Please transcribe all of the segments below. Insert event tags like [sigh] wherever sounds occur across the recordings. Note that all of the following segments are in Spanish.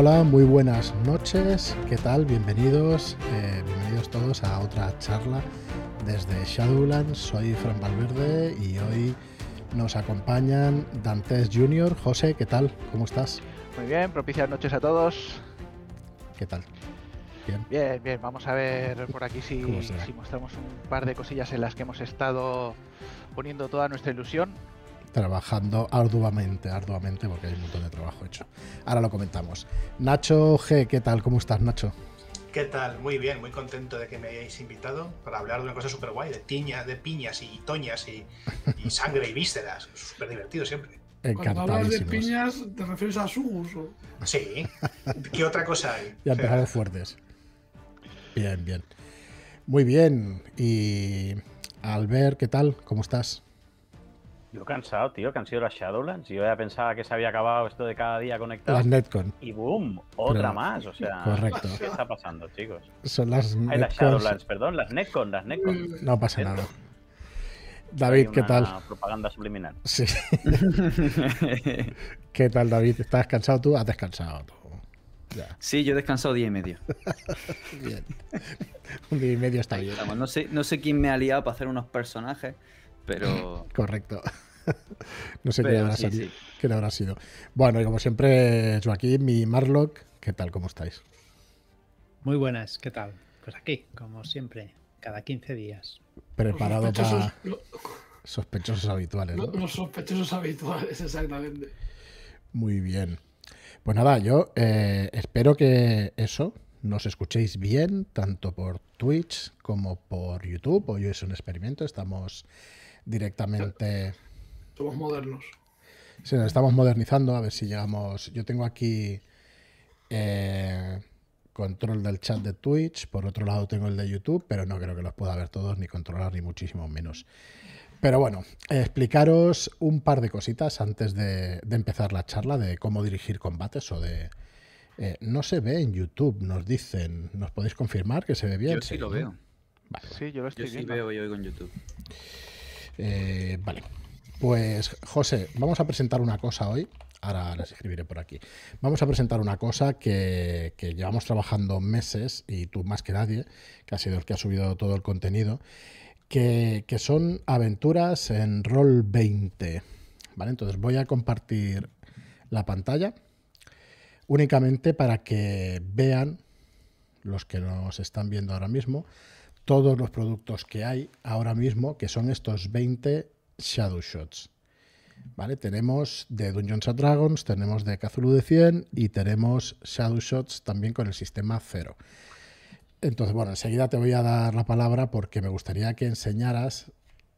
Hola, muy buenas noches. ¿Qué tal? Bienvenidos, eh, bienvenidos todos a otra charla desde Shadowlands. Soy Fran Valverde y hoy nos acompañan Dantes Junior. José, ¿qué tal? ¿Cómo estás? Muy bien, propicias noches a todos. ¿Qué tal? Bien. Bien, bien. Vamos a ver por aquí si, [laughs] si mostramos un par de cosillas en las que hemos estado poniendo toda nuestra ilusión trabajando arduamente, arduamente, porque hay un montón de trabajo hecho. Ahora lo comentamos. Nacho G, ¿qué tal? ¿Cómo estás, Nacho? ¿Qué tal? Muy bien, muy contento de que me hayáis invitado para hablar de una cosa súper guay, de tiña, de piñas y toñas y, [laughs] sangre y vísceras. Súper divertido siempre. Cuando hablas de piñas, ¿te refieres a su uso? Sí. ¿Qué otra cosa hay? [laughs] Ya empezado fuertes. Bien, bien. Muy bien. Y Albert, ¿qué tal? ¿Cómo estás? Yo cansado, tío, que han sido las Shadowlands. Yo ya pensaba que se había acabado esto de cada día conectado. Las Netcon. Y boom, otra más. O sea, correcto. ¿qué está pasando, chicos? Son las Hay las Shadowlands, perdón, las Netcon, las Netcon. No pasa nada. David, ¿qué tal? Propaganda subliminal. Sí. [laughs] ¿Qué tal, David? ¿Estás cansado tú? Has descansado tú. Sí, yo he descansado día y medio. [laughs] bien. Un día y medio está bien. no, sé, no sé quién me ha liado para hacer unos personajes pero... Correcto. [laughs] no sé qué, habrá qué habrá sido. Bueno, y como siempre, Joaquín, mi Marlock, ¿qué tal? ¿Cómo estáis? Muy buenas, ¿qué tal? Pues aquí, como siempre, cada 15 días. Preparado para sospechosos habituales. Los sospechosos habituales, [laughs] exactamente. Muy bien. Pues nada, yo eh, espero que eso, nos escuchéis bien, tanto por Twitch como por YouTube. Hoy es un experimento, estamos directamente. Somos modernos. Sí, nos estamos modernizando, a ver si llegamos. Yo tengo aquí eh, control del chat de Twitch, por otro lado tengo el de YouTube, pero no creo que los pueda ver todos, ni controlar, ni muchísimo menos. Pero bueno, explicaros un par de cositas antes de, empezar la charla de cómo dirigir combates o de... Eh, no se ve en YouTube, nos dicen. ¿Nos podéis confirmar que se ve bien? Yo sí, lo veo. Sí, yo lo estoy yo Sí veo y oigo en YouTube. Eh, vale. Pues, José, vamos a presentar una cosa hoy. Ahora les escribiré por aquí. Vamos a presentar una cosa que, llevamos trabajando meses, y tú más que nadie, que ha sido el que ha subido todo el contenido, que, son aventuras en Roll 20. ¿Vale? Entonces voy a compartir la pantalla únicamente para que vean los que nos están viendo ahora mismo todos los productos que hay ahora mismo, que son estos 20 Shadow Shots. ¿Vale? Tenemos de Dungeons and Dragons, tenemos de Cthulhu de 100 y tenemos Shadow Shots también con el sistema 0. Entonces, bueno, enseguida te voy a dar la palabra porque me gustaría que enseñaras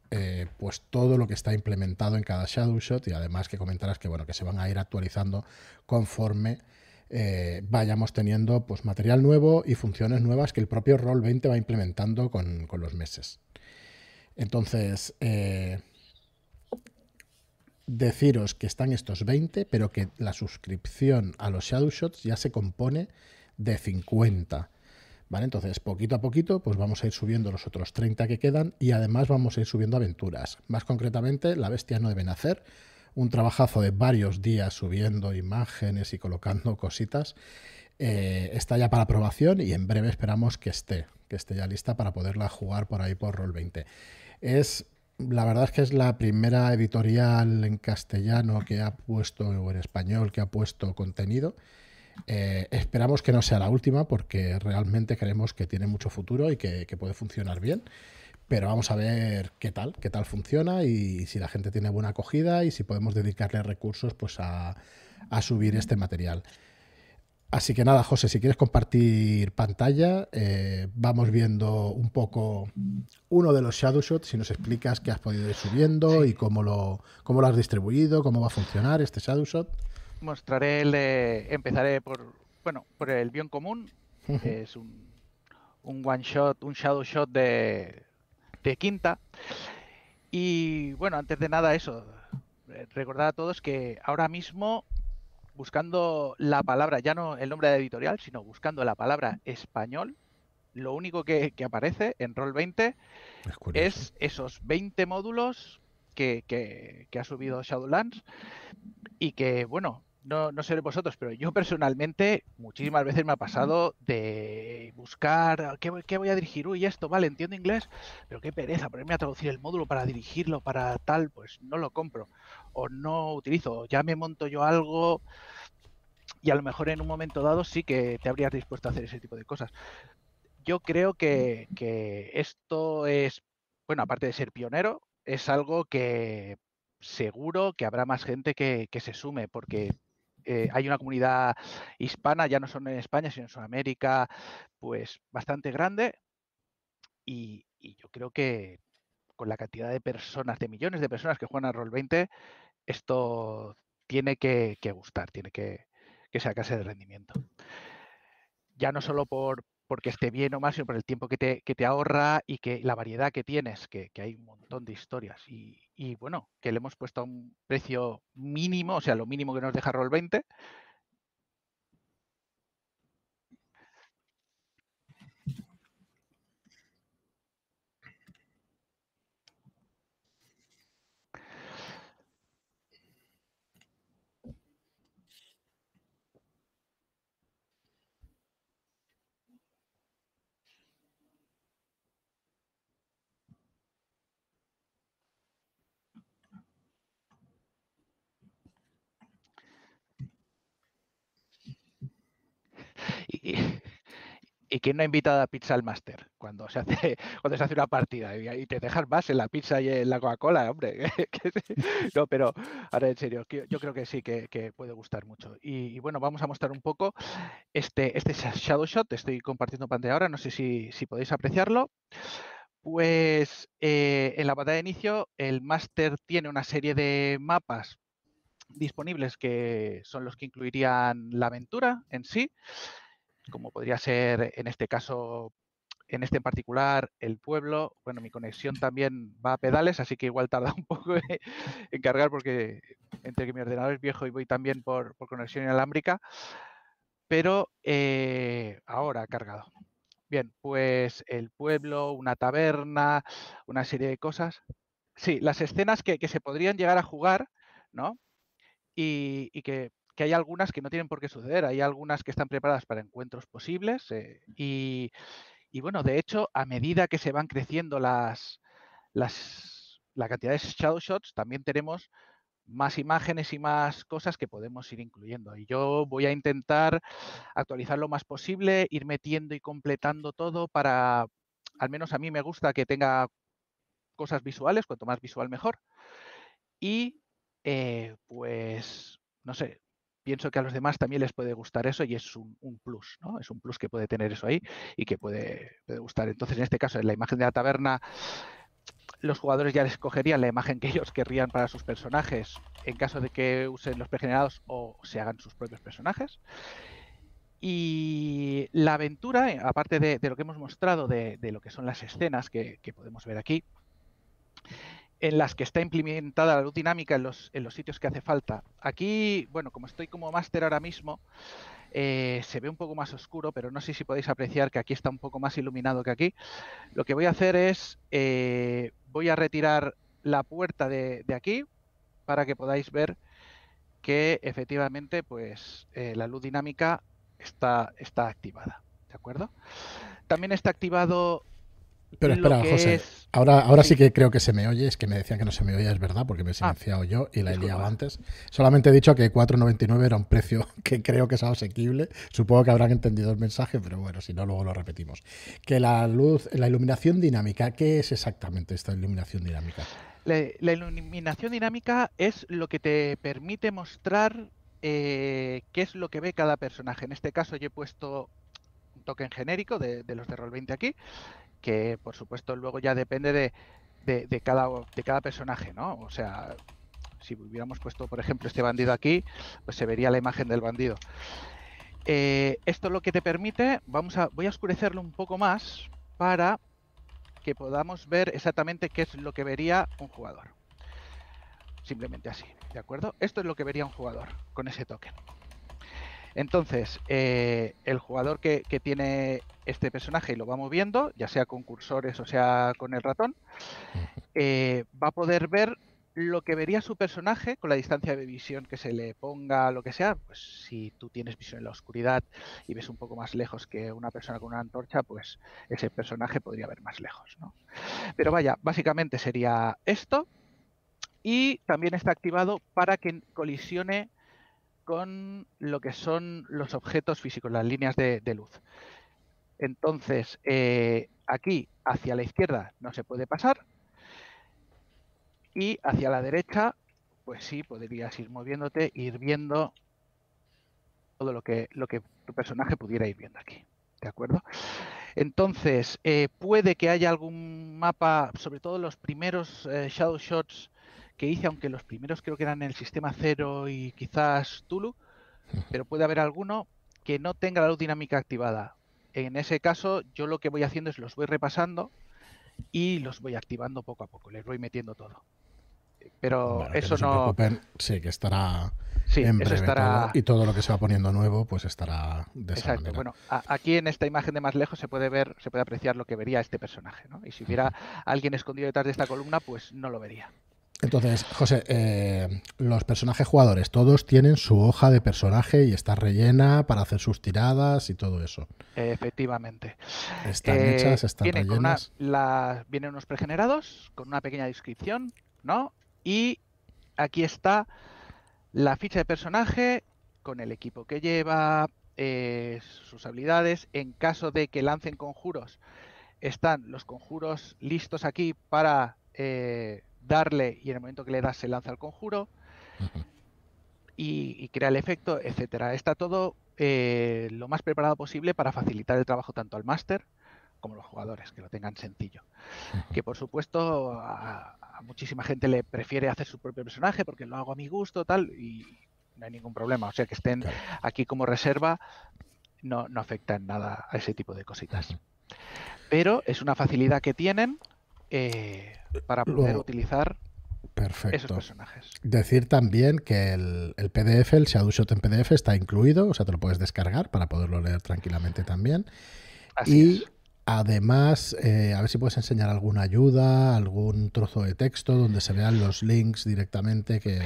eh, pues todo lo que está implementado en cada Shadow Shot y además que comentaras que bueno que se van a ir actualizando conforme eh, vayamos teniendo pues, material nuevo y funciones nuevas que el propio Roll20 va implementando con, los meses. Entonces, eh, deciros que están estos 20, pero que la suscripción a los Shadow Shots ya se compone de 50. ¿Vale? Entonces, poquito a poquito, pues vamos a ir subiendo los otros 30 que quedan y además vamos a ir subiendo aventuras. Más concretamente, la bestia no debe nacer, un trabajazo de varios días subiendo imágenes y colocando cositas. Eh, está ya para aprobación y en breve esperamos que esté, que esté ya lista para poderla jugar por ahí por Roll20. Es, la verdad es que es la primera editorial en castellano que ha puesto, o en español, que ha puesto contenido. Eh, esperamos que no sea la última porque realmente creemos que tiene mucho futuro y que puede funcionar bien pero vamos a ver qué tal, qué tal funciona y si la gente tiene buena acogida y si podemos dedicarle recursos pues a, subir este material. Así que nada, José, si quieres compartir pantalla, eh, vamos viendo un poco uno de los shadow shots, si nos explicas qué has podido ir subiendo y cómo lo, cómo lo has distribuido, cómo va a funcionar este shadow shot. Mostraré el empezaré por, bueno, por el bien común, es un, un one shot, un shadow shot de, de quinta. Y bueno, antes de nada eso, eh, recordar a todos que ahora mismo buscando la palabra, ya no el nombre de editorial, sino buscando la palabra español, lo único que, aparece en Roll20 es, esos 20 módulos que, que, ha subido Shadowlands y que, bueno, no, no sé vosotros, pero yo personalmente muchísimas veces me ha pasado de buscar qué, voy- qué voy a dirigir. Uy, esto, vale, entiendo inglés, pero qué pereza ponerme a traducir el módulo para dirigirlo, para tal, pues no lo compro. O no utilizo, ya me monto yo algo y a lo mejor en un momento dado sí que te habrías dispuesto a hacer ese tipo de cosas. Yo creo que, que esto es, bueno, aparte de ser pionero, es algo que seguro que habrá más gente que, que se sume, porque eh, hay una comunidad hispana, ya no solo en España, sino en Sudamérica, pues bastante grande. Y, y yo creo que con la cantidad de personas, de millones de personas que juegan a Roll20, esto tiene que, gustar, tiene que, que sacarse de rendimiento. Ya no solo por porque esté bien o mal, sino por el tiempo que te, que te ahorra y que la variedad que tienes, que, que hay un montón de historias. Y, y bueno, que le hemos puesto a un precio mínimo, o sea, lo mínimo que nos deja Roll20, y, y- quién no ha invitado a pizza al máster cuando se hace [laughs] cuando se hace una partida y, te dejas más en la pizza y en la Coca-Cola, hombre. [laughs] no, pero ahora en serio, yo creo que sí que, puede gustar mucho. Y, y bueno, vamos a mostrar un poco este, este Shadow Shot. Estoy compartiendo pantalla ahora, no sé si, si podéis apreciarlo. Pues eh, en la pantalla de inicio el máster tiene una serie de mapas disponibles que son los que incluirían la aventura en sí, como podría ser en este caso, en este en particular, el pueblo. Bueno, mi conexión también va a pedales, así que igual tarda [laughs] un poco en, cargar porque entre que mi ordenador es viejo y voy también por, por conexión inalámbrica, pero eh, ahora ha cargado. Bien, pues el pueblo, una taberna, una serie de cosas. Sí, las escenas que, que se podrían llegar a jugar, ¿no? y, y que, que hay algunas que no tienen por qué suceder, hay algunas que están preparadas para encuentros posibles eh, y, y bueno, de hecho, a medida que se van creciendo las, las la cantidad de shadow shots, también tenemos más imágenes y más cosas que podemos ir incluyendo. Y yo voy a intentar actualizar lo más posible, ir metiendo y completando todo para, al menos a mí me gusta que tenga cosas visuales, cuanto más visual mejor. Y eh, pues, no sé, pienso que a los demás también les puede gustar eso y es un, plus, ¿no? Es un plus que puede tener eso ahí y que puede, gustar. Entonces, en este caso, en la imagen de la taberna, los jugadores ya les escogerían la imagen que ellos querrían para sus personajes en caso de que usen los pregenerados o se hagan sus propios personajes. Y la aventura, eh, aparte de, lo que hemos mostrado de, lo que son las escenas que, podemos ver aquí, en las que está implementada la luz dinámica en los, en los sitios que hace falta. Aquí, bueno, como estoy como máster ahora mismo, eh, se ve un poco más oscuro, pero no sé si podéis apreciar que aquí está un poco más iluminado que aquí. Lo que voy a hacer es, eh, voy a retirar la puerta de, de, aquí para que podáis ver que efectivamente pues eh, la luz dinámica está, está activada. ¿De acuerdo? También está activado pero espera, José, es... ahora, ahora sí. sí. que creo que se me oye, es que me decían que no se me oía, es verdad, porque me he silenciado ah, yo y la he liado antes. Solamente he dicho que 4,99 era un precio [laughs] que creo que es asequible. Supongo que habrán entendido el mensaje, pero bueno, si no, luego lo repetimos. Que la luz, la iluminación dinámica, ¿qué es exactamente esta iluminación dinámica? La, la iluminación dinámica es lo que te permite mostrar eh, qué es lo que ve cada personaje. En este caso yo he puesto un token genérico de, de los de Roll20 aquí que por supuesto luego ya depende de, de, cada, de cada personaje, ¿no? O sea, si hubiéramos puesto, por ejemplo, este bandido aquí, pues se vería la imagen del bandido. Eh, esto lo que te permite, vamos a, voy a oscurecerlo un poco más para que podamos ver exactamente qué es lo que vería un jugador. Simplemente así, ¿de acuerdo? Esto es lo que vería un jugador con ese token. Entonces, eh, el jugador que, que, tiene este personaje y lo va moviendo, ya sea con cursores o sea con el ratón, eh, va a poder ver lo que vería su personaje con la distancia de visión que se le ponga, lo que sea, pues si tú tienes visión en la oscuridad y ves un poco más lejos que una persona con una antorcha, pues ese personaje podría ver más lejos, ¿no? Pero vaya, básicamente sería esto. Y también está activado para que colisione con lo que son los objetos físicos, las líneas de, luz. Entonces, eh, aquí hacia la izquierda no se puede pasar, y hacia la derecha, pues sí, podrías ir moviéndote, ir viendo todo lo que, lo que tu personaje pudiera ir viendo aquí. ¿De acuerdo? Entonces, eh, puede que haya algún mapa, sobre todo los primeros eh, Shadow Shots que hice, aunque los primeros creo que eran en el sistema cero y quizás Tulu, pero puede haber alguno que no tenga la luz dinámica activada. En ese caso, yo lo que voy haciendo es los voy repasando y los voy activando poco a poco, les voy metiendo todo. Pero eso no. sí, que estará. en breve estará... y todo lo que se va poniendo nuevo, pues estará de esa Exacto. Bueno, aquí en esta imagen de más lejos se puede ver, se puede apreciar lo que vería este personaje, ¿no? Y si hubiera alguien escondido detrás de esta columna, pues no lo vería. Entonces, José, eh, los personajes jugadores, todos tienen su hoja de personaje y está rellena para hacer sus tiradas y todo eso. Efectivamente. Están hechas, están rellenas. vienen unos pregenerados con una pequeña descripción, ¿no? Y aquí está la ficha de personaje con el equipo que lleva, eh, sus habilidades. En caso de que lancen conjuros, están los conjuros listos aquí para eh, darle y en el momento que le das se lanza el conjuro y, crea el efecto, etcétera. Está todo eh, lo más preparado posible para facilitar el trabajo tanto al máster como los jugadores, que lo tengan sencillo. Que por supuesto a, muchísima gente le prefiere hacer su propio personaje porque lo hago a mi gusto, tal, y no hay ningún problema. O sea, que estén aquí como reserva no, no afecta en nada a ese tipo de cositas. Pero es una facilidad que tienen eh, para poder utilizar esos personajes. Decir también que el, PDF, el Shadowshot en PDF está incluido, o sea, te lo puedes descargar para poderlo leer tranquilamente también. y Además, eh, a ver si puedes enseñar alguna ayuda, algún trozo de texto donde se vean los links directamente que,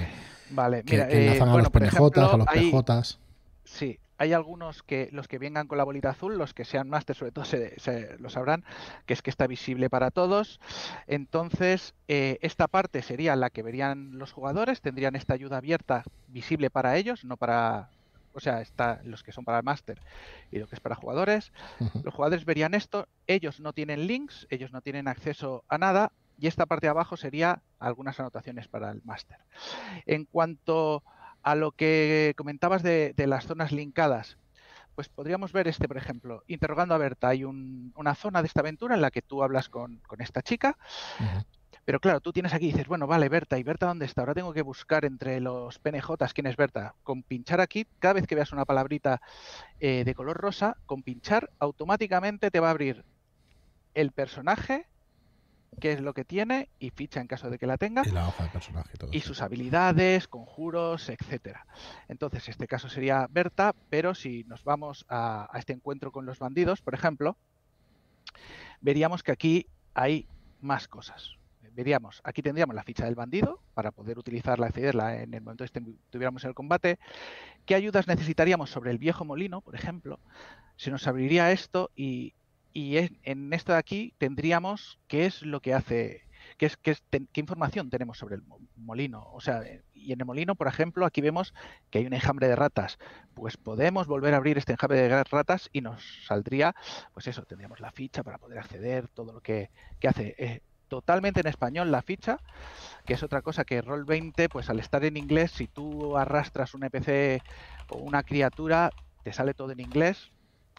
vale, enlazan a los PNJ, a los PJs. Sí, hay algunos que los que vengan con la bolita azul, los que sean máster sobre todo se, lo sabrán, que es que está visible para todos. Entonces, eh, esta parte sería la que verían los jugadores, tendrían esta ayuda abierta visible para ellos, no para o sea, está los que son para el máster y lo que es para jugadores. Los jugadores verían esto, ellos no tienen links, ellos no tienen acceso a nada y esta parte de abajo sería algunas anotaciones para el máster. En cuanto a lo que comentabas de, las zonas linkadas, pues podríamos ver este, por ejemplo, interrogando a Berta, hay una zona de esta aventura en la que tú hablas con, esta chica, pero claro, tú tienes aquí y dices, bueno, vale, Berta, ¿y Berta dónde está? Ahora tengo que buscar entre los PNJs quién es Berta. Con pinchar aquí, cada vez que veas una palabrita eh, de color rosa, con pinchar automáticamente te va a abrir el personaje, qué es lo que tiene y ficha en caso de que la tenga. Y la hoja de personaje. y sus habilidades, conjuros, etcétera. Entonces, este caso sería Berta, pero si nos vamos a este encuentro con los bandidos, por ejemplo, veríamos que aquí hay más cosas veríamos, aquí tendríamos la ficha del bandido para poder utilizarla, accederla en el momento que estuviéramos en el combate. ¿Qué ayudas necesitaríamos sobre el viejo molino, por ejemplo? Se nos abriría esto y, en esto de aquí tendríamos qué es lo que hace, qué, es, qué, qué información tenemos sobre el molino. O sea, y en el molino, por ejemplo, aquí vemos que hay un enjambre de ratas. Pues podemos volver a abrir este enjambre de ratas y nos saldría, pues eso, tendríamos la ficha para poder acceder, todo lo que, hace. Eh, totalmente en español la ficha, que es otra cosa que Roll20, pues al estar en inglés, si tú arrastras un NPC o una criatura, te sale todo en inglés.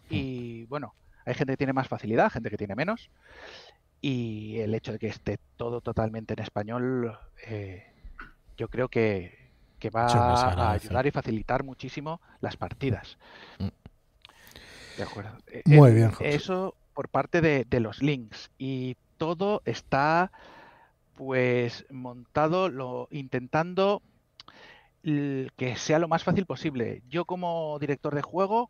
Y bueno, hay gente que tiene más facilidad, gente que tiene menos. Y el hecho de que esté todo totalmente en español, eh, yo creo que, va a ayudar y facilitar muchísimo las partidas. Mm. De acuerdo. Eh, Muy bien, Eso por parte de, de los links. Y todo está pues montado, lo, intentando que sea lo más fácil posible. Yo como director de juego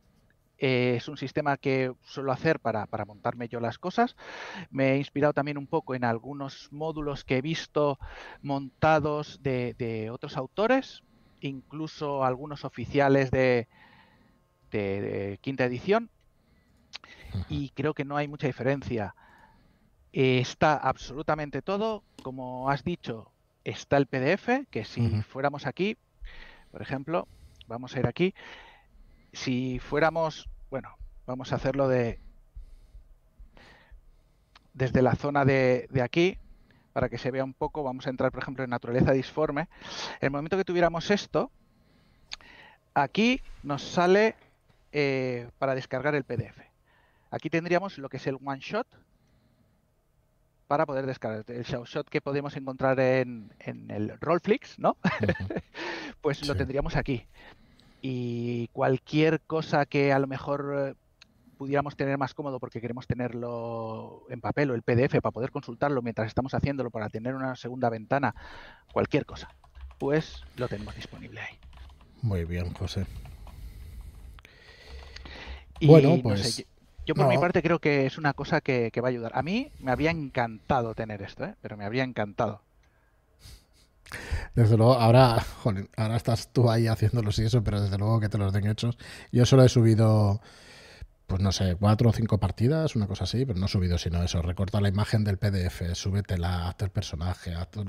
Eh, es un sistema que suelo hacer para, montarme yo las cosas. Me he inspirado también un poco en algunos módulos que he visto montados de, otros autores, incluso algunos oficiales de, quinta edición. Y creo que no hay mucha diferencia. está absolutamente todo. Como has dicho, está el PDF, que si fuéramos aquí, por ejemplo, vamos a ir aquí, si fuéramos, bueno, vamos a hacerlo de desde la zona de, aquí, para que se vea un poco, vamos a entrar, por ejemplo, en naturaleza disforme. En el momento que tuviéramos esto, aquí nos sale eh, para descargar el PDF. Aquí tendríamos lo que es el one shot para poder descargar el shot que podemos encontrar en, el Rollflix, ¿no? [laughs] pues lo tendríamos aquí y cualquier cosa que a lo mejor eh, pudiéramos tener más cómodo porque queremos tenerlo en papel o el PDF para poder consultarlo mientras estamos haciéndolo, para tener una segunda ventana, cualquier cosa, pues lo tenemos disponible ahí. Muy bien, José. bueno, pues... yo, por mi parte creo que es una cosa que, que, va a ayudar. A mí me había encantado tener esto, ¿eh? pero me habría encantado. Desde luego, ahora, [laughs] ahora estás tú ahí haciéndolos y eso, pero desde luego que te los den hechos. Yo solo he subido, pues no sé, cuatro o cinco partidas, una cosa así, pero no he subido sino eso. Recorta la imagen del PDF, súbetela, hasta el personaje, hasta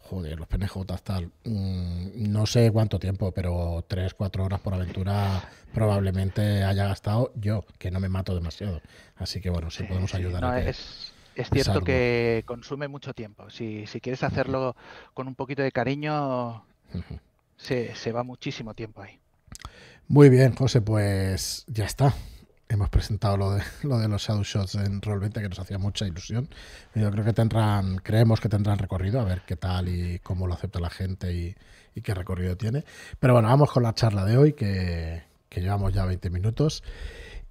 joder, los PNJ, tal. Mm, no sé cuánto tiempo, pero tres, cuatro horas por aventura probablemente haya gastado yo, que no me mato demasiado. Así que bueno, si podemos ayudar a que es cierto que consume mucho tiempo. Si, quieres hacerlo con un poquito de cariño, se, va muchísimo tiempo ahí. Muy bien, José, pues ya está. Hemos presentado lo de, lo de los Shadow Shots en Roll20 que nos hacía mucha ilusión. Yo creo que tendrán, creemos que tendrán recorrido, a ver qué tal y cómo lo acepta la gente y, qué recorrido tiene. Pero bueno, vamos con la charla de hoy, que, que llevamos ya 20 minutos.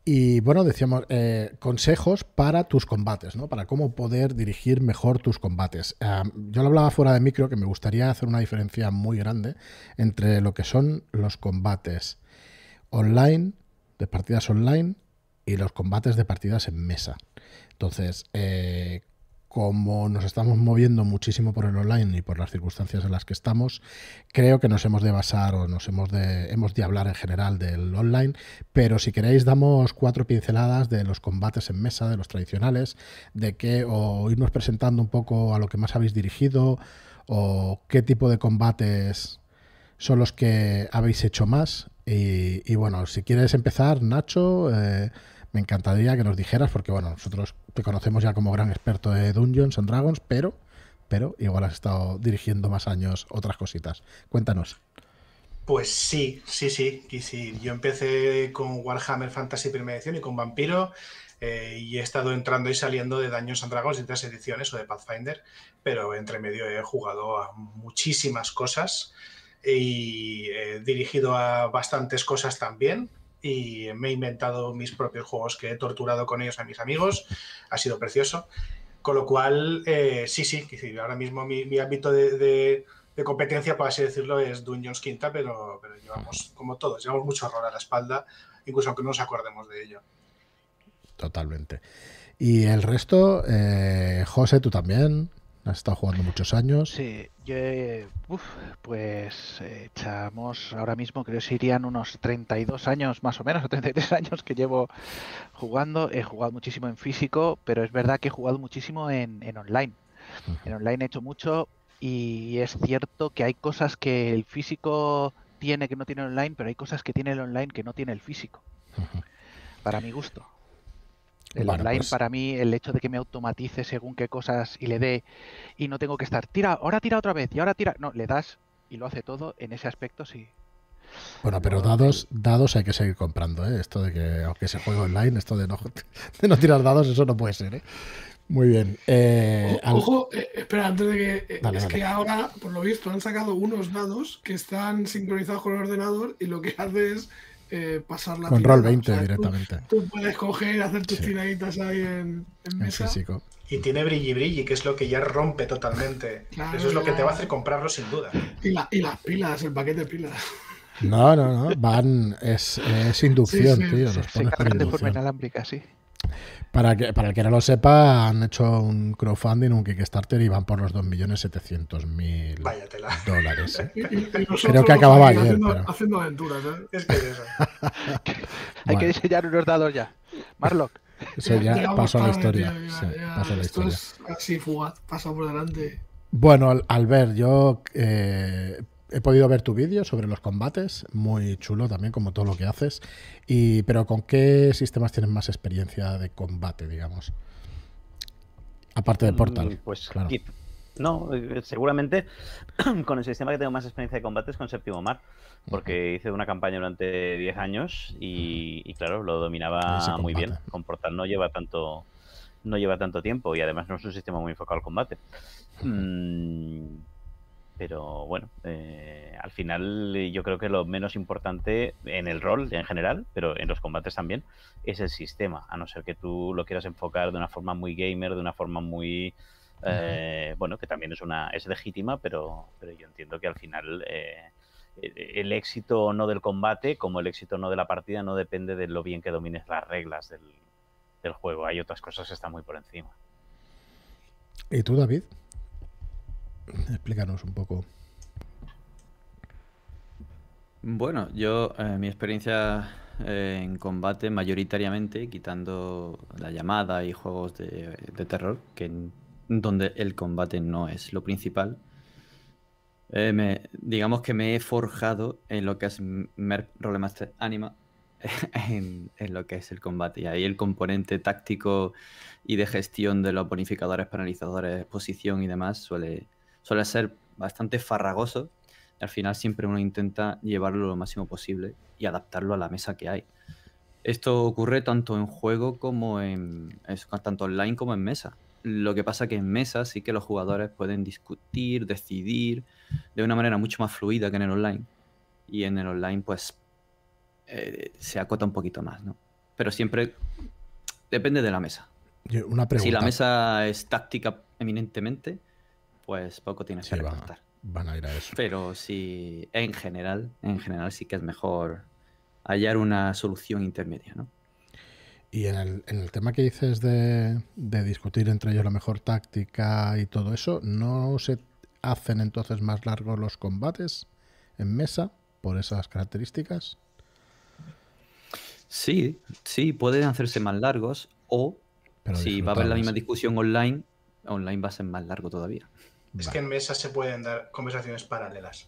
Y bueno, decíamos, eh, consejos para tus combates, ¿no? Para cómo poder dirigir mejor tus combates. yo lo hablaba fuera de micro, que me gustaría hacer una diferencia muy grande entre lo que son los combates online, de partidas online, y los combates de partidas en mesa. Entonces, eh, como nos estamos moviendo muchísimo por el online y por las circunstancias en las que estamos, creo que nos hemos de basar o nos hemos de, hemos hablar en general del online, pero si queréis damos cuatro pinceladas de los combates en mesa, de los tradicionales, de qué, o irnos presentando un poco a lo que más habéis dirigido, o qué tipo de combates son los que habéis hecho más. Y, bueno, si quieres empezar, Nacho, eh, me encantaría que nos dijeras, porque bueno, nosotros te conocemos ya como gran experto de Dungeons and Dragons, pero, pero igual has estado dirigiendo más años otras cositas. Cuéntanos. Pues sí, sí, sí. Yo empecé con Warhammer Fantasy Primera Edición y con Vampiro. Eh, y he estado entrando y saliendo de Dungeons and Dragons de tres ediciones o de Pathfinder, pero entre medio he jugado a muchísimas cosas y he dirigido a bastantes cosas también y me he inventado mis propios juegos que he torturado con ellos a mis amigos. Ha sido precioso. Con lo cual, eh, sí, sí, ahora mismo mi, ámbito de, competencia, por así decirlo, es Dungeons Quinta, pero, pero llevamos, como todos, llevamos mucho horror a la espalda, incluso aunque no nos acordemos de ello. Totalmente. Y el resto, eh, José, tú también. Has estado jugando muchos años. Sí, yo, pues echamos ahora mismo, creo que serían unos 32 años más o menos, o 33 años que llevo jugando. He jugado muchísimo en físico, pero es verdad que he jugado muchísimo en, online. En online he hecho mucho y es cierto que hay cosas que el físico tiene que no tiene online, pero hay cosas que tiene el online que no tiene el físico. Para mi gusto. El online pues para mí, el hecho de que me automatice según qué cosas y le dé y no tengo que estar, tira, ahora tira otra vez y ahora tira. No, le das y lo hace todo. En ese aspecto sí. Bueno, pero dados, dados hay que seguir comprando, ¿eh? Esto de que, aunque se juegue online, esto de no, [laughs] de no tirar dados, eso no puede ser, ¿eh? Muy bien. Eh, ojo, eh, espera, antes de que. es que ahora, por lo visto, han sacado unos dados que están sincronizados con el ordenador y lo que [laughs] hace es eh, pasar la Con Roll 20 directamente. Tú, puedes coger, hacer tus tiraditas ahí en, mesa. físico. Y tiene brilli brilli, que es lo que ya rompe totalmente. Eso es lo que te va a hacer comprarlo sin duda. Y, y las pilas, el paquete de pilas. No, no, no. Van. Es, es inducción, Sí, sí, tío. sí, los Se pones por cargan de forma inalámbrica, sí. Para, que, para el que no lo sepa, han hecho un crowdfunding, un Kickstarter y van por los 2.700.000 Vaya tela. dólares. ¿eh? [laughs] Y- y- Creo que acababa ayer, Haciendo, pero- haciendo aventuras, ¿eh? Es que es eso. [laughs] Hay que diseñar unos dados ya. Marlock. eso ya Llegamos pasó a la historia. ya- sí, ya pasó a la esto historia. es así fugaz, pasa por delante. Bueno, Al- Albert, yo eh, he podido ver tu vídeo sobre los combates, muy chulo también, como todo lo que haces. Y, pero ¿con qué sistemas tienes más experiencia de combate, digamos? Aparte de Portal. Mm, Pues claro. no, eh, seguramente [clears throat] con el sistema que tengo más experiencia de combate es con Séptimo Mar, porque hice una campaña durante 10 años y, y, claro, lo dominaba muy bien. Con Portal no lleva tanto no lleva tanto tiempo y además no es un sistema muy enfocado al combate. Mm, pero bueno, eh, al final yo creo que lo menos importante en el rol en general, pero en los combates también, es el sistema, a no ser que tú lo quieras enfocar de una forma muy gamer, de una forma muy... eh, bueno, que también es una es legítima, pero, pero yo entiendo que al final eh, el- el éxito o no del combate, como el éxito o no de la partida, no depende de lo bien que domines las reglas del, del juego. Hay otras cosas que están muy por encima. ¿Y tú, David? Explícanos un poco. Bueno, yo, eh, mi experiencia eh, en combate mayoritariamente, quitando la llamada y juegos de, terror, que donde el combate no es lo principal, eh, me- digamos que me he forjado en lo que es Merp Rolemaster Anima, [laughs] en, en lo que es el combate. Y ahí el componente táctico y de gestión de los bonificadores, penalizadores, posición y demás suele, suele ser bastante farragoso. Y al final siempre uno intenta llevarlo lo máximo posible y adaptarlo a la mesa que hay. Esto ocurre tanto en juego como en tanto online como en mesa. Lo que pasa que en mesa sí que los jugadores pueden discutir, decidir de una manera mucho más fluida que en el online. Y en el online, pues, eh, se acota un poquito más, ¿no? Pero siempre depende de la mesa. Yo- Una pregunta. Si la mesa es táctica eminentemente, pues poco tienes Sí, que recortar. Van a ir a eso. Pero si en general, en general sí que es mejor hallar una solución intermedia, ¿no? Y en el, en el tema que dices de, de discutir entre ellos la mejor táctica y todo eso, ¿no se hacen entonces más largos los combates en mesa por esas características? Sí, sí, pueden hacerse más largos o Pero si va a haber la misma discusión online, online va a ser más largo todavía. Es que en mesa se pueden dar conversaciones paralelas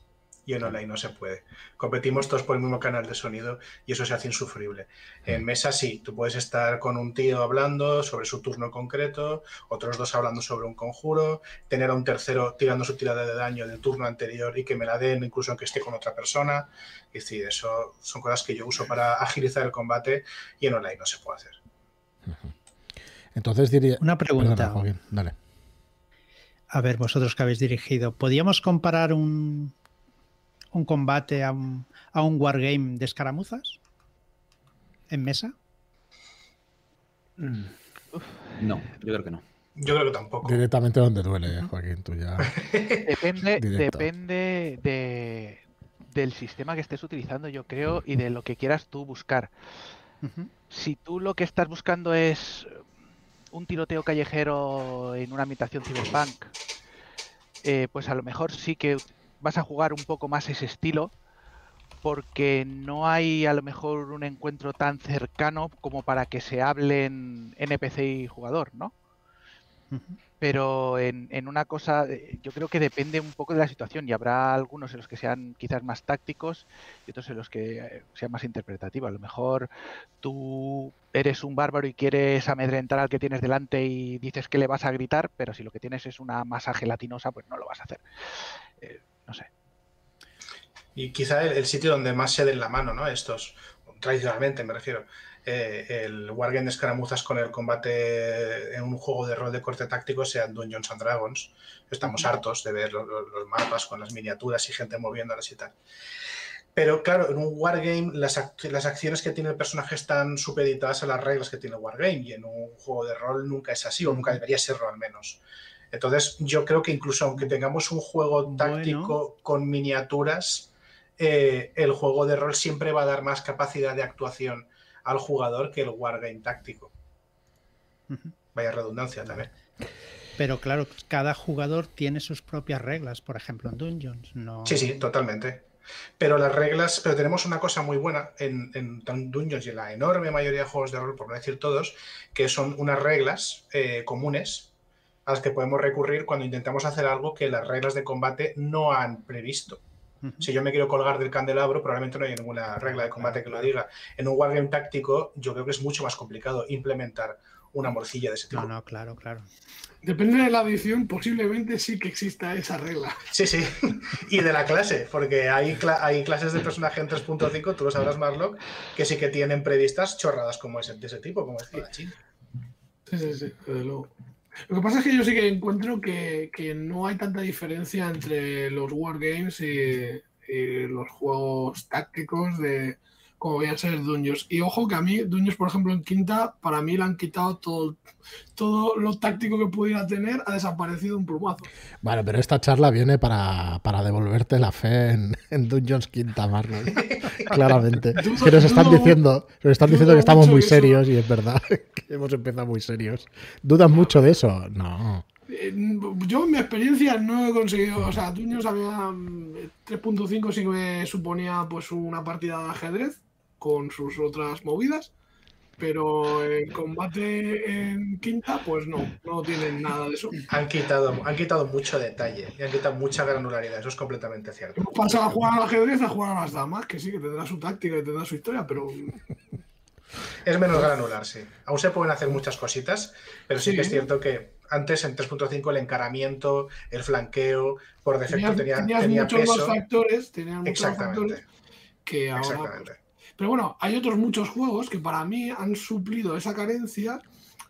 y en online no se puede. Competimos todos por el mismo canal de sonido y eso se hace insufrible. En mesa sí, tú puedes estar con un tío hablando sobre su turno concreto, otros dos hablando sobre un conjuro, tener a un tercero tirando su tirada de daño del turno anterior y que me la den incluso aunque esté con otra persona. Es decir, eso son cosas que yo uso para agilizar el combate y en online no se puede hacer. Entonces diría... Una pregunta. Perdona, Joaquín, dale. A ver, vosotros que habéis dirigido, ¿podríamos comparar un, un combate a un, a un wargame de escaramuzas? ¿En mesa? No, yo creo que no. Yo creo que tampoco. Directamente donde duele, eh, Joaquín, tú ya... [laughs] Depende, depende de, del sistema que estés utilizando, yo creo, y de lo que quieras tú buscar. Si tú lo que estás buscando es un tiroteo callejero en una habitación cyberpunk, eh, pues a lo mejor sí que vas a jugar un poco más ese estilo, porque no hay a lo mejor un encuentro tan cercano como para que se hablen NPC y jugador, ¿no? Pero en, en una cosa, eh, yo creo que depende un poco de la situación y habrá algunos en los que sean quizás más tácticos y otros en los que eh, sean más interpretativos. A lo mejor tú eres un bárbaro y quieres amedrentar al que tienes delante y dices que le vas a gritar, pero si lo que tienes es una masa gelatinosa, pues no lo vas a hacer. Eh, no sé. Y quizá el, el sitio donde más se den la mano, ¿no? Estos, tradicionalmente me refiero, eh, el Wargame de escaramuzas con el combate en un juego de rol de corte táctico sean Dungeons and Dragons. Estamos hartos de ver lo- lo- los, mapas con las miniaturas y gente moviéndolas y tal. Pero claro, en un Wargame las, las acciones que tiene el personaje están supeditadas a las reglas que tiene el Wargame y en un juego de rol nunca es así o nunca debería serlo al menos. Entonces yo creo que incluso aunque tengamos un juego Bueno. táctico con miniaturas, eh, el juego de rol siempre va a dar más capacidad de actuación al jugador que el wargame táctico. Vaya redundancia también. Pero claro, cada jugador tiene sus propias reglas, por ejemplo, en Dungeons. No... Sí, sí, totalmente. Pero las reglas, pero tenemos una cosa muy buena en, en Dungeons y en la enorme mayoría de juegos de rol, por no decir todos, que son unas reglas eh, comunes a las que podemos recurrir cuando intentamos hacer algo que las reglas de combate no han previsto. Si yo me quiero colgar del candelabro, probablemente no hay ninguna regla de combate que lo diga. En un wargame táctico, yo creo que es mucho más complicado implementar una morcilla de ese tipo. No, no, claro, claro. Depende de la edición, posiblemente sí que exista esa regla. Sí, sí. [laughs] Y de la clase, porque hay, hay clases de personaje en 3.5, tú lo sabrás, Marlock, que sí que tienen previstas chorradas como ese, de ese tipo, como decía la China. Sí, sí, sí, desde luego. Lo que pasa es que yo sí que encuentro que, que no hay tanta diferencia entre los wargames y, y los juegos tácticos de, como voy a ser Dungeons. Y ojo que a mí, Dungeons, por ejemplo, en quinta, para mí le han quitado todo, todo lo táctico que pudiera tener, ha desaparecido un plumazo. Bueno, pero esta charla viene para, para devolverte la fe en, en Dungeons quinta, Marlon. [laughs] Claramente. que nos están diciendo, nos están diciendo que estamos muy serios y es verdad [laughs] que hemos empezado muy serios. ¿Dudan mucho de eso? No. Eh, yo en mi experiencia no he conseguido, o sea, Dungeons había 3.5 sí que me suponía pues una partida de ajedrez con sus otras movidas, pero el combate en quinta, pues no, no tienen nada de eso. Han quitado, han quitado mucho detalle y han quitado mucha granularidad, eso es completamente cierto. Pasa a jugar al ajedrez a jugar a las damas, que sí, que tendrá su táctica y tendrá su historia, pero. Es menos granular, sí. Aún se pueden hacer muchas cositas, pero sí, sí. que es cierto que antes en 3.5 el encaramiento, el flanqueo, por defecto tenías, tenía, tenías tenía muchos peso. más factores, tenías muchos Exactamente. factores que ahora. Exactamente. Pero bueno, hay otros muchos juegos que para mí han suplido esa carencia.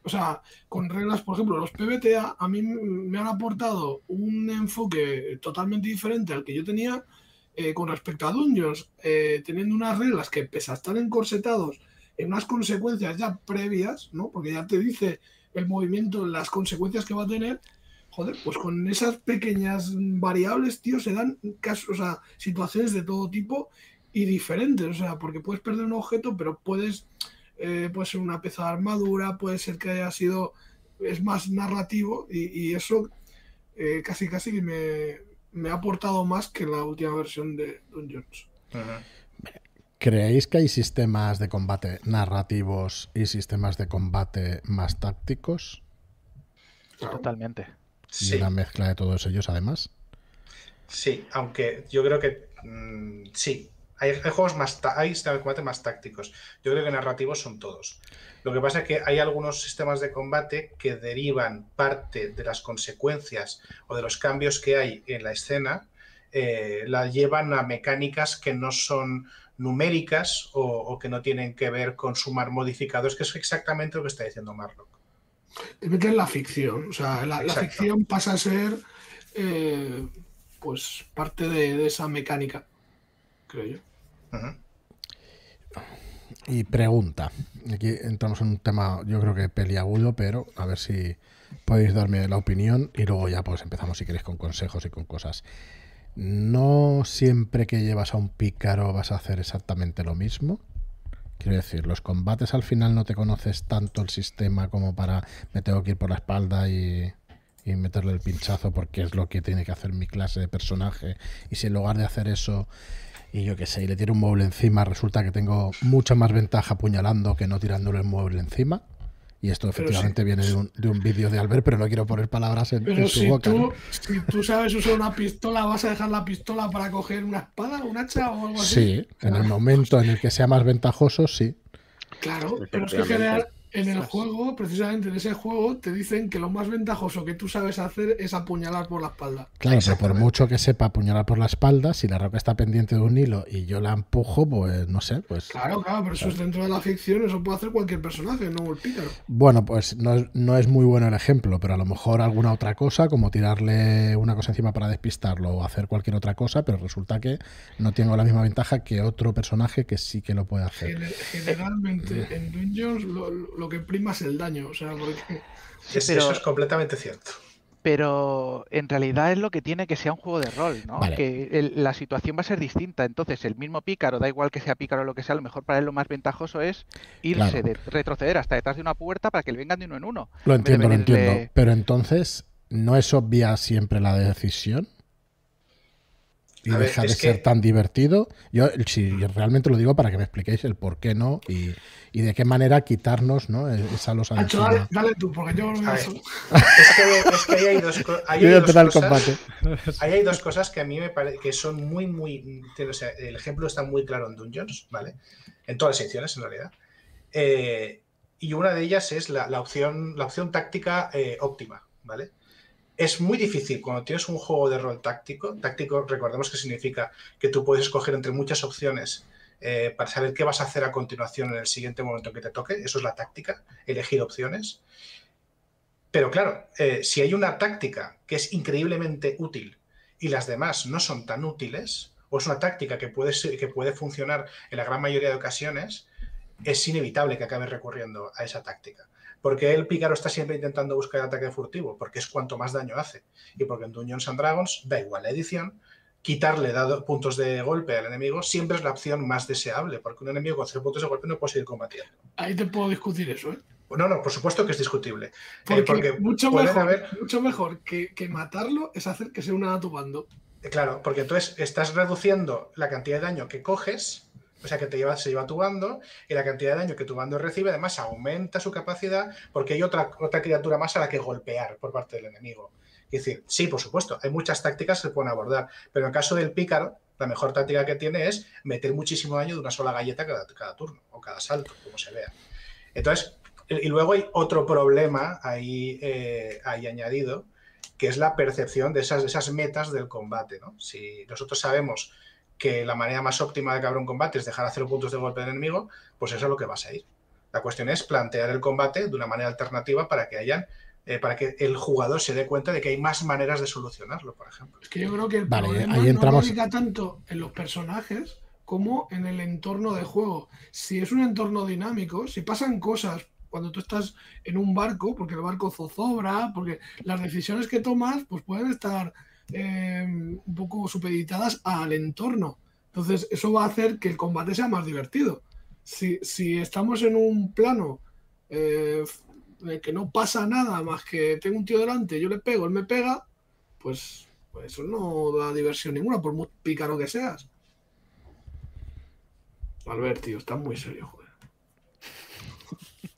O sea, con reglas, por ejemplo, los PBTA a mí me han aportado un enfoque totalmente diferente al que yo tenía eh, con respecto a Dungeons, eh, teniendo unas reglas que, pese a estar encorsetados en unas consecuencias ya previas, ¿no? Porque ya te dice el movimiento, las consecuencias que va a tener, joder, pues con esas pequeñas variables, tío, se dan casos, o sea, situaciones de todo tipo y diferentes, o sea, porque puedes perder un objeto, pero puedes, eh, puede ser una pieza de armadura, puede ser que haya sido, es más narrativo y, y eso eh, casi casi que me, me, ha aportado más que la última versión de Dungeons. Uh -huh. ¿Creéis que hay sistemas de combate narrativos y sistemas de combate más tácticos? Totalmente. Y una mezcla de todos ellos, además. Sí, aunque yo creo que mmm, sí. Hay, hay, juegos más hay sistemas de combate más tácticos. Yo creo que narrativos son todos. Lo que pasa es que hay algunos sistemas de combate que derivan parte de las consecuencias o de los cambios que hay en la escena, eh, la llevan a mecánicas que no son numéricas o, o, que no tienen que ver con sumar modificados, que es exactamente lo que está diciendo Marlock. Te meten la ficción, o sea, la, la ficción pasa a ser eh, pues parte de, de, esa mecánica, creo yo. Y pregunta, aquí entramos en un tema yo creo que peliagudo, pero a ver si podéis darme la opinión y luego ya pues empezamos si queréis con consejos y con cosas. No siempre que llevas a un pícaro vas a hacer exactamente lo mismo. Quiero decir, los combates al final no te conoces tanto el sistema como para me tengo que ir por la espalda y meterle el pinchazo porque es lo que tiene que hacer mi clase de personaje. Y si en lugar de hacer eso y yo qué sé, y le tiro un mueble encima, resulta que tengo mucha más ventaja apuñalando que no tirándole el mueble encima. Y esto efectivamente sí, viene de un, de un vídeo de Albert, pero no quiero poner palabras en, pero en su si boca. Tú, ¿no? Si tú sabes usar una pistola, ¿vas a dejar la pistola para coger una espada, un hacha o algo así? Sí, en el momento en el que sea más ventajoso, sí. Claro, pero es que general, en el juego, precisamente en ese juego, te dicen que lo más ventajoso que tú sabes hacer es apuñalar por la espalda. Claro, pero por mucho que sepa apuñalar por la espalda, si la roca está pendiente de un hilo y yo la empujo, pues no sé, pues... Claro, claro, pero eso es dentro de la ficción, eso puede hacer cualquier personaje, no el pícaro. Bueno, pues no es, no es muy bueno el ejemplo, pero a lo mejor alguna otra cosa, como tirarle una cosa encima para despistarlo o hacer cualquier otra cosa, pero resulta que no tengo la misma ventaja que otro personaje que sí que lo puede hacer. Generalmente en Dungeons lo, lo que prima es el daño, o sea, porque... Sí, pero... Eso es completamente cierto. pero en realidad es lo que tiene que sea un juego de rol, ¿no? Vale. Que el- la situación va a ser distinta. Entonces, el mismo pícaro, da igual que sea pícaro o lo que sea, a lo mejor para él lo más ventajoso es irse, Claro. de retroceder hasta detrás de una puerta para que le vengan de uno en uno. Lo entiendo, lo entiendo. Pero entonces, ¿no es obvia siempre la decisión? Y A ver, deja de ser que- tan divertido. Yo si realmente lo digo para que me expliquéis el por qué no y, y de qué manera quitarnos ¿no? E-, esa losa Hacho, dale, dale tú, porque yo eso- Es que, es que ahí hay dos, ahí hay dos cosas. combate. Ahí hay dos cosas que a mí me parece que son muy, muy. O sea, el ejemplo está muy claro en Dungeons, ¿vale? En todas las ediciones, en realidad. Eh, y una de ellas es la, la opción, la opción táctica eh, óptima, ¿vale? Es muy difícil cuando tienes un juego de rol táctico. Táctico, recordemos que significa que tú puedes escoger entre muchas opciones eh, para saber qué vas a hacer a continuación en el siguiente momento que te toque. Eso es la táctica, elegir opciones. Pero claro, eh, si hay una táctica que es increíblemente útil y las demás no son tan útiles, o es una táctica que puede, que puede funcionar en la gran mayoría de ocasiones, es inevitable que acabe recurriendo a esa táctica. Porque el pícaro está siempre intentando buscar el ataque furtivo, porque es cuanto más daño hace. Y porque en Dungeons and Dragons, da igual la edición, quitarle dado puntos de golpe al enemigo siempre es la opción más deseable, porque un enemigo con cero puntos de golpe no puede seguir combatiendo. ahí te puedo discutir eso, ¿eh? No, no, por supuesto que es discutible. Eh, Porque, mucho, mejor, haber- mucho mejor que, que matarlo es hacer que se una a tu bando. Eh, Claro, porque entonces estás reduciendo la cantidad de daño que coges, o sea, que te lleva, se lleva tu bando, y la cantidad de daño que tu bando recibe, además aumenta su capacidad porque hay otra, otra criatura más a la que golpear por parte del enemigo. Es decir, sí, por supuesto, hay muchas tácticas que se pueden abordar, pero en el caso del pícaro, la mejor táctica que tiene es meter muchísimo daño de una sola galleta cada, cada turno, o cada salto, como se vea. Entonces, y luego hay otro problema ahí, eh, ahí añadido, que es la percepción de esas, de esas metas del combate. ¿no? Si nosotros sabemos que la manera más óptima de acabar un combate es dejar a cero puntos de golpe del enemigo, pues eso es lo que vas a ir. La cuestión es plantear el combate de una manera alternativa para que hayan, eh, para que el jugador se dé cuenta de que hay más maneras de solucionarlo, por ejemplo. Es que yo creo que el Vale, problema ahí entramos- no radica tanto en los personajes como en el entorno de juego. Si es un entorno dinámico, si pasan cosas cuando tú estás en un barco, porque el barco zozobra, porque las decisiones que tomas pues pueden estar eh, un poco supeditadas al entorno. Entonces, eso va a hacer que el combate sea más divertido. Si, si estamos en un plano eh, de que no pasa nada más que tengo un tío delante, yo le pego, él me pega, pues, pues eso no da diversión ninguna, por muy pícaro que seas. Albert, tío, estás muy serio, joder.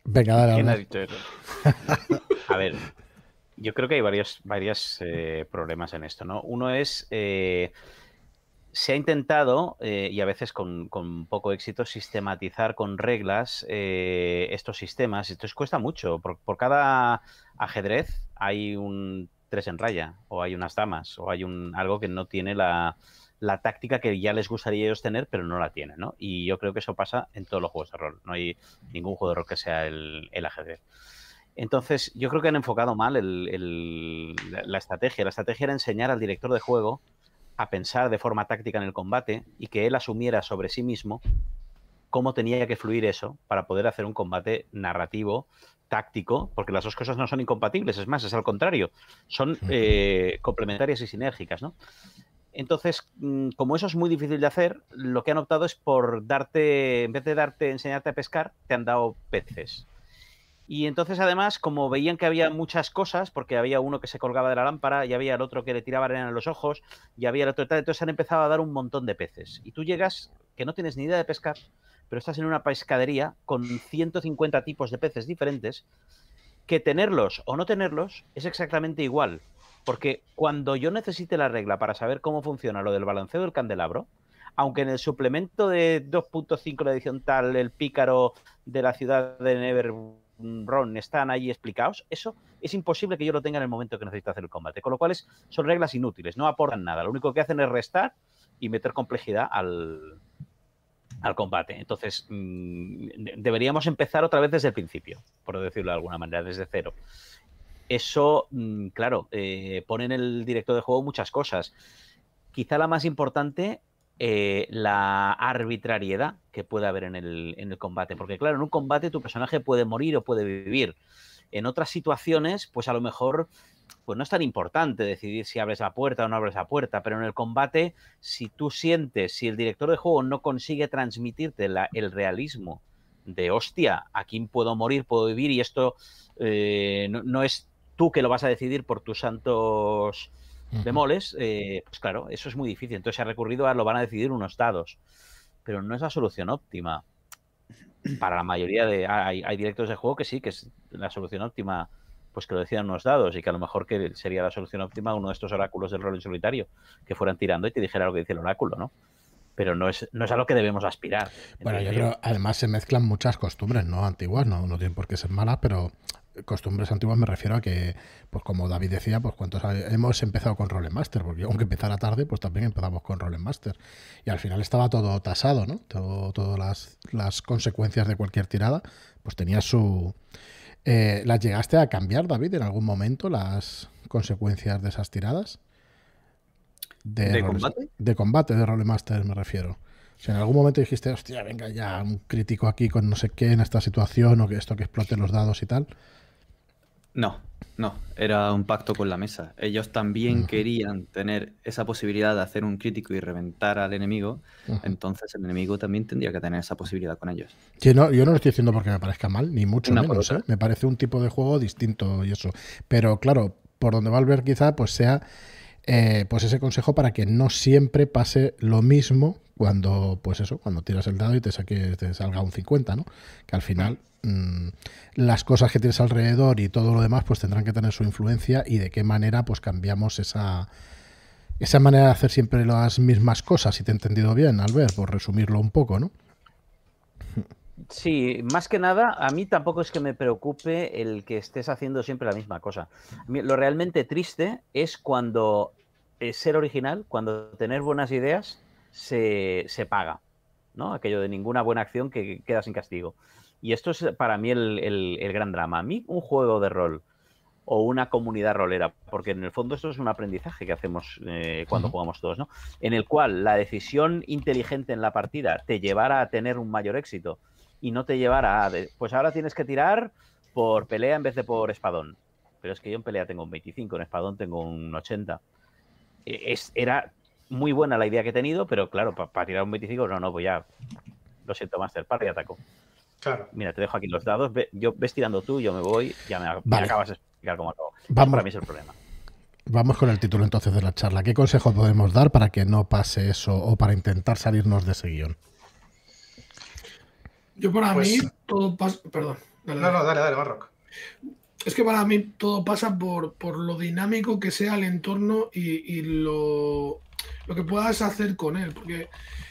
Venga, dale, ¿Quién ha dicho eso? [laughs] A ver, yo creo que hay varios, varios eh, problemas en esto, ¿no? Uno es, eh, se ha intentado, eh, y a veces con, con poco éxito, sistematizar con reglas eh, estos sistemas. Entonces cuesta mucho. Por, cada ajedrez hay un tres en raya, o hay unas damas, o hay un algo que no tiene la, la táctica que ya les gustaría ellos tener, pero no la tienen, ¿no? Y yo creo que eso pasa en todos los juegos de rol. No hay ningún juego de rol que sea el ajedrez. Entonces, yo creo que han enfocado mal el- el- la, la estrategia. La estrategia era enseñar al director de juego a pensar de forma táctica en el combate y que él asumiera sobre sí mismo cómo tenía que fluir eso para poder hacer un combate narrativo, táctico, porque las dos cosas no son incompatibles, es más, es al contrario, son eh, complementarias y sinérgicas, ¿no? Entonces, mm, como eso es muy difícil de hacer, lo que han optado es por darte, en vez de darte, enseñarte a pescar, te han dado peces. Y entonces, además, como veían que había muchas cosas, porque había uno que se colgaba de la lámpara, y había el otro que le tiraba arena en los ojos, y había el otro tal, entonces han empezado a dar un montón de peces. Y tú llegas, que no tienes ni idea de pescar, pero estás en una pescadería con 150 tipos de peces diferentes, que tenerlos o no tenerlos es exactamente igual. Porque cuando yo necesite la regla para saber cómo funciona lo del balanceo del candelabro, aunque en el suplemento de 2.5 la edición tal, el pícaro de la ciudad de Neverron están ahí explicados, eso es imposible que yo lo tenga en el momento que necesito hacer el combate. Con lo cual es- son reglas inútiles, no aportan nada. Lo único que hacen es restar y meter complejidad al, al combate. Entonces, mm, de- deberíamos empezar otra vez desde el principio, por decirlo de alguna manera, desde cero. Eso, mm, claro, eh, pone en el director de juego muchas cosas. Quizá la más importante, eh, la arbitrariedad que puede haber en el, en el combate. Porque, claro, en un combate tu personaje puede morir o puede vivir. En otras situaciones, pues a lo mejor pues no es tan importante decidir si abres la puerta o no abres la puerta, pero en el combate, si tú sientes, si el director de juego no consigue transmitirte el realismo de hostia, aquí puedo morir, puedo vivir y esto eh, no, es tú que lo vas a decidir por tus santos demoles, eh, pues claro, eso es muy difícil. Entonces se ha recurrido a lo van a decidir unos dados, pero no es la solución óptima. Para la mayoría de... Hay, hay directores de juego que sí, que es la solución óptima pues que lo decían unos dados y que a lo mejor que sería la solución óptima uno de estos oráculos del rol en solitario, que fueran tirando y te dijera lo que dice el oráculo, ¿no? Pero no es, no es a lo que debemos aspirar. Bueno, yo creo, además se mezclan muchas costumbres, ¿no? Antiguas, no, no tienen por qué ser malas, pero costumbres antiguas me refiero a que, pues como David decía, pues cuántos hemos empezado con Rolemaster, porque aunque empezara tarde, pues también empezamos con Rolemaster. Y al final estaba todo tasado, ¿no? Todo, todas las, las consecuencias de cualquier tirada, pues tenía su, eh, ¿Las llegaste a cambiar, David, en algún momento las consecuencias de esas tiradas? ¿De, combate? De combate, de Rolemaster me refiero. Si en algún momento dijiste, hostia, venga ya, un crítico aquí con no sé qué en esta situación o que esto que explote los dados y tal. No, no, era un pacto con la mesa. Ellos también querían tener esa posibilidad de hacer un crítico y reventar al enemigo, entonces el enemigo también tendría que tener esa posibilidad con ellos. yo no lo estoy diciendo porque me parezca mal, ni mucho menos. ¿eh? Me parece un tipo de juego distinto y eso. Pero claro, por donde va a ver quizá pues sea eh, pues ese consejo para que no siempre pase lo mismo cuando, pues eso, cuando tiras el dado y te, saque, te salga un 50, ¿no? Que al final mm, las cosas que tienes alrededor y todo lo demás pues tendrán que tener su influencia y de qué manera pues cambiamos esa, esa manera de hacer siempre las mismas cosas, si te he entendido bien, Albert, por resumirlo un poco, ¿no? Sí, más que nada, a mí tampoco es que me preocupe el que estés haciendo siempre la misma cosa. lo realmente triste es cuando eh, ser original, cuando tener buenas ideas se, paga, ¿no? Aquello de ninguna buena acción que queda sin castigo. Y esto es para mí el, gran drama. A mí un juego de rol o una comunidad rolera, porque en el fondo esto es un aprendizaje que hacemos eh, cuando jugamos todos, ¿no? En el cual la decisión inteligente en la partida te llevara a tener un mayor éxito y no te llevara a, pues ahora tienes que tirar por pelea en vez de por espadón. Pero es que yo en pelea tengo un 25, en espadón tengo un 80. E, es, era muy buena la idea que he tenido, pero claro, para tirar un 25, no, no, pues ya, lo siento, Master, para y ataco. Claro. Mira, te dejo aquí los dados, yo ves tirando tú, yo me voy, ya me, acabas de explicar cómo acabo. Vamos. para mí es el problema. Vamos con el título entonces de la charla. ¿Qué consejo podemos dar para que no pase eso o para intentar salirnos de ese guion? Yo para pues mí todo pasa. Perdón. no, no, dale, dale, Barrock. Es que para mí todo pasa por, lo dinámico que sea el entorno y, lo, lo, que puedas hacer con él. Porque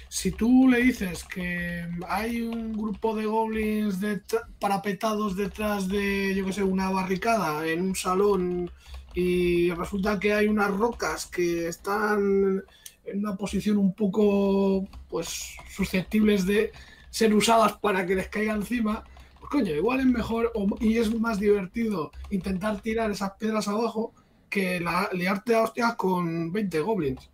si tú le dices que hay un grupo de goblins de parapetados detrás de, yo qué sé, una barricada en un salón y resulta que hay unas rocas que están en una posición un poco pues susceptibles de ser usadas para que les caiga encima, pues coño, igual es mejor y es más divertido intentar tirar esas piedras abajo que liarte a hostias con 20 goblins.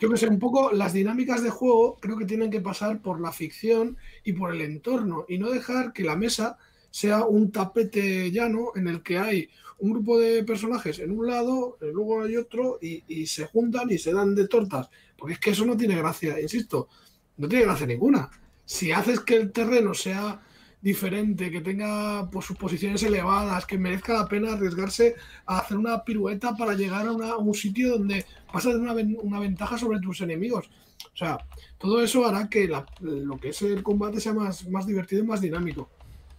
Yo que sé, un poco las dinámicas de juego creo que tienen que pasar por la ficción y por el entorno y no dejar que la mesa sea un tapete llano en el que hay un grupo de personajes en un lado, luego hay otro y se juntan y se dan de tortas. Porque es que eso no tiene gracia, insisto no tiene gracia ninguna. Si haces que el terreno sea diferente, que tenga pues, sus posiciones elevadas, que merezca la pena arriesgarse a hacer una pirueta para llegar a, un sitio donde vas a tener una, una, ventaja sobre tus enemigos. O sea, todo eso hará que lo que es el combate sea más, más divertido y más dinámico.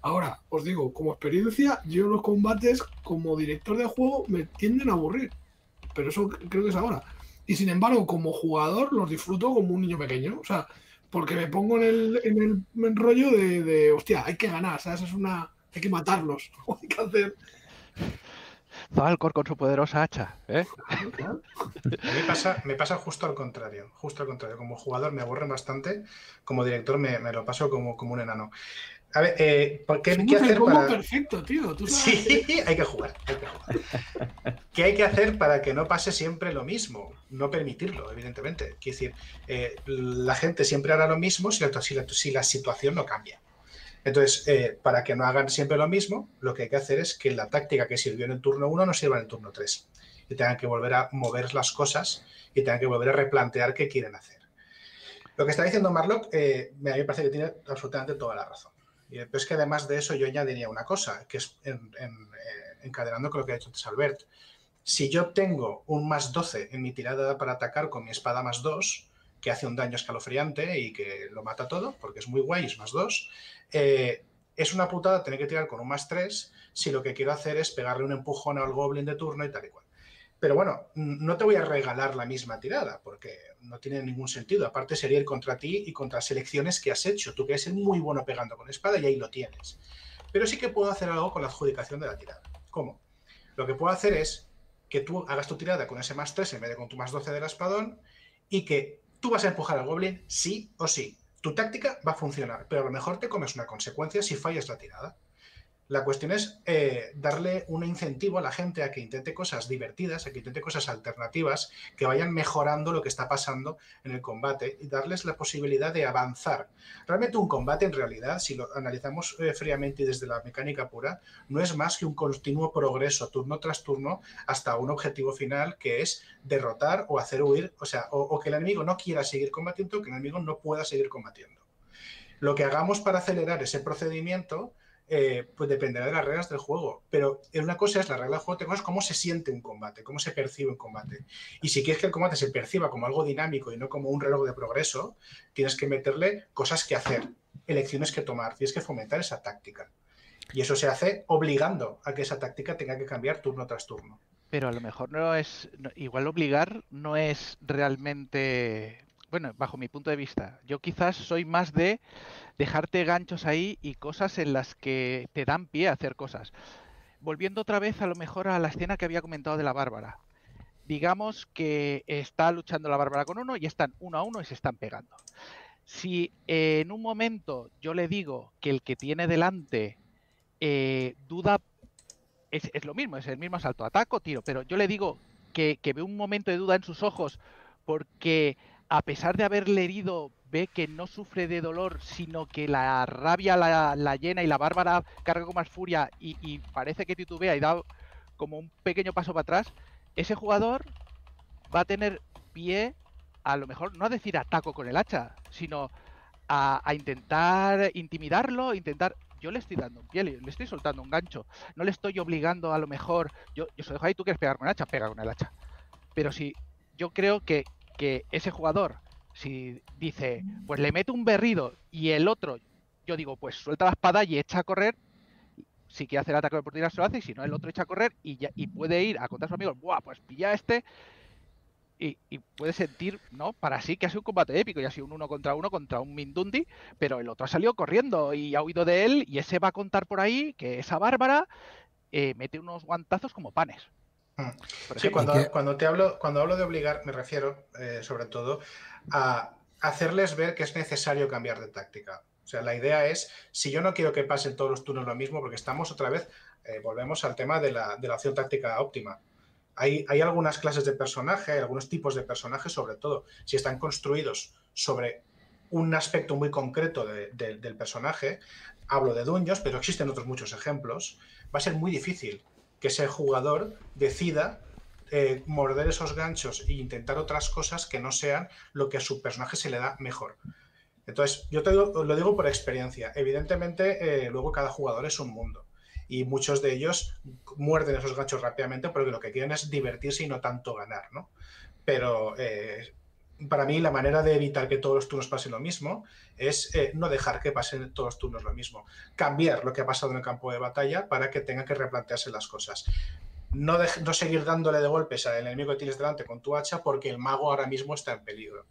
Ahora, os digo, como experiencia, yo los combates como director de juego me tienden a aburrir. Pero eso creo que es ahora. Y sin embargo, como jugador, los disfruto como un niño pequeño. O sea, porque me pongo en el, en el rollo de, hostia, hay que ganar, ¿sabes? Es una, hay que matarlos, [laughs] hay que hacer... Valcor con su poderosa hacha, ¿eh? me pasa, me pasa justo al contrario, justo al contrario. Como jugador me aburre bastante, como director me, me lo paso como, como un enano. A ver, eh, ¿qué hay que hacer para... perfecto, tío. Sí, [laughs] hay que jugar, ¿Qué hay que hacer para que no pase siempre lo mismo? No permitirlo, evidentemente. Quiero decir, eh, la gente siempre hará lo mismo si la, si, la, situación no cambia. Entonces, eh, para que no hagan siempre lo mismo, lo que hay que hacer es que la táctica que sirvió en el turno 1 no sirva en el turno 3 y tengan que volver a mover las cosas y tengan que volver a replantear qué quieren hacer. Lo que está diciendo Marlock, eh, a mí me parece que tiene absolutamente toda la razón. Pero es que además de eso yo añadiría una cosa, que es en, eh, encadenando con lo que ha dicho antes Albert. Si yo tengo un más 12 en mi tirada para atacar con mi espada más 2, que hace un daño escalofriante y que lo mata todo, porque es muy guay, es más 2, eh, es una putada tener que tirar con un más 3 si lo que quiero hacer es pegarle un empujón al goblin de turno y tal y cual. Pero bueno, no te voy a regalar la misma tirada, porque no tiene ningún sentido. Aparte sería ir contra ti y contra selecciones que has hecho. Tú que eres muy bueno pegando con espada y ahí lo tienes. Pero sí que puedo hacer algo con la adjudicación de la tirada. ¿Cómo? Lo que puedo hacer es que tú hagas tu tirada con ese más 3 en vez de con tu más 12 del espadón y que tú vas a empujar al goblin sí o sí. Tu táctica va a funcionar, pero a lo mejor te comes una consecuencia si fallas la tirada. La cuestión es eh, darle un incentivo a la gente a que intente cosas divertidas, a que intente cosas alternativas, que vayan mejorando lo que está pasando en el combate y darles la posibilidad de avanzar. Realmente un combate en realidad, si lo analizamos eh, fríamente y desde la mecánica pura, no es más que un continuo progreso turno tras turno hasta un objetivo final que es derrotar o hacer huir, o sea, o que el enemigo no quiera seguir combatiendo, que el enemigo no pueda seguir combatiendo. Lo que hagamos para acelerar ese procedimiento eh, pues dependerá de las reglas del juego. Pero una cosa es la regla del juego, otra cosa es cómo se siente un combate, cómo se percibe un combate. Y si quieres que el combate se perciba como algo dinámico y no como un reloj de progreso, tienes que meterle cosas que hacer, elecciones que tomar, tienes que fomentar esa táctica. Y eso se hace obligando a que esa táctica tenga que cambiar turno tras turno. Pero a lo mejor no es, igual obligar no es realmente bueno, bajo mi punto de vista, yo quizás soy más de dejarte ganchos ahí y cosas en las que te dan pie a hacer cosas. Volviendo otra vez a lo mejor a la escena que había comentado de la Bárbara. Digamos que está luchando la Bárbara con uno y están uno a uno y se están pegando. Si en un momento yo le digo que el que tiene delante eh, duda, es, lo mismo, es el mismo salto, ataco, tiro, pero yo le digo que, que ve un momento de duda en sus ojos porque a pesar de haberle herido, ve que no sufre de dolor, sino que la rabia la, llena y la bárbara carga con más furia y, parece que titubea y da como un pequeño paso para atrás, ese jugador va a tener pie a lo mejor no a decir ataco con el hacha, sino a, intentar intimidarlo, intentar yo le estoy dando un pie, le estoy soltando un gancho. No le estoy obligando a lo mejor. Yo, yo se dejo ahí, tú quieres pegar con el hacha, pega con el hacha. Pero si yo creo que, que ese jugador, si dice, pues le meto un berrido y el otro, yo digo, pues suelta la espada y echa a correr, si quiere hacer ataque de oportunidad se lo hace, y si no, el otro echa a correr y, ya, y puede ir a contar a sus amigos, Buah, pues pilla a este. Y, puede sentir, ¿no? Para sí que ha sido un combate épico y ha sido un uno contra uno contra un Mindundi, pero el otro ha salido corriendo y ha huido de él y ese va a contar por ahí que esa Bárbara eh, mete unos guantazos como panes. Mm. Sí, cuando, cuando, te hablo, cuando hablo de obligar, me refiero eh, sobre todo a hacerles ver que es necesario cambiar de táctica. O sea, la idea es, si yo no quiero que pasen todos los turnos lo mismo, porque estamos otra vez, eh, volvemos al tema de la, de la opción táctica óptima. Hay, hay, algunas clases de personaje, hay algunos tipos de personajes, sobre todo, si están construidos sobre un aspecto muy concreto del personaje, hablo de dueños, pero existen otros muchos ejemplos, va a ser muy difícil que ese jugador decida eh, morder esos ganchos e intentar otras cosas que no sean lo que a su personaje se le da mejor. Entonces, yo te lo digo por experiencia. Evidentemente, eh, luego cada jugador es un mundo. Y muchos de ellos muerden esos ganchos rápidamente porque lo que quieren es divertirse y no tanto ganar, ¿no? Pero eh, para mí la manera de evitar que todos los turnos pasen lo mismo es eh, no dejar que pasen todos los turnos lo mismo. Cambiar lo que ha pasado en el campo de batalla para que tenga que replantearse las cosas. No, no seguir dándole de golpes al enemigo que tienes delante con tu hacha porque el mago ahora mismo está en peligro.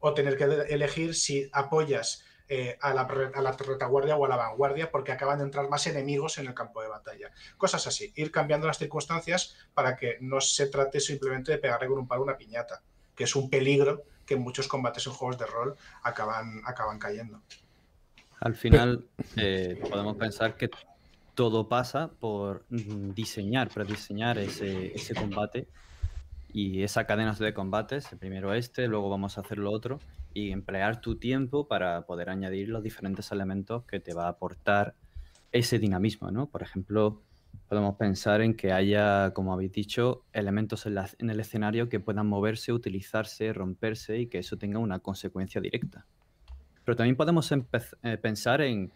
O tener que elegir si apoyas eh, a, la, a, la, retaguardia o a la vanguardia porque acaban de entrar más enemigos en el campo de batalla. Cosas así. Ir cambiando las circunstancias para que no se trate simplemente de pegarle con un palo una piñata que es un peligro que en muchos combates en juegos de rol acaban, acaban cayendo. Al final eh, podemos pensar que todo pasa por diseñar, prediseñar ese, ese combate Y esa cadena de combates, primero este, luego vamos a hacer lo otro, y emplear tu tiempo para poder añadir los diferentes elementos que te va a aportar ese dinamismo, ¿no? Por ejemplo, podemos pensar en que haya, como habéis dicho, elementos en, el escenario que puedan moverse, utilizarse, romperse y que eso tenga una consecuencia directa. Pero también podemos eh, pensar en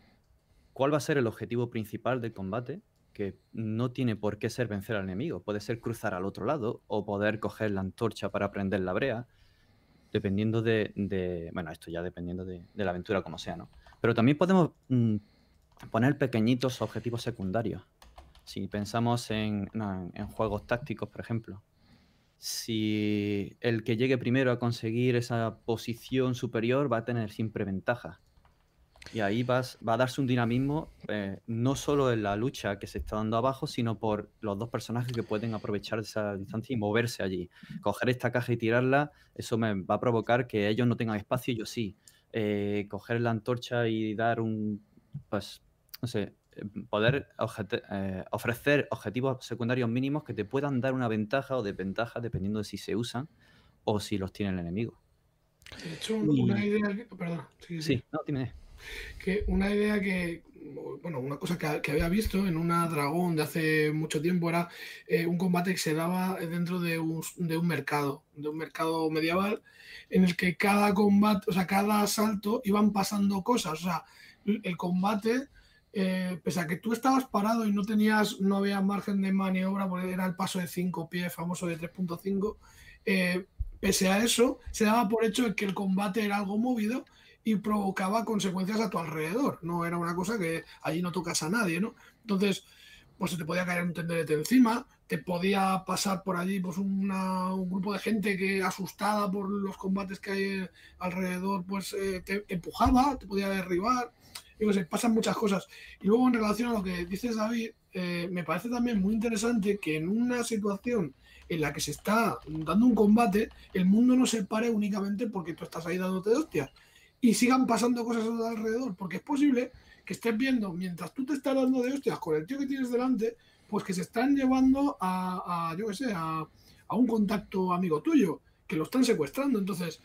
cuál va a ser el objetivo principal del combate que no tiene por qué ser vencer al enemigo. Puede ser cruzar al otro lado o poder coger la antorcha para prender la brea, dependiendo de, bueno, esto ya dependiendo de, la aventura como sea, ¿no? Pero también podemos mm, poner pequeñitos objetivos secundarios. Si pensamos en, en juegos tácticos, por ejemplo, si el que llegue primero a conseguir esa posición superior va a tener siempre ventaja. Y ahí vas, va a darse un dinamismo eh, no solo en la lucha que se está dando abajo, sino por los dos personajes que pueden aprovechar esa distancia y moverse allí. Coger esta caja y tirarla, eso me va a provocar que ellos no tengan espacio y yo sí. Eh, coger la antorcha y dar un, pues, no sé, eh, poder ofrecer objetivos secundarios mínimos que te puedan dar una ventaja o desventaja dependiendo de si se usan o si los tiene el enemigo. De hecho, una idea Perdón. Sí, sí. no, dime que una idea que, bueno, una cosa que, había visto en una dragón de hace mucho tiempo era eh, un combate que se daba dentro de un, de un, mercado, de un mercado medieval, en el que cada combate, o sea, cada asalto iban pasando cosas, o sea, el combate, eh, pese a que tú estabas parado y no tenías, no había margen de maniobra, porque era el paso de 5 pies famoso de 3.5, eh, pese a eso, se daba por hecho que el combate era algo movido y provocaba consecuencias a tu alrededor. No era una cosa que allí no tocas a nadie, ¿no? Entonces, pues se te podía caer un tenderete encima, te podía pasar por allí pues un grupo de gente que asustada por los combates que hay alrededor, pues eh, te, empujaba, te podía derribar. Y pues, pasan muchas cosas. Y luego en relación a lo que dices David, eh, me parece también muy interesante que en una situación en la que se está dando un combate, el mundo no se pare únicamente porque tú estás ahí dándote de hostias, y sigan pasando cosas a tu alrededor, porque es posible que estés viendo, mientras tú te estás dando de hostias con el tío que tienes delante, pues que se están llevando a, yo qué sé, a, un contacto amigo tuyo, que lo están secuestrando. Entonces,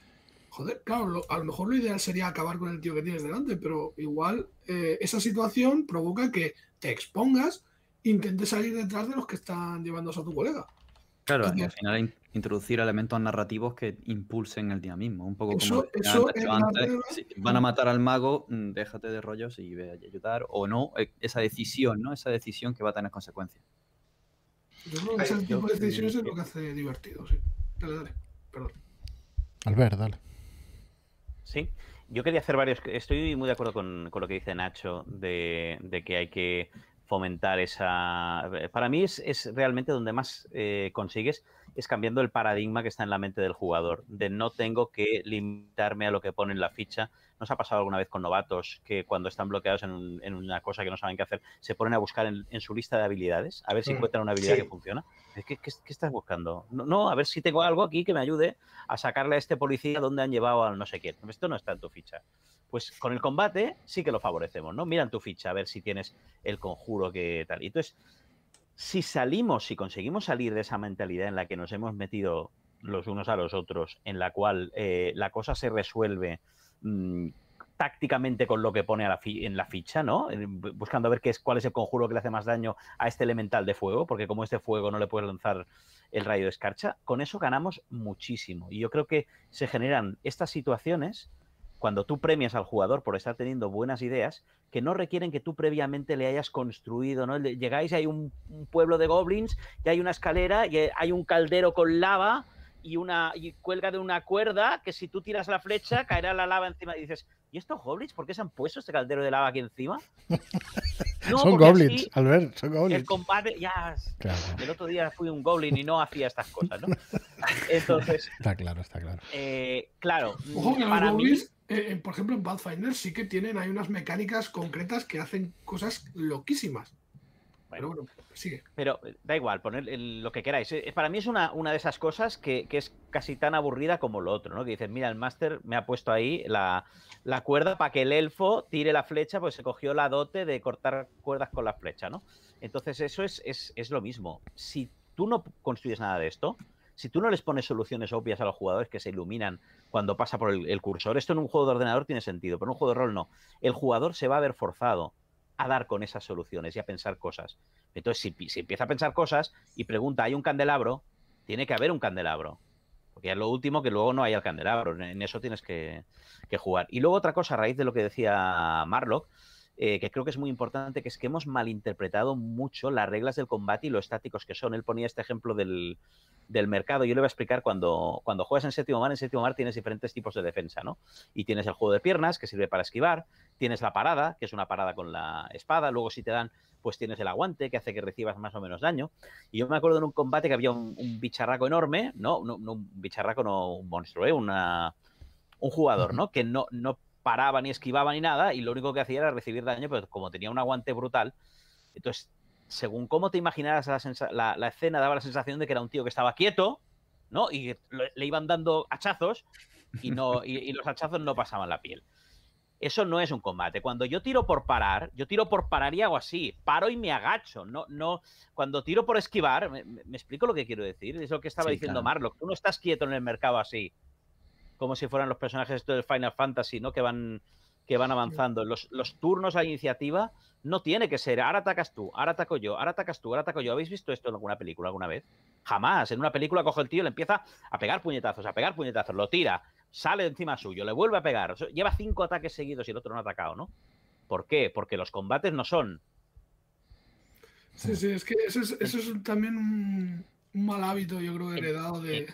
joder, claro, a lo mejor lo ideal sería acabar con el tío que tienes delante, pero igual eh, esa situación provoca que te expongas, intentes salir detrás de los que están llevándose a tu colega. Claro, al final introducir elementos narrativos que impulsen el dinamismo. Un poco como antes, van a matar al mago, mm, déjate de rollos y ve a ayudar, o no, eh, esa decisión, ¿no? Esa decisión que va a tener consecuencias. Yo creo que ese tipo de decisiones es lo que hace divertido, sí. Dale, dale, perdón. Albert, dale. Sí, yo quería hacer varios. Estoy muy de acuerdo con, lo que dice Nacho de, de que hay que fomentar esa... Para mí es, es realmente donde más eh, consigues, es cambiando el paradigma que está en la mente del jugador, de no tengo que limitarme a lo que pone en la ficha. ¿Nos ha pasado alguna vez con novatos que cuando están bloqueados en, en una cosa que no saben qué hacer, se ponen a buscar en, su lista de habilidades, a ver si mm, encuentran una habilidad que funciona? ¿Qué, qué, estás buscando? No, no, a ver si tengo algo aquí que me ayude a sacarle a este policía donde han llevado al no sé quién. Esto no está en tu ficha. Pues con el combate sí que lo favorecemos, ¿no? Mira en tu ficha a ver si tienes el conjuro que tal. Y entonces, si salimos, si conseguimos salir de esa mentalidad en la que nos hemos metido los unos a los otros, en la cual eh, la cosa se resuelve mm, tácticamente con lo que pone en la ficha, ¿no? Buscando a ver qué es, cuál es el conjuro que le hace más daño a este elemental de fuego, porque como este fuego no le puedes lanzar el rayo de escarcha, con eso ganamos muchísimo. Y yo creo que se generan estas situaciones cuando tú premias al jugador por estar teniendo buenas ideas, que no requieren que tú previamente le hayas construido, ¿no? Llegáis, hay un, pueblo de goblins, y hay una escalera, y hay un caldero con lava, y una y cuelga de una cuerda que si tú tiras la flecha caerá la lava encima y dices ¿y estos goblins por qué se han puesto este caldero de lava aquí encima? [laughs] son goblins, Albert, son goblins. El combate, ya. El otro día fui un goblin y no hacía estas cosas, ¿no? [laughs] Entonces. Está claro, está claro. Eh, claro. Ojo para mí, eh, por ejemplo, en Pathfinder sí que tienen, hay unas mecánicas concretas que hacen cosas loquísimas. pero bueno, sigue. Pero eh, da igual, poner lo que queráis. Eh, para mí es una, una de esas cosas que, es casi tan aburrida como lo otro, ¿no? Que dices, mira, el máster me ha puesto ahí la, cuerda para que el elfo tire la flecha, pues se cogió la dote de cortar cuerdas con la flecha, ¿no? Entonces eso es, es, es lo mismo. Si tú no construyes nada de esto, si tú no les pones soluciones obvias a los jugadores que se iluminan cuando pasa por el, cursor, esto en un juego de ordenador tiene sentido, pero en un juego de rol no. El jugador se va a ver forzado a dar con esas soluciones y a pensar cosas. Entonces, si, si empieza a pensar cosas y pregunta, ¿hay un candelabro? Tiene que haber un candelabro. Porque es lo último que luego no haya el candelabro. En eso tienes que, que jugar. Y luego otra cosa, a raíz de lo que decía Marlock, eh, que creo que es muy importante, que es que hemos malinterpretado mucho las reglas del combate y lo estáticos que son. Él ponía este ejemplo del, mercado. Yo le voy a explicar cuando, cuando juegas en séptimo mar, en séptimo mar tienes diferentes tipos de defensa, ¿no? Y tienes el juego de piernas, que sirve para esquivar, tienes la parada, que es una parada con la espada, luego si te dan, pues tienes el aguante, que hace que recibas más o menos daño. Y yo me acuerdo en un combate que había un, bicharraco enorme, ¿no? No, un bicharraco, no un monstruo, ¿eh? Una, un jugador, ¿no? Que no, no paraba ni esquivaba ni nada y lo único que hacía era recibir daño, pero como tenía un aguante brutal, entonces, según cómo te imaginaras la, la, escena, daba la sensación de que era un tío que estaba quieto, ¿no? Y le iban dando hachazos y, no, [laughs] y, los hachazos no pasaban la piel. Eso no es un combate. Cuando yo tiro por parar, yo tiro por parar y hago así. Paro y me agacho. No, no. Cuando tiro por esquivar, me, explico lo que quiero decir. Es lo que estaba diciendo Marlock. Tú no estás quieto en el mercado así como si fueran los personajes de Final Fantasy, ¿no? Que van, que van avanzando. Los, los turnos a iniciativa no tiene que ser, ahora atacas tú, ahora ataco yo, ahora atacas tú, ahora ataco yo. ¿Habéis visto esto en alguna película alguna vez? Jamás. En una película coge el tío y le empieza a pegar puñetazos, a pegar puñetazos, lo tira, sale encima suyo, le vuelve a pegar. Lleva cinco ataques seguidos y el otro no ha atacado, ¿no? ¿Por qué? Porque los combates no son. Sí, sí, es que eso es, eso es también un, mal hábito, yo creo, heredado de.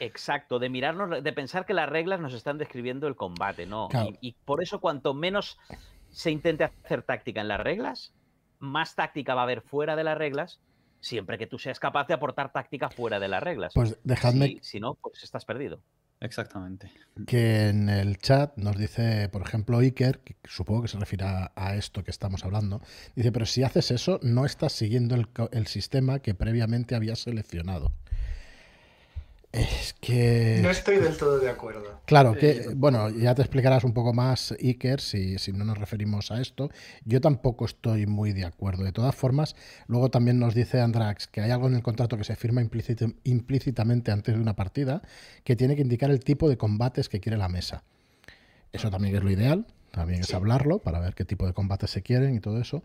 Exacto, de mirarnos, de pensar que las reglas nos están describiendo el combate, ¿no? Y, por eso cuanto menos se intente hacer táctica en las reglas, más táctica va a haber fuera de las reglas, siempre que tú seas capaz de aportar táctica fuera de las reglas. Pues dejadme... Si, no, pues estás perdido. Exactamente. Que en el chat nos dice, por ejemplo, Iker, que supongo que se refiere a esto que estamos hablando, dice, pero si haces eso, no estás siguiendo el, el sistema que previamente habías seleccionado. Es que. No estoy del todo de acuerdo. Claro, que, bueno, ya te explicarás un poco más, Iker, si, si, no nos referimos a esto. Yo tampoco estoy muy de acuerdo. De todas formas, luego también nos dice Andrax que hay algo en el contrato que se firma implícitamente antes de una partida que tiene que indicar el tipo de combates que quiere la mesa. Eso también es lo ideal, también es hablarlo para ver qué tipo de combates se quieren y todo eso.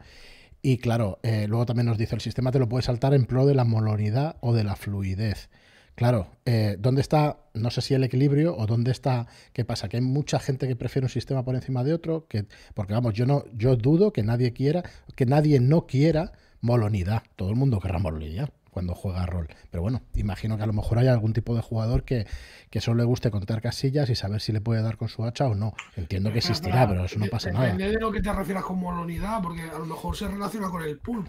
Y claro, eh, luego también nos dice el sistema te lo puede saltar en pro de la molonidad o de la fluidez. Claro, eh, ¿dónde está, no sé si el equilibrio o dónde está, qué pasa? Que hay mucha gente que prefiere un sistema por encima de otro, que, porque vamos, yo no, yo dudo que nadie quiera, que nadie no quiera molonidad. Todo el mundo querrá molonidad cuando juega rol. Pero bueno, imagino que a lo mejor hay algún tipo de jugador que, que solo le guste contar casillas y saber si le puede dar con su hacha o no. Entiendo que existirá, pero eso no pasa nada. Depende de lo que te refieras con molonidad, porque a lo mejor se relaciona con el pulp,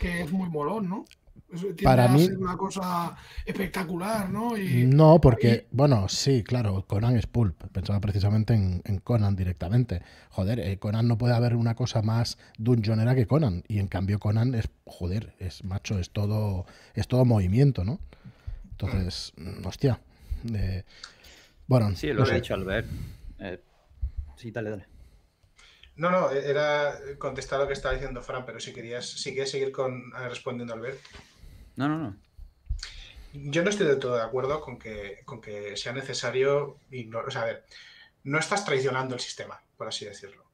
que es muy molón, ¿no? Para mí una cosa espectacular, ¿no? no, porque, bueno, sí, claro, Conan es pulp. Pensaba precisamente en, Conan directamente. Joder, eh, Conan no puede haber una cosa más dungeonera que Conan. Y en cambio Conan es, joder, es macho, es todo, es todo movimiento, ¿no? Entonces, mm, hostia. Eh, bueno. Sí, lo he hecho Albert. Eh, sí, dale, dale. No, no, era contestar lo que estaba diciendo Fran, pero si querías, si quieres seguir con, respondiendo Albert. No, no, no. Yo no estoy del todo de acuerdo con que, con que sea necesario ignorar. O sea, a ver, no estás traicionando el sistema, por así decirlo.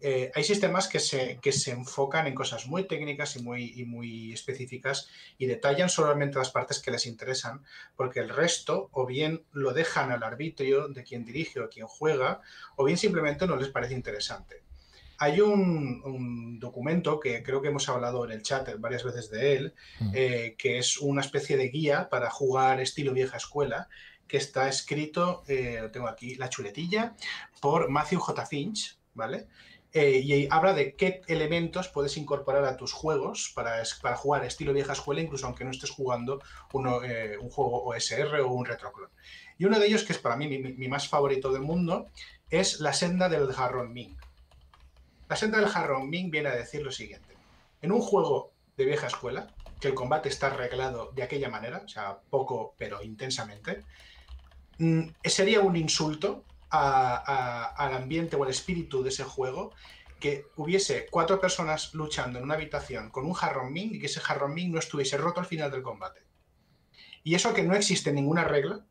Eh, hay sistemas que se, que se enfocan en cosas muy técnicas y muy, y muy específicas y detallan solamente las partes que les interesan, porque el resto o bien lo dejan al arbitrio de quien dirige o quien juega, o bien simplemente no les parece interesante. Hay un, documento que creo que hemos hablado en el chat varias veces de él, mm. eh, que es una especie de guía para jugar estilo vieja escuela, que está escrito, eh, lo tengo aquí, la chuletilla, por Matthew J. Finch, ¿vale? Eh, y habla de qué elementos puedes incorporar a tus juegos para, para jugar estilo vieja escuela, incluso aunque no estés jugando uno, un juego OSR o un retroclon. Y uno de ellos, que es para mí mi, mi más favorito del mundo, es la senda del jarrón Ming. La senda del jarrón Ming viene a decir lo siguiente. En un juego de vieja escuela, que el combate está arreglado de aquella manera, o sea, poco pero intensamente, mm, sería un insulto al ambiente o al espíritu de ese juego que hubiese cuatro personas luchando en una habitación con un jarrón Ming y que ese jarrón Ming no estuviese roto al final del combate. Y eso que no existe ninguna regla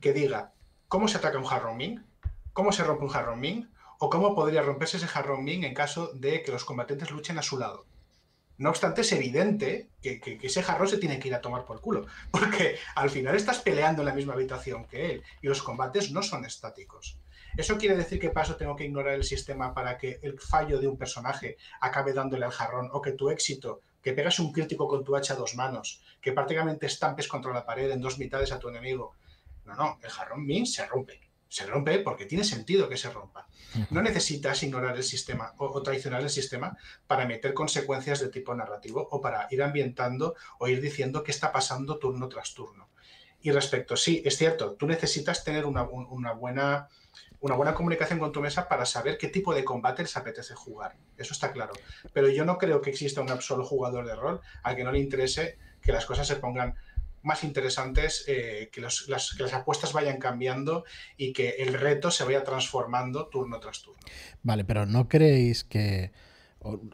que diga cómo se ataca un jarrón Ming, cómo se rompe un jarrón Ming, o cómo podría romperse ese jarrón Ming en caso de que los combatentes luchen a su lado. No obstante, es evidente que, ese jarrón se tiene que ir a tomar por culo, [laughs] porque al final estás peleando en la misma habitación que él y los combates no son estáticos. ¿Eso quiere decir que paso tengo que ignorar el sistema para que el fallo de un personaje acabe dándole al jarrón o que tu éxito, que pegas un crítico con tu hacha a dos manos, que prácticamente estampes contra la pared en dos mitades a tu enemigo? No, no, el jarrón min se rompe se rompe porque tiene sentido que se rompa. No necesitas ignorar el sistema o, traicionar el sistema para meter consecuencias de tipo narrativo o para ir ambientando o ir diciendo qué está pasando turno tras turno. Y respecto, sí, es cierto, tú necesitas tener una, buena, una buena comunicación con tu mesa para saber qué tipo de combate les apetece jugar. Eso está claro. Pero yo no creo que exista un solo jugador de rol al que no le interese que las cosas se pongan más interesantes, eh, que, las, apuestas vayan cambiando y que el reto se vaya transformando turno tras turno. Vale, pero ¿no creéis que...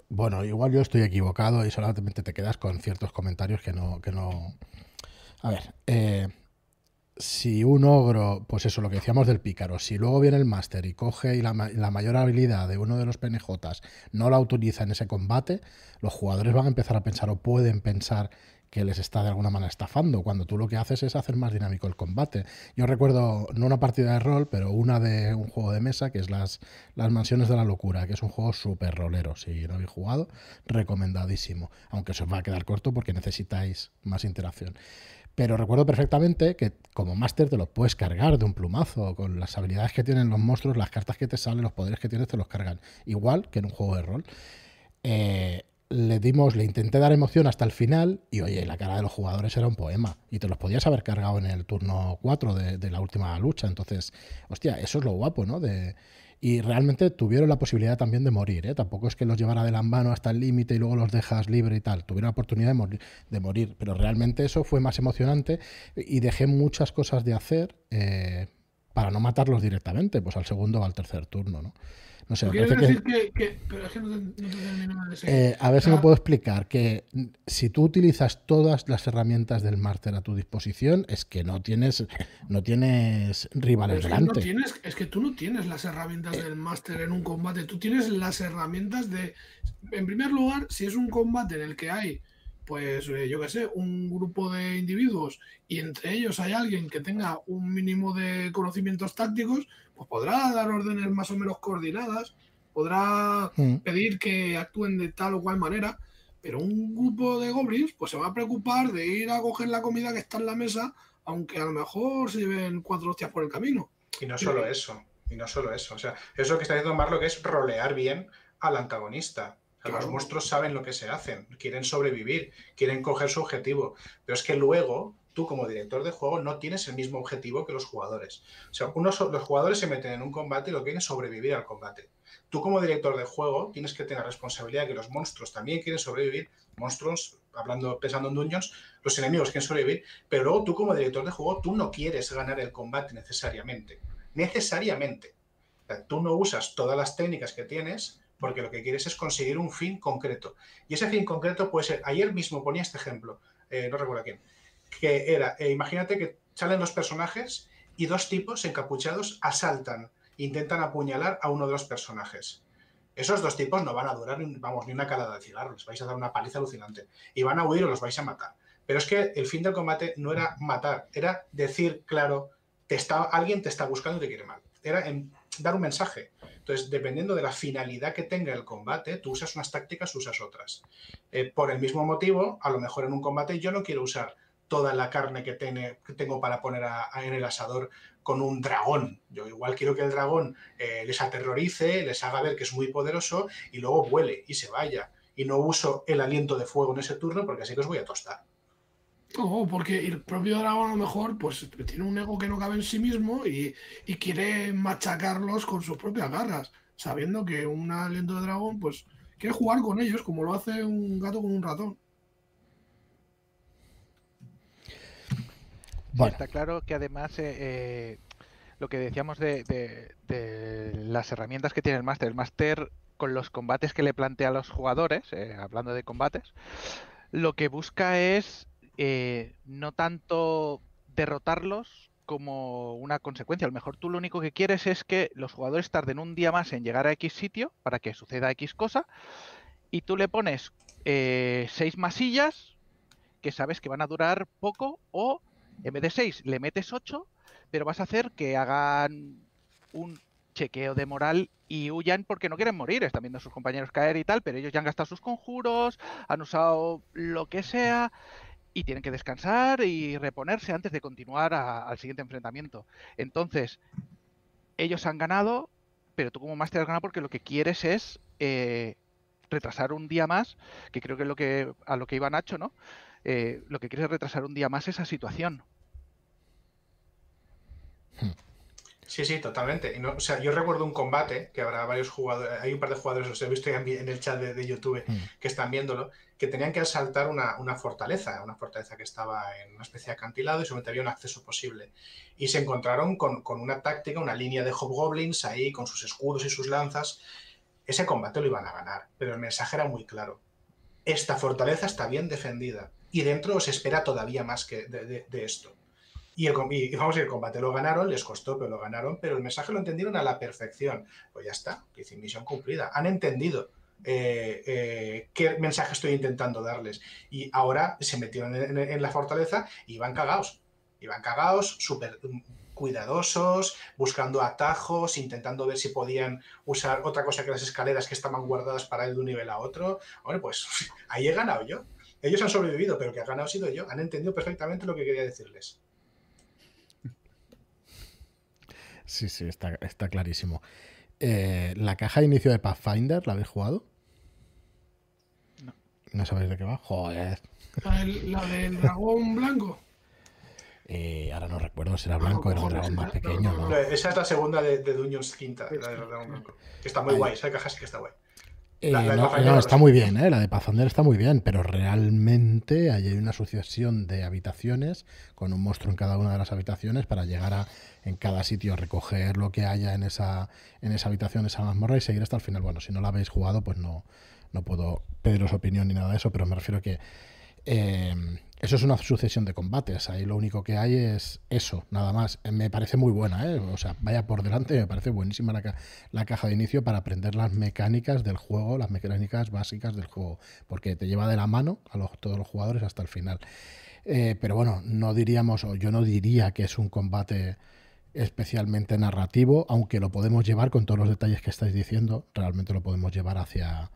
Bueno, igual yo estoy equivocado y solamente te quedas con ciertos comentarios que no... Que no... A ver, eh, si un ogro, pues eso, lo que decíamos del pícaro, si luego viene el máster y coge y la, la, mayor habilidad de uno de los PNJs no la utiliza en ese combate, los jugadores van a empezar a pensar o pueden pensar que les está de alguna manera estafando, cuando tú lo que haces es hacer más dinámico el combate. Yo recuerdo, no una partida de rol, pero una de un juego de mesa, que es las, las Mansiones de la Locura, que es un juego súper rolero. Si no habéis jugado, recomendadísimo. Aunque se os va a quedar corto porque necesitáis más interacción. Pero recuerdo perfectamente que como máster te los puedes cargar de un plumazo, con las habilidades que tienen los monstruos, las cartas que te salen, los poderes que tienes, te los cargan. Igual que en un juego de rol. Eh, le dimos, le intenté dar emoción hasta el final y oye, la cara de los jugadores era un poema y te los podías haber cargado en el turno 4 de, la última lucha. Entonces, hostia, eso es lo guapo, ¿no? Y realmente tuvieron la posibilidad también de morir, ¿eh? Tampoco es que los llevara de la mano hasta el límite y luego los dejas libre y tal. Tuvieron la oportunidad de morir, de morir, pero realmente eso fue más emocionante y dejé muchas cosas de hacer eh, para no matarlos directamente, pues al segundo o al tercer turno, ¿no? No sé, decir que... es no eh, a ver si me puedo explicar que si tú utilizas todas las herramientas del máster a tu disposición, es que no tienes, no tienes rivales delante. es que tú no tienes las herramientas del máster en un combate, tú tienes las herramientas de... En primer lugar, si es un combate en el que hay pues eh, yo qué sé, un grupo de individuos y entre ellos hay alguien que tenga un mínimo de conocimientos tácticos, pues podrá dar órdenes más o menos coordinadas, podrá mm. pedir que actúen de tal o cual manera, pero un grupo de goblins pues se va a preocupar de ir a coger la comida que está en la mesa, aunque a lo mejor se lleven cuatro hostias por el camino. Y no solo eso, y no solo eso, o sea, eso que está diciendo Marlo que es rolear bien al antagonista. Los monstruos saben lo que se hacen, quieren sobrevivir, quieren coger su objetivo, pero es que luego tú como director de juego no tienes el mismo objetivo que los jugadores. O sea, unos, los jugadores se meten en un combate y lo que quieren es sobrevivir al combate. Tú como director de juego tienes que tener responsabilidad de que los monstruos también quieren sobrevivir. Monstruos, hablando, pensando en Dungeons, los enemigos quieren sobrevivir, pero luego tú como director de juego, tú no quieres ganar el combate necesariamente. Necesariamente. tú no usas todas las técnicas que tienes porque lo que quieres es conseguir un fin concreto. Y ese fin concreto puede ser, ayer mismo ponía este ejemplo, eh, no recuerdo quién, que era, eh, imagínate que salen dos personajes y dos tipos encapuchados asaltan, intentan apuñalar a uno de los personajes. Esos dos tipos no van a durar, vamos, ni una calada de cigarros, les vais a dar una paliza alucinante. Y van a huir o los vais a matar. Pero es que el fin del combate no era matar, era decir, claro, te está, alguien te está buscando y te quiere mal. Era dar un mensaje. Entonces, dependiendo de la finalidad que tenga el combate, tú usas unas tácticas, usas otras. Eh, por el mismo motivo, a lo mejor en un combate yo no quiero usar toda la carne que, tengo para poner en el asador con un dragón. Yo igual quiero que el dragón eh, les aterrorice, les haga ver que es muy poderoso y luego vuele y se vaya. Y no uso el aliento de fuego en ese turno porque así que os voy a tostar. No, porque el propio dragón a lo mejor pues tiene un ego que no cabe en sí mismo y, quiere machacarlos con sus propias garras, sabiendo que un aliento de dragón pues quiere jugar con ellos como lo hace un gato con un ratón. Está claro que además eh, eh, lo que decíamos de, las herramientas que tiene el máster, el máster con los combates que le plantea a los jugadores, eh, hablando de combates, lo que busca es eh, no tanto derrotarlos como una consecuencia. A lo mejor tú lo único que quieres es que los jugadores tarden un día más en llegar a X sitio para que suceda X cosa y tú le pones eh, seis masillas que sabes que van a durar poco o en vez de seis le metes ocho pero vas a hacer que hagan un chequeo de moral y huyan porque no quieren morir. Están viendo a sus compañeros caer y tal, pero ellos ya han gastado sus conjuros, han usado lo que sea y tienen que descansar y reponerse antes de continuar al siguiente enfrentamiento. Entonces, ellos han ganado, pero tú como máster has ganado porque lo que quieres es eh, retrasar un día más, que creo que es lo que a lo que iba Nacho, ¿no? Eh, lo que quieres es retrasar un día más esa situación. Sí, sí, totalmente. o sea, yo recuerdo un combate que habrá varios jugadores, hay un par de jugadores, los he visto en el chat de, YouTube hmm. que están viéndolo, que tenían que asaltar una, fortaleza, una fortaleza que estaba en una especie de acantilado y solamente había un acceso posible. Y se encontraron con, una táctica, una línea de hobgoblins ahí con sus escudos y sus lanzas. Ese combate lo iban a ganar, pero el mensaje era muy claro. Esta fortaleza está bien defendida y dentro se espera todavía más que de esto. Y, el, vamos a el combate lo ganaron, les costó, pero lo ganaron, pero el mensaje lo entendieron a la perfección. Pues ya está, misión cumplida. Han entendido eh, eh, qué mensaje estoy intentando darles. Y ahora se metieron en, la fortaleza y van cagados. Iban cagados, súper cuidadosos, buscando atajos, intentando ver si podían usar otra cosa que las escaleras que estaban guardadas para ir de un nivel a otro. Bueno, pues [laughs] ahí he ganado yo. Ellos han sobrevivido, pero que ha ganado sido yo. Han entendido perfectamente lo que quería decirles. Sí, sí, está, está clarísimo. Eh, ¿La caja de inicio de Pathfinder la habéis jugado? No. ¿No sabéis de qué va? Joder. ¿La, del dragón blanco? Eh, ahora no recuerdo si era blanco, o era un dragón más pequeño. ¿no? Esa es la segunda de, de Dungeons quinta, la del dragón blanco. Que está muy guay, esa caja sí que está guay. Eh, no, está muy bien, ¿eh? la de Pathfinder está muy bien, pero realmente hay una sucesión de habitaciones con un monstruo en cada una de las habitaciones para llegar a en cada sitio recoger lo que haya en esa en esa habitación, esa mazmorra y seguir hasta el final. Bueno, si no la habéis jugado, pues no, no puedo pediros opinión ni nada de eso, pero me refiero a que eh, eso es una sucesión de combates. Ahí lo único que hay es eso, nada más. Eh, me parece muy buena, ¿eh? O sea, vaya por delante, me parece buenísima la, caja de inicio para aprender las mecánicas del juego, las mecánicas básicas del juego, porque te lleva de la mano a todos los jugadores hasta el final. Eh, pero bueno, no diríamos, o yo no diría que es un combate especialmente narrativo, aunque lo podemos llevar con todos los detalles que estáis diciendo, realmente lo podemos llevar hacia,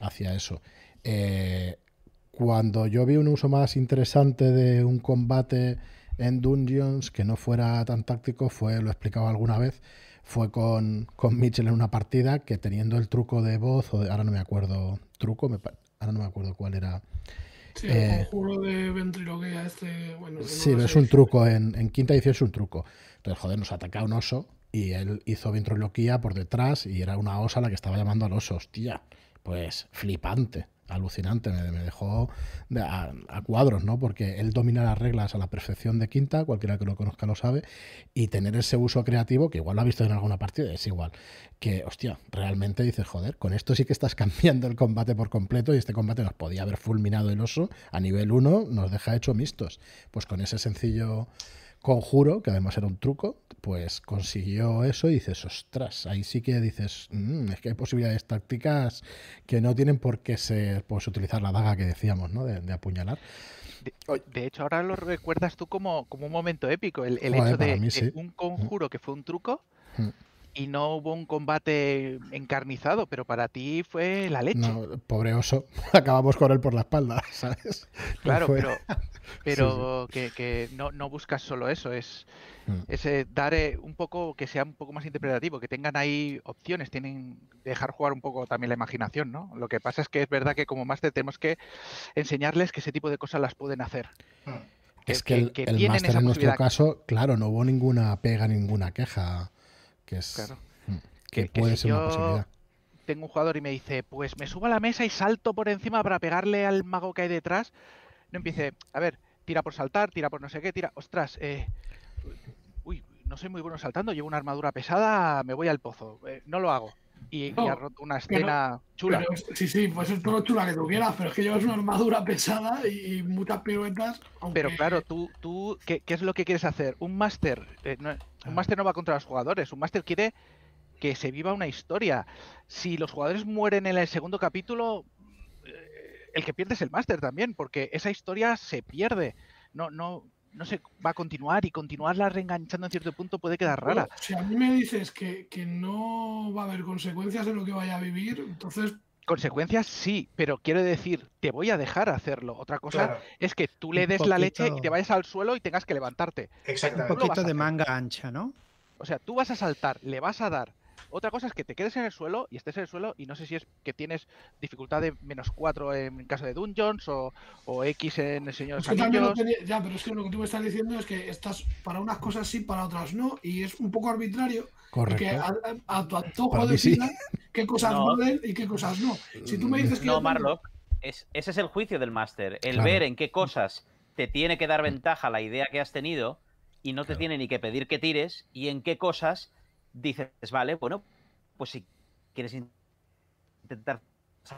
hacia eso. Eh, cuando yo vi un uso más interesante de un combate en Dungeons que no fuera tan táctico, fue, lo he explicado alguna vez, fue con, con Mitchell en una partida que teniendo el truco de voz, o ahora no me acuerdo, truco, ahora no me acuerdo cuál era. Sí, el eh, conjuro de ventriloquía este, bueno, sí, es un truco, en, en, quinta edición es un truco. Entonces, joder, nos ataca un oso y él hizo ventriloquía por detrás y era una osa la que estaba llamando al oso, hostia, pues flipante alucinante, me, dejó a, cuadros, ¿no? Porque él domina las reglas a la perfección de quinta, cualquiera que lo conozca lo sabe, y tener ese uso creativo, que igual lo ha visto en alguna partida, es igual, que, hostia, realmente dices, joder, con esto sí que estás [laughs] cambiando el combate por completo y este combate nos podía haber fulminado el oso a nivel 1, nos deja hecho mistos. Pues con ese sencillo conjuro, que además era un truco, pues consiguió eso y dices, ostras, ahí sí que dices, mm, es que hay posibilidades tácticas que no tienen por qué ser, pues utilizar la daga que decíamos, ¿no? De, apuñalar. De, hecho, ahora lo recuerdas tú como, como un momento épico, el, hecho de, un conjuro que fue un truco. Mm y no hubo un combate encarnizado, pero para ti fue la leche. No, pobre oso, [laughs] acabamos con él por la espalda, [laughs] ¿sabes? Claro, pero, [laughs] pero Que, no, no, buscas solo eso, es mm. ese dar eh, un poco, que sea un poco más interpretativo, que tengan ahí opciones, tienen dejar jugar un poco también la imaginación, ¿no? Lo que pasa es que es verdad que como máster tenemos que enseñarles que ese tipo de cosas las pueden hacer. Mm. es que, el, el máster en nuestro caso, claro, no hubo ninguna pega, ninguna queja que claro. Mm, que, puede ser una posibilidad. Tengo un jugador y me dice, pues me subo a la mesa y salto por encima para pegarle al mago que hay detrás. No empiece, a ver, tira por saltar, tira por no sé qué, tira. Ostras, eh, uy, no soy muy bueno saltando, llevo una armadura pesada, me voy al pozo. Eh, no lo hago. Y, has roto una escena chula. Pero sí, sí, pues es todo chula que tú quieras, pero es que llevas una armadura pesada y, muchas piruetas. Pero claro, tú, tú ¿qué, qué es lo que quieres hacer? Un máster, eh, no- un máster no va contra los jugadores, un máster quiere que se viva una historia. Si los jugadores mueren en el segundo capítulo, eh, el que pierde es el máster también, porque esa historia se pierde. No, no, no se va a continuar y continuarla reenganchando en cierto punto puede quedar rara. Bueno, si a mí me dices que, que no va a haber consecuencias en lo que vaya a vivir, entonces Consecuencias sí, pero quiero decir, te voy a dejar hacerlo. Otra cosa Claro, es que tú le Un des la leche y te vayas al suelo y tengas que levantarte. Un exactamente. vas poquito de manga ancha, ¿no? O sea, tú vas a saltar, le vas a dar. Otra cosa es que te quedes en el suelo y estés en el suelo y no sé si es que tienes dificultad de menos 4 en caso de Dungeons o, o X en el Señor de es que también lo Anillos. tenía- ya, pero es que lo que tú me estás diciendo es que estás para unas cosas sí, para otras no, y es un poco arbitrario Correcto. que a, tu antojo sí. decidas qué cosas No. valen y qué cosas no. Si tú me dices que yo No, Marlock, es, ese es el juicio del máster. El Claro. ver en qué cosas te tiene que dar ventaja la idea que has tenido y no te Claro. tiene ni que pedir que tires y en qué cosas dices, vale, bueno, pues si quieres in- intentar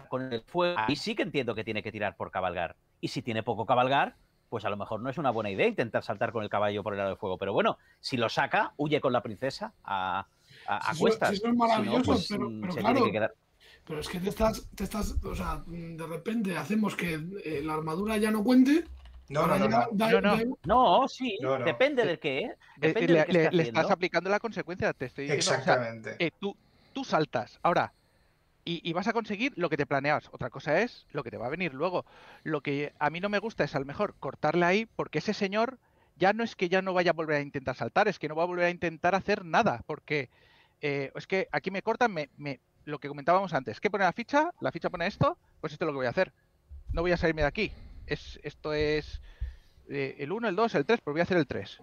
con el fuego, ahí sí que entiendo que tiene que tirar por cabalgar. Y si tiene poco cabalgar, pues a lo mejor no es una buena idea intentar saltar con el caballo por el lado de fuego. Pero bueno, si lo saca, huye con la princesa a, a, a Si eso- cuestas. si eso es Si no, maravilloso, pues, pero- mm, pero se claro, tiene que quedar. Pero es que te estás, te estás, o sea, de repente hacemos que eh, la armadura ya no cuente. No, no, no, no. No, no. sí, No, no. depende del qué. Eh, Depende le, de qué le- le estás aplicando la consecuencia, te estoy diciendo. o sea, Exactamente. eh, tú, tú saltas. Ahora, y, y vas a conseguir lo que te planeabas. Otra cosa es lo que te va a venir luego. Lo que a mí no me gusta es a lo mejor cortarle ahí porque ese señor ya no es que ya no vaya a volver a intentar saltar, es que no va a volver a intentar hacer nada. Porque eh, es que aquí me cortan, me, me- lo que comentábamos antes. ¿Qué pone la ficha? La ficha pone esto, pues esto es lo que voy a hacer. No voy a salirme de aquí. Es, esto es eh, el 1, el 2, el 3, pues voy a hacer el 3.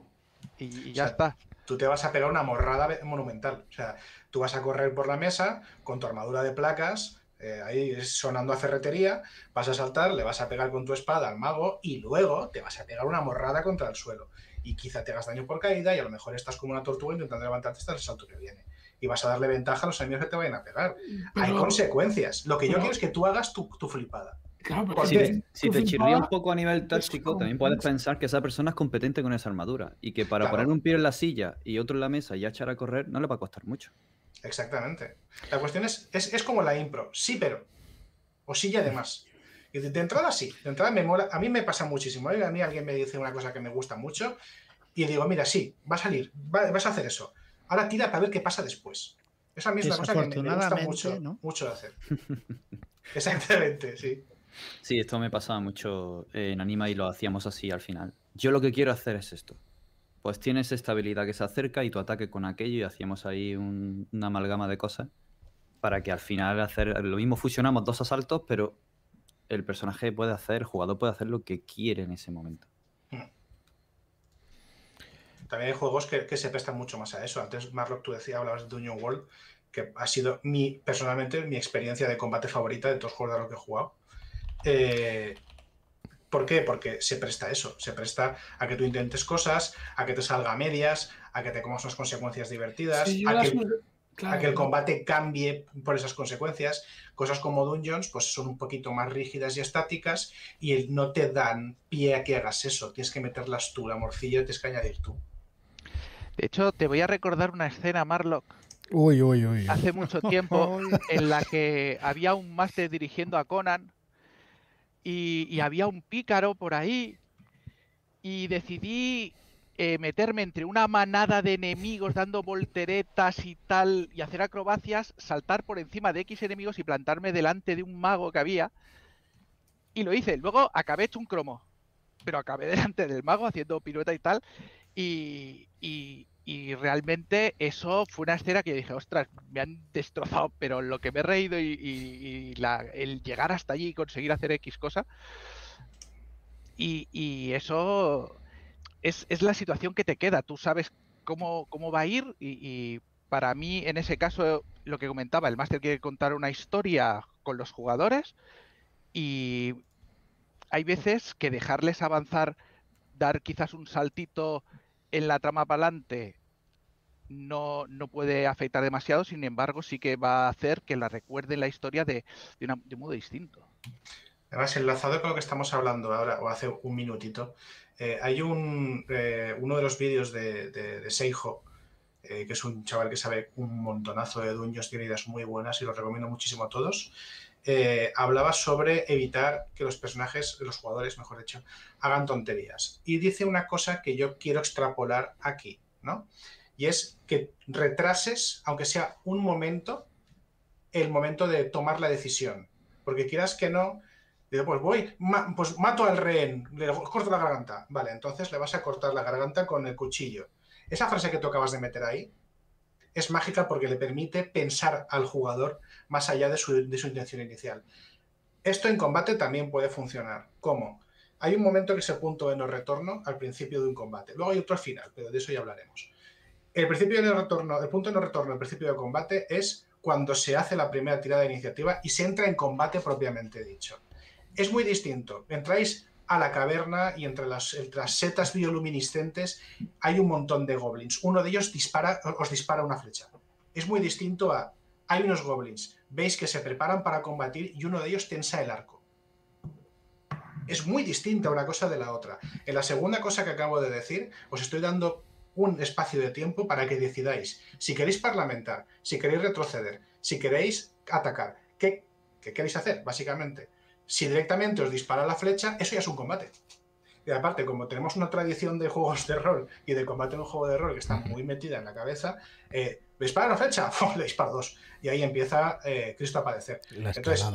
Y, y ya O sea, está. Tú te vas a pegar una morrada monumental. O sea, tú vas a correr por la mesa con tu armadura de placas, eh, ahí sonando a ferretería, vas a saltar, le vas a pegar con tu espada al mago y luego te vas a pegar una morrada contra el suelo. Y quizá te hagas daño por caída y a lo mejor estás como una tortuga intentando levantarte hasta el salto que viene. Y vas a darle ventaja a los enemigos que te vayan a pegar. Hay pero- consecuencias. Lo que yo pero- quiero es que tú hagas tu, tu flipada. Claro, pero Porque- Si te, si chirría un poco a nivel táctico, también puedes pensar que esa persona es competente con esa armadura y que para Claro. poner un pie en la silla y otro en la mesa y echar a correr no le va a costar mucho. Exactamente. La cuestión es, es, es como la impro. Sí, pero. O sí y además. Y de, de entrada sí. De entrada me mola. A mí me pasa muchísimo. ¿eh? A mí alguien me dice una cosa que me gusta mucho. Y digo, mira, sí, va a salir. va- vas a hacer eso. Ahora tira para ver qué pasa después. Esa a mí es una cosa que me, me gusta mucho, ¿no? mucho de hacer. [laughs] Exactamente, sí. Sí, esto me pasaba mucho en Anima y lo hacíamos así al final. Yo lo que quiero hacer es esto. Pues tienes esta habilidad que se acerca y tu ataque con aquello y hacíamos ahí un- una amalgama de cosas para que al final hacer lo mismo fusionamos dos asaltos, pero el personaje puede hacer, el jugador puede hacer lo que quiere en ese momento. También hay juegos que, se prestan mucho más a eso. Antes, Marlock, tú decías, hablabas de Dungeon World, que ha sido mi, personalmente, mi experiencia de combate favorita de todos los juegos de los que he jugado. Eh, ¿Por qué? Porque se presta a eso, se presta a que tú intentes cosas, a que te salga a medias, a que te comas unas consecuencias divertidas, Sí, yo a, las- que, claro, a que el combate cambie por esas consecuencias. Cosas como Dungeons, pues son un poquito más rígidas y estáticas y no te dan pie a que hagas eso. Tienes que meterlas tú, la morcilla, tienes que añadir tú. De hecho, te voy a recordar una escena, Marlock, Uy, uy, uy. hace mucho tiempo [laughs] en la que había un máster dirigiendo a Conan y, había un pícaro por ahí y decidí eh, meterme entre una manada de enemigos dando volteretas y tal y hacer acrobacias, saltar por encima de X enemigos y plantarme delante de un mago que había y lo hice. Luego acabé hecho un cromo, pero acabé [laughs] delante del mago haciendo pirueta y tal y, y- y realmente eso fue una escena que yo dije, ostras, me han destrozado, pero lo que me he reído y, la- el llegar hasta allí y conseguir hacer X cosa. Y, eso es, es la situación que te queda. Tú sabes cómo, cómo va a ir y, y para mí, en ese caso, lo que comentaba, el máster quiere contar una historia con los jugadores y hay veces que dejarles avanzar, dar quizás un saltito en la trama para adelante no, no, puede afectar demasiado, sin embargo, sí que va a hacer que la recuerde la historia de, de, un modo distinto. Además, enlazado con lo que estamos hablando ahora, o hace un minutito, eh, hay un, eh, uno de los vídeos de, Seijo, eh, que es un chaval que sabe un montonazo de dueños, tiene ideas muy buenas y los recomiendo muchísimo a todos. Hablaba sobre evitar que los personajes, los jugadores, mejor dicho, hagan tonterías. Y dice una cosa que yo quiero extrapolar aquí, ¿no? Y es que retrases, aunque sea un momento, el momento de tomar la decisión. Porque quieras que no, Digo, pues voy, pues mato al rehén, le corto la garganta. Vale, entonces le vas a cortar la garganta con el cuchillo. Esa frase que tú acabas de meter ahí es mágica porque le permite pensar al jugador más allá de su, de su intención inicial. Esto en combate también puede funcionar. ¿Cómo? Hay un momento que es el punto de no retorno al principio de un combate. Luego hay otro al final, pero de eso ya hablaremos. El principio de no retorno, el punto de no retorno al principio del combate es cuando se hace la primera tirada de iniciativa y se entra en combate propiamente dicho es muy distinto. Entráis a la caverna y entre las, setas bioluminiscentes hay un montón de goblins. Uno de ellos dispara, os dispara una flecha. Es muy distinto a hay unos goblins. Veis que se preparan para combatir y uno de ellos tensa el arco. Es muy distinta una cosa de la otra. En la segunda cosa que acabo de decir, os estoy dando un espacio de tiempo para que decidáis si queréis parlamentar, si queréis retroceder, si queréis atacar. ¿Qué, qué queréis hacer, básicamente? Si directamente os dispara la flecha, eso ya es un combate. Y aparte, como tenemos una tradición de juegos de rol y de combate en un juego de rol que está muy metida en la cabeza, eh, dispara la flecha? [laughs] Le disparo dos. Y ahí empieza eh, Cristo a padecer. Entonces,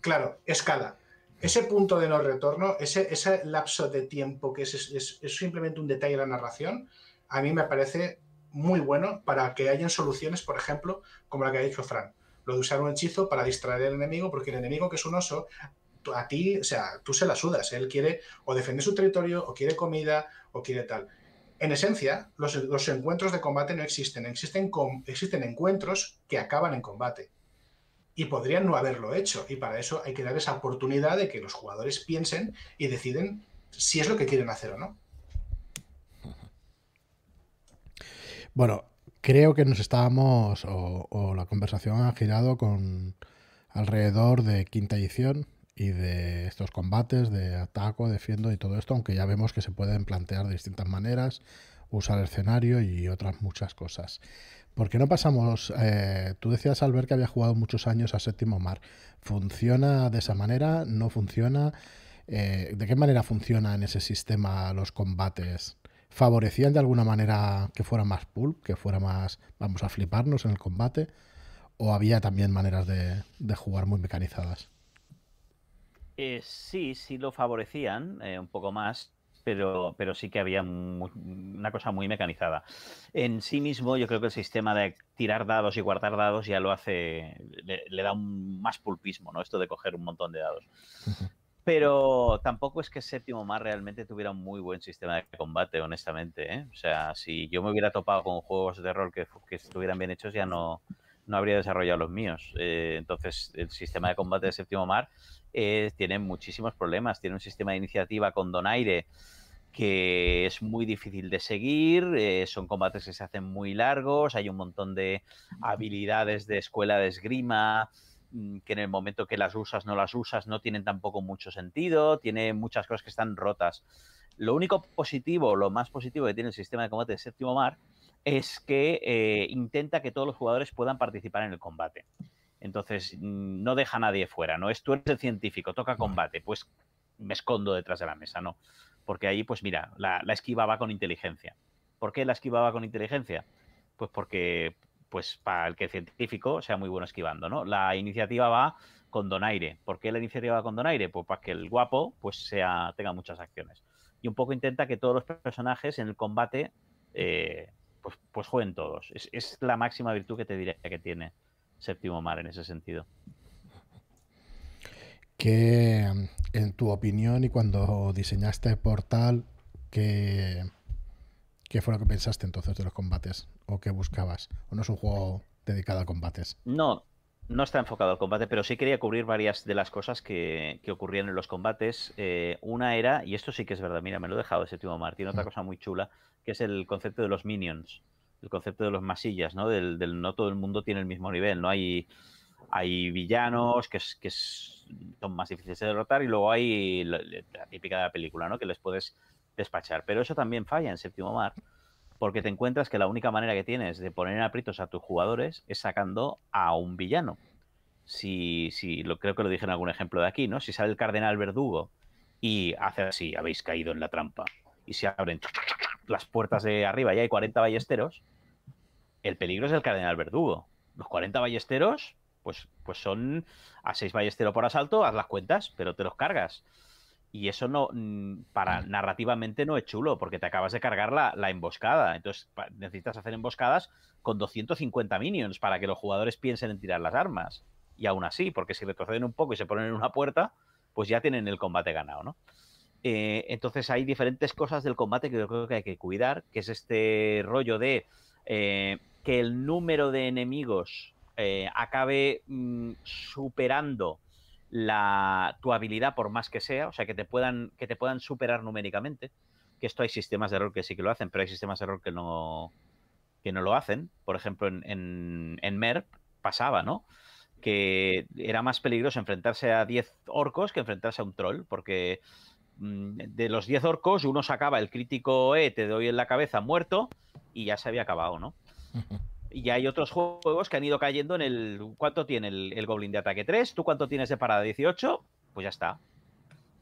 claro, escala. Ese punto de no retorno, ese, ese lapso de tiempo que es, es, es, simplemente un detalle de la narración, a mí me parece muy bueno para que hayan soluciones, por ejemplo, como la que ha dicho Fran. Lo de usar un hechizo para distraer al enemigo, porque el enemigo que es un oso a ti, o sea, tú se la sudas. Él quiere o defender su territorio, o quiere comida, o quiere tal. En esencia, los, encuentros de combate no existen. Existen, encuentros que acaban en combate. Y podrían no haberlo hecho. Y para eso hay que dar esa oportunidad de que los jugadores piensen y deciden si es lo que quieren hacer o no. Bueno, creo que nos estábamos, o la conversación ha girado con alrededor de quinta edición, y de estos combates de ataco, defiendo y todo esto, aunque ya vemos que se pueden plantear de distintas maneras, usar escenario y otras muchas cosas. ¿Por qué no pasamos? Eh, tú decías, al ver que había jugado muchos años a Séptimo Mar. ¿Funciona de esa manera? ¿No funciona? Eh, ¿De qué manera funciona en ese sistema los combates? ¿Favorecían de alguna manera que fuera más pulp, que fuera más, vamos a fliparnos en el combate? ¿O había también maneras de jugar muy mecanizadas? Eh, sí, sí lo favorecían eh, un poco más, pero, pero sí que había una cosa muy mecanizada. En sí mismo, yo creo que el sistema de tirar dados y guardar dados ya lo hace, le, da un más pulpismo, ¿no? Esto de coger un montón de dados. [laughs] Pero tampoco es que Séptimo Mar realmente tuviera un muy buen sistema de combate, honestamente. ¿eh? O sea, si yo me hubiera topado con juegos de rol que, que estuvieran bien hechos, ya no, no habría desarrollado los míos. entonces, el sistema de combate de Séptimo Mar tiene muchísimos problemas. Tiene un sistema de iniciativa con donaire que es muy difícil de seguir, eh, son combates que se hacen muy largos, hay un montón de habilidades de escuela de esgrima mm, que en el momento que las usas no las usas no tienen tampoco mucho sentido, tiene muchas cosas que están rotas. Lo único positivo, lo más positivo que tiene el sistema de combate de Séptimo Mar es que eh, intenta que todos los jugadores puedan participar en el combate. Entonces, mm, no deja a nadie fuera, ¿no? Es tú eres el científico, toca combate, pues me escondo detrás de la mesa, ¿no? Porque ahí, pues mira, la, esquiva va con inteligencia. ¿Por qué la esquiva va con inteligencia? Pues porque, pues para el que el científico sea muy bueno esquivando, ¿no? La iniciativa va con donaire. ¿Por qué la iniciativa va con donaire? Pues para que el guapo, pues sea, tenga muchas acciones. Y un poco intenta que todos los personajes en el combate, eh, pues, pues jueguen todos. Es, es la máxima virtud que te diría que tiene Séptimo Mar en ese sentido. Que en tu opinión y cuando diseñaste Portal, ¿qué, ¿qué fue lo que pensaste entonces de los combates? ¿O qué buscabas? ¿O no es un juego dedicado a combates? No, no está enfocado al combate, pero sí quería cubrir varias de las cosas que, ocurrían en los combates. Eh, una era, y esto sí que es verdad, mira, me lo he dejado de séptimo mar, tiene otra mm. cosa muy chula, que es el concepto de los minions. el concepto de los masillas, ¿no? Del, del no todo el mundo tiene el mismo nivel, ¿no? Hay, hay villanos que, es, que es- son más difíciles de derrotar y luego hay la, la típica de la película, ¿no? Que les puedes despachar. Pero eso también falla en séptimo mar, porque te encuentras que la única manera que tienes de poner en aprietos a tus jugadores es sacando a un villano. Si, si lo creo que lo dije en algún ejemplo de aquí, ¿no? Si sale el cardenal verdugo y hace así, habéis caído en la trampa, y se abren las puertas de arriba y hay 40 ballesteros, el peligro es el cardenal verdugo. Los 40 ballesteros, pues, pues son a 6 ballesteros por asalto, haz las cuentas, pero te los cargas. Y eso no, mm, para narrativamente no es chulo, porque te acabas de cargar la, la emboscada. Entonces necesitas hacer emboscadas con 250 minions para que los jugadores piensen en tirar las armas. Y aún así, porque si retroceden un poco y se ponen en una puerta, pues ya tienen el combate ganado, ¿no? Eh, entonces hay diferentes cosas del combate que yo creo que hay que cuidar, que es este rollo de eh, que el número de enemigos eh, acabe mm, superando la, tu habilidad por más que sea, o sea, que te puedan, que te puedan superar numéricamente. Que esto hay sistemas de error que sí que lo hacen, pero hay sistemas de error que no, que no lo hacen. Por ejemplo, en, en, en MERP pasaba, ¿no? Que era más peligroso enfrentarse a 10 orcos que enfrentarse a un troll, porque mm, de los 10 orcos uno sacaba el crítico E, te doy en la cabeza muerto, y ya se había acabado, ¿no? Y hay otros juegos que han ido cayendo en el. ¿Cuánto tiene el, el Goblin de ataque? ¿3? ¿Tú cuánto tienes de parada? ¿18? Pues ya está.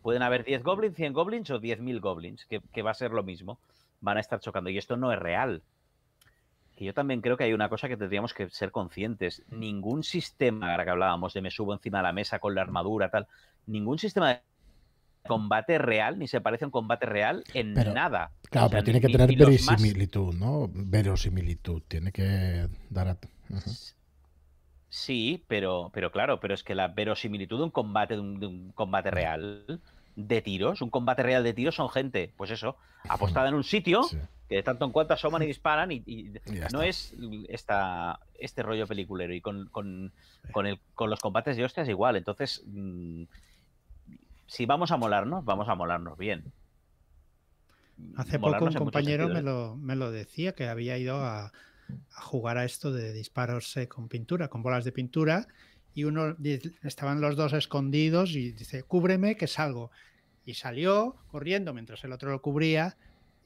Pueden haber 10 goblins, 100 goblins o 10.000 goblins, que, que va a ser lo mismo. Van a estar chocando. Y esto no es real. Que yo también creo que hay una cosa que tendríamos que ser conscientes. Ningún sistema, ahora que hablábamos de me subo encima de la mesa con la armadura, tal, ningún sistema de combate real, ni se parece a un combate real en Pero, nada. Claro, O sea, pero tiene que tener ni verosimilitud, ¿no? Verosimilitud. Tiene que dar a... Sí, pero, pero claro, pero es que la verosimilitud de un combate, de un, de un combate real de tiros, un combate real de tiros son gente, pues eso, apostada en un sitio, Sí. que de tanto en cuanto asoman y disparan, y, y Y ya no está. es esta, este rollo peliculero. Y con, con, con, el, con los combates de hostias igual. Entonces, mm, si vamos a molarnos, vamos a molarnos bien. Hace poco un compañero me ¿eh? lo, me lo decía, que había ido a, a jugar a esto de disparos eh, con pintura, con bolas de pintura, y uno estaban los dos escondidos y dice, cúbreme que salgo. Y salió corriendo mientras el otro lo cubría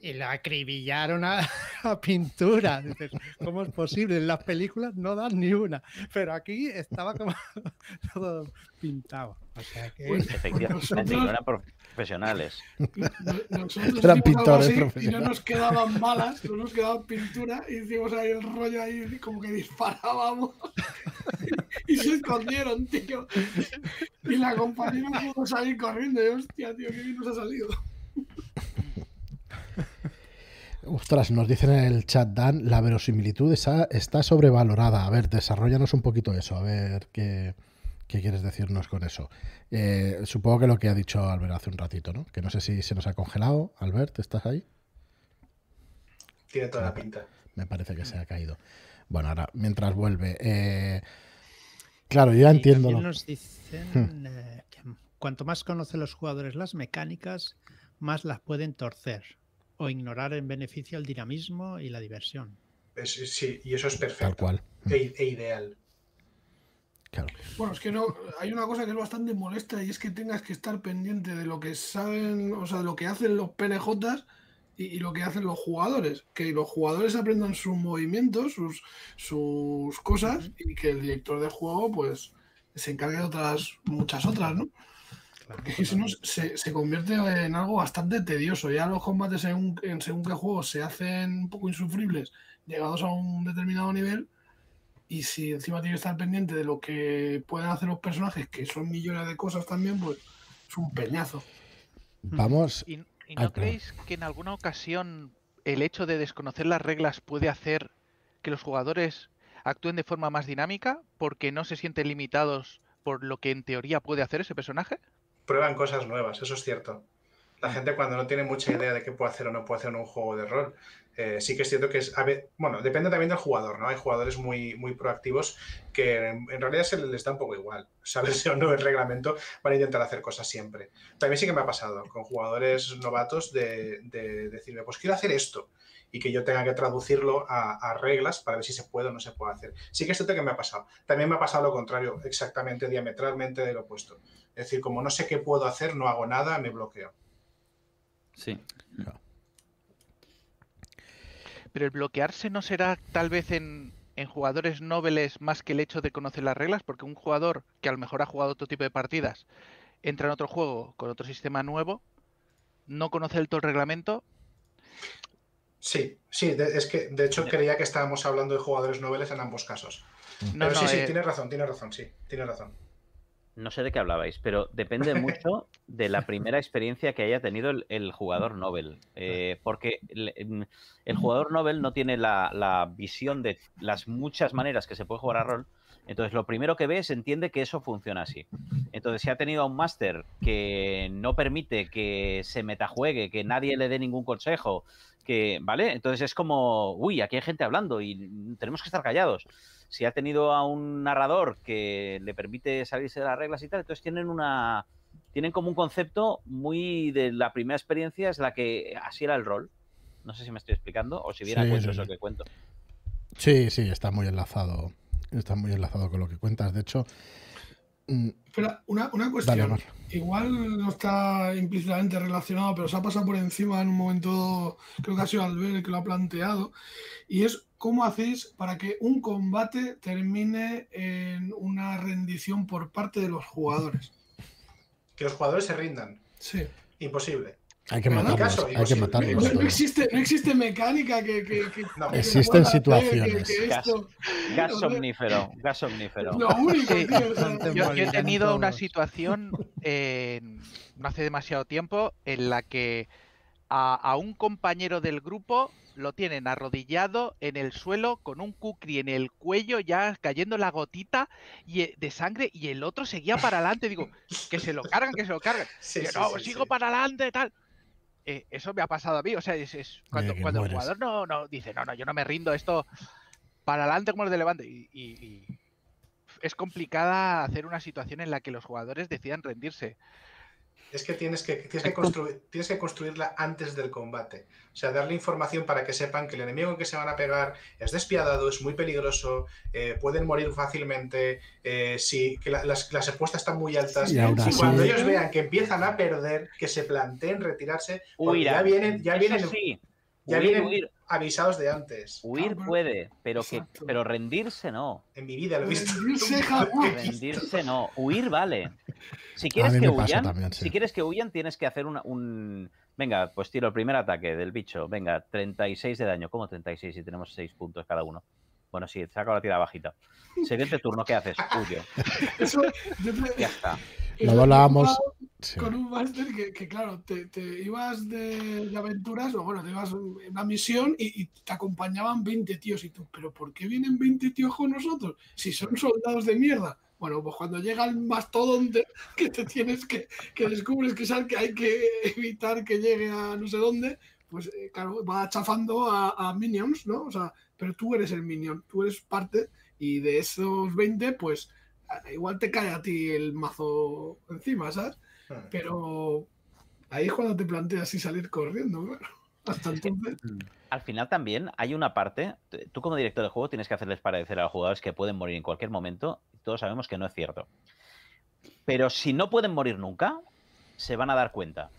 y la acribillaron a, [laughs] a pintura. Dices, ¿cómo es posible? En las películas no dan ni una, pero aquí estaba como [laughs] todo pintado. O sea que... Pues- Efectivamente, [laughs] Nosotros- no eran profesionales. No- Nosotros Eran hicimos algo pintores así y no profesionales. nos quedaban balas, no nos quedaba pintura y hicimos ahí el rollo ahí como que disparábamos y se escondieron, tío. Y la compañera pudo salir corriendo y hostia, tío, qué bien nos ha salido. Ostras, nos dicen en el chat, Dan, la verosimilitud está, está sobrevalorada. A ver, desarrollanos un poquito eso, a ver qué, qué quieres decirnos con eso. Eh, supongo que lo que ha dicho Albert hace un ratito, ¿no? Que no sé si se nos ha congelado. Albert, ¿estás ahí? Tiene toda la pinta. Me parece que se ha caído. Bueno, ahora, mientras vuelve. eh, claro, yo ya entiendo. nos dicen eh, que cuanto más conocen los jugadores las mecánicas, más las pueden torcer o ignorar en beneficio el dinamismo y la diversión. Es- sí, y eso es Tal perfecto. cual. E, e ideal. Claro. Bueno, es que no, hay una cosa que es bastante molesta y es que tengas que estar pendiente de lo que saben, o sea, de lo que hacen los PNJs y, y lo que hacen los jugadores. Que los jugadores aprendan sus movimientos, sus, sus cosas y que el director de juego, pues, se encargue de otras, muchas otras, ¿no? Porque es que si no, se, se convierte en algo bastante tedioso. Ya los combates en, en según qué juego se hacen un poco insufribles, llegados a un determinado nivel. Y si encima tiene que estar pendiente de lo que pueden hacer los personajes, que son millones de cosas también, pues es un peñazo. Vamos. ¿Y, no creéis que en alguna ocasión el hecho de desconocer las reglas puede hacer que los jugadores actúen de forma más dinámica porque no se sienten limitados por lo que en teoría puede hacer ese personaje? Prueban cosas nuevas, eso es cierto. La gente cuando no tiene mucha idea de qué puede hacer o no puede hacer en un juego de rol, eh, sí que es cierto que es, a ver, bueno, depende también del jugador, ¿no? Hay jugadores muy, muy proactivos que en, realidad se les da un poco igual, [laughs] sabes o no el reglamento, van a intentar hacer cosas siempre. También sí que me ha pasado con jugadores novatos de, de decirme, pues quiero hacer esto y que yo tenga que traducirlo a, reglas para ver si se puede o no se puede hacer. Sí que es cierto que me ha pasado. También me ha pasado lo contrario, exactamente diametralmente de lo opuesto. Es decir, como no sé qué puedo hacer, no hago nada, me bloqueo. Sí. Pero el bloquearse no será tal vez en, en jugadores nobles más que el hecho de conocer las reglas, porque un jugador que a lo mejor ha jugado otro tipo de partidas entra en otro juego con otro sistema nuevo, no conoce el todo el reglamento Sí, sí, es que de hecho creía que estábamos hablando de jugadores noveles en ambos casos. No, pero sí, sí, eh, tienes razón, tienes razón, sí, tienes razón. No sé de qué hablabais, pero depende mucho de la primera [laughs] experiencia que haya tenido el, jugador Nobel. Eh, porque el, jugador Nobel no tiene la, la, visión de las muchas maneras que se puede jugar a rol. Entonces, lo primero que ve es entiende que eso funciona así. Entonces, si ha tenido a un máster que no permite que se metajuegue, que nadie le dé ningún consejo, que, ¿vale? Entonces es como, uy, aquí hay gente hablando y tenemos que estar callados. Si ha tenido a un narrador que le permite salirse de las reglas y tal, entonces tienen una, tienen como un concepto muy de la primera experiencia, es la que así era el rol. No sé si me estoy explicando o si viera sí, eso que cuento. Sí, sí, está muy enlazado. Está muy enlazado con lo que cuentas. De hecho, Mm. Espera, una, una cuestión. Igual no está implícitamente relacionado, pero se ha pasado por encima en un momento, creo que ha sido Albert el que lo ha planteado, y es cómo hacéis para que un combate termine en una rendición por parte de los jugadores. Que los jugadores se rindan. Sí. Imposible. Hay que matarlos, hay que matarlos. No, existe, no existe mecánica que... que, Existen situaciones. gas, omnífero, gas omnífero. Lo único, tío, yo, he tenido una situación no hace demasiado tiempo en la que a, un compañero del grupo lo tienen arrodillado en el suelo con un kukri en el cuello ya cayendo la gotita y, eh, de sangre y el otro seguía para adelante. Digo, que se lo cargan, que se lo cargan. no, sigo para adelante, tal. Eh, eso me ha pasado a mí. O sea, es, cuando, cuando el jugador no, no dice, no, no, yo no me rindo, esto para adelante como el de Levante. Y, es complicada hacer una situación en la que los jugadores decidan rendirse. Es que tienes que, tienes que, construir, tienes que construirla antes del combate. O sea, darle información para que sepan que el enemigo en que se van a pegar es despiadado, es muy peligroso, eh, pueden morir fácilmente, eh, si, que las, las, apuestas están muy altas. y cuando ellos vean que empiezan a perder, que se planteen retirarse, ya vienen, ya vienen, ya vienen avisados de antes. Huir puede, pero que pero rendirse no. En mi vida lo he visto. Rendirse, [laughs] no. Huir vale. Si quieres que huyan, si quieres que huyan, tienes que hacer un venga, pues tiro el primer ataque del bicho. Venga, 36 de daño. ¿Cómo 36 si tenemos 6 puntos cada uno? Bueno, sí, saco la tira bajita. Siguiente turno, ¿qué haces? Huyo. [laughs] Ya está. Lo hablábamos. Con un máster que, claro, te, ibas de, aventuras, o bueno, te ibas en una misión y, te acompañaban 20 tíos. Y tú, ¿pero por qué vienen 20 tíos con nosotros? Si son soldados de mierda. Bueno, pues cuando llega el mastodonte [laughs] que te tienes que, que descubres que es que hay que evitar que llegue a no sé dónde, pues eh, claro, va chafando a, a, minions, ¿no? O sea, pero tú eres el minion, tú eres parte y de esos 20, pues igual te cae a ti el mazo encima, ¿sabes? Hmm. Pero ahí es cuando te planteas y salir corriendo, claro. [laughs] Hasta entonces. Mm. Al final también hay una parte, tú como director de juego tienes que hacerles parecer a los jugadores que pueden morir en cualquier momento, todos sabemos que no es cierto. Pero si no pueden morir nunca, se van a dar cuenta.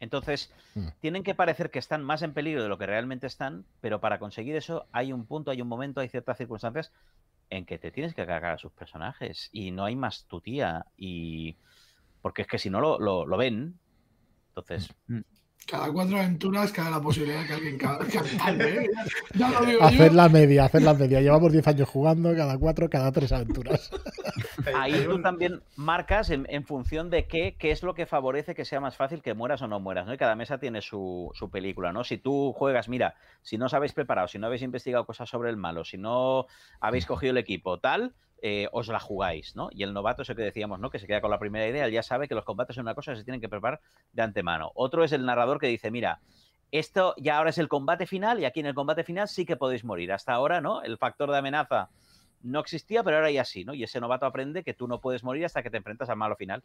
Entonces, hmm. tienen que parecer que están más en peligro de lo que realmente están, pero para conseguir eso hay un punto, hay un momento, hay ciertas circunstancias en que te tienes que cargar a sus personajes y no hay más tu tía y porque es que si no lo, lo, ven entonces mm. Cada cuatro aventuras cada la posibilidad de que alguien [laughs] ¿eh? hacer la media hacer la media llevamos 10 años jugando cada cuatro cada tres aventuras [laughs] ahí tú también marcas en, función de qué, qué es lo que favorece que sea más fácil que mueras o no mueras, ¿no? Y cada mesa tiene su, su, película, ¿no? Si tú juegas, mira, si no os habéis preparado, si no habéis investigado cosas sobre el malo, si no habéis cogido el equipo, tal, eh, os la jugáis, ¿no? Y el novato es el que decíamos, ¿no? Que se queda con la primera idea, él ya sabe que los combates son una cosa que se tienen que preparar de antemano. Otro es el narrador que dice, mira, Esto ya ahora es el combate final y aquí en el combate final sí que podéis morir. Hasta ahora, ¿no? El factor de amenaza no existía, pero ahora ya sí, ¿no? Y ese novato aprende que tú no puedes morir hasta que te enfrentas al malo final,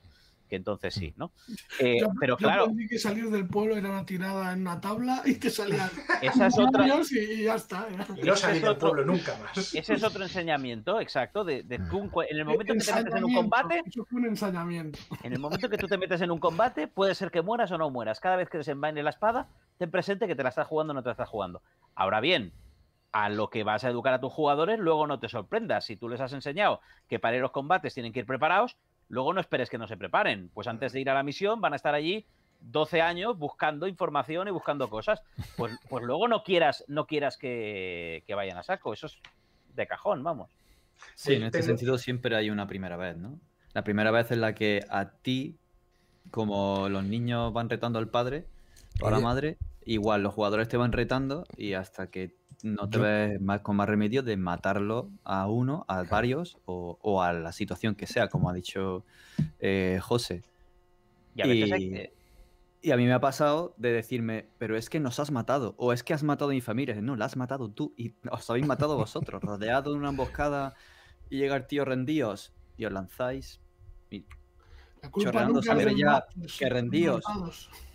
que entonces sí, ¿no? Eh, Yo- pero yo claro, aprendí que salir del pueblo era una tirada en una tabla y que salían [laughs] esa es otra, y, y ya está. Y no es del otro- pueblo nunca más. ese es otro enseñamiento, exacto, de, de tú, en el [laughs] momento que te metes en un combate, Eso fue un ensañamiento. [laughs] En el momento que tú te metes en un combate, puede ser que mueras o no mueras. Cada vez que desenvaine la espada, ten presente que te la estás jugando o no te la estás jugando. Ahora bien, a lo que vas a educar a tus jugadores, luego no te sorprendas. Si tú les has enseñado que para ir a los combates tienen que ir preparados, luego no esperes que no se preparen. Pues antes de ir a la misión van a estar allí 12 años buscando información y buscando cosas. Pues, pues luego no quieras, no quieras que, que vayan a saco. Eso es de cajón, vamos. Sí, en este sentido siempre hay una primera vez, ¿no? La primera vez en la que a ti, como los niños van retando al padre o a la madre, igual los jugadores te van retando y hasta que no te Yo- ves más, con más remedio de matarlo a uno, a varios o, o a la situación que sea, como ha dicho eh, José. Y a veces hay Y- que- Y a mí me ha pasado de decirme, pero es que nos has matado, o es que has matado a mi familia. No, la has matado tú y os habéis matado vosotros, rodeado de una emboscada y llega el tío rendíos y os lanzáis. Y La culpa Chorreando ya, que rendíos.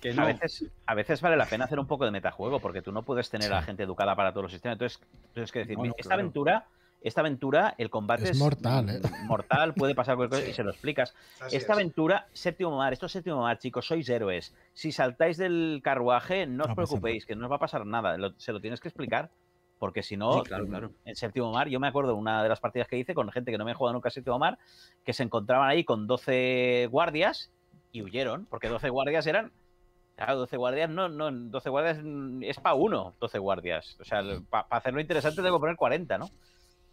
que A no. veces, a veces vale la pena hacer un poco de metajuego, porque tú no puedes tener a Sí. gente educada para todos los sistemas. Entonces, tienes que decir, No, "Mi- no, esta claro. aventura, esta aventura, el combate Es es, mortal, ¿eh? [laughs] mortal, puede pasar cualquier cosa y se lo explicas. Así Esta es. aventura, séptimo mar, esto es séptimo mar, chicos, sois héroes. Si saltáis del carruaje, no os No preocupéis, que no os va a pasar nada. Lo- se lo tienes que explicar, porque si no, Sí, claro, claro. en séptimo mar, yo me acuerdo de una de las partidas que hice con gente que no me ha jugado nunca a séptimo mar, que se encontraban ahí con 12 guardias y huyeron, porque 12 guardias eran. Claro, 12 guardias no, no, 12 guardias es para uno, 12 guardias. O sea, para hacerlo interesante tengo que poner 40, ¿no?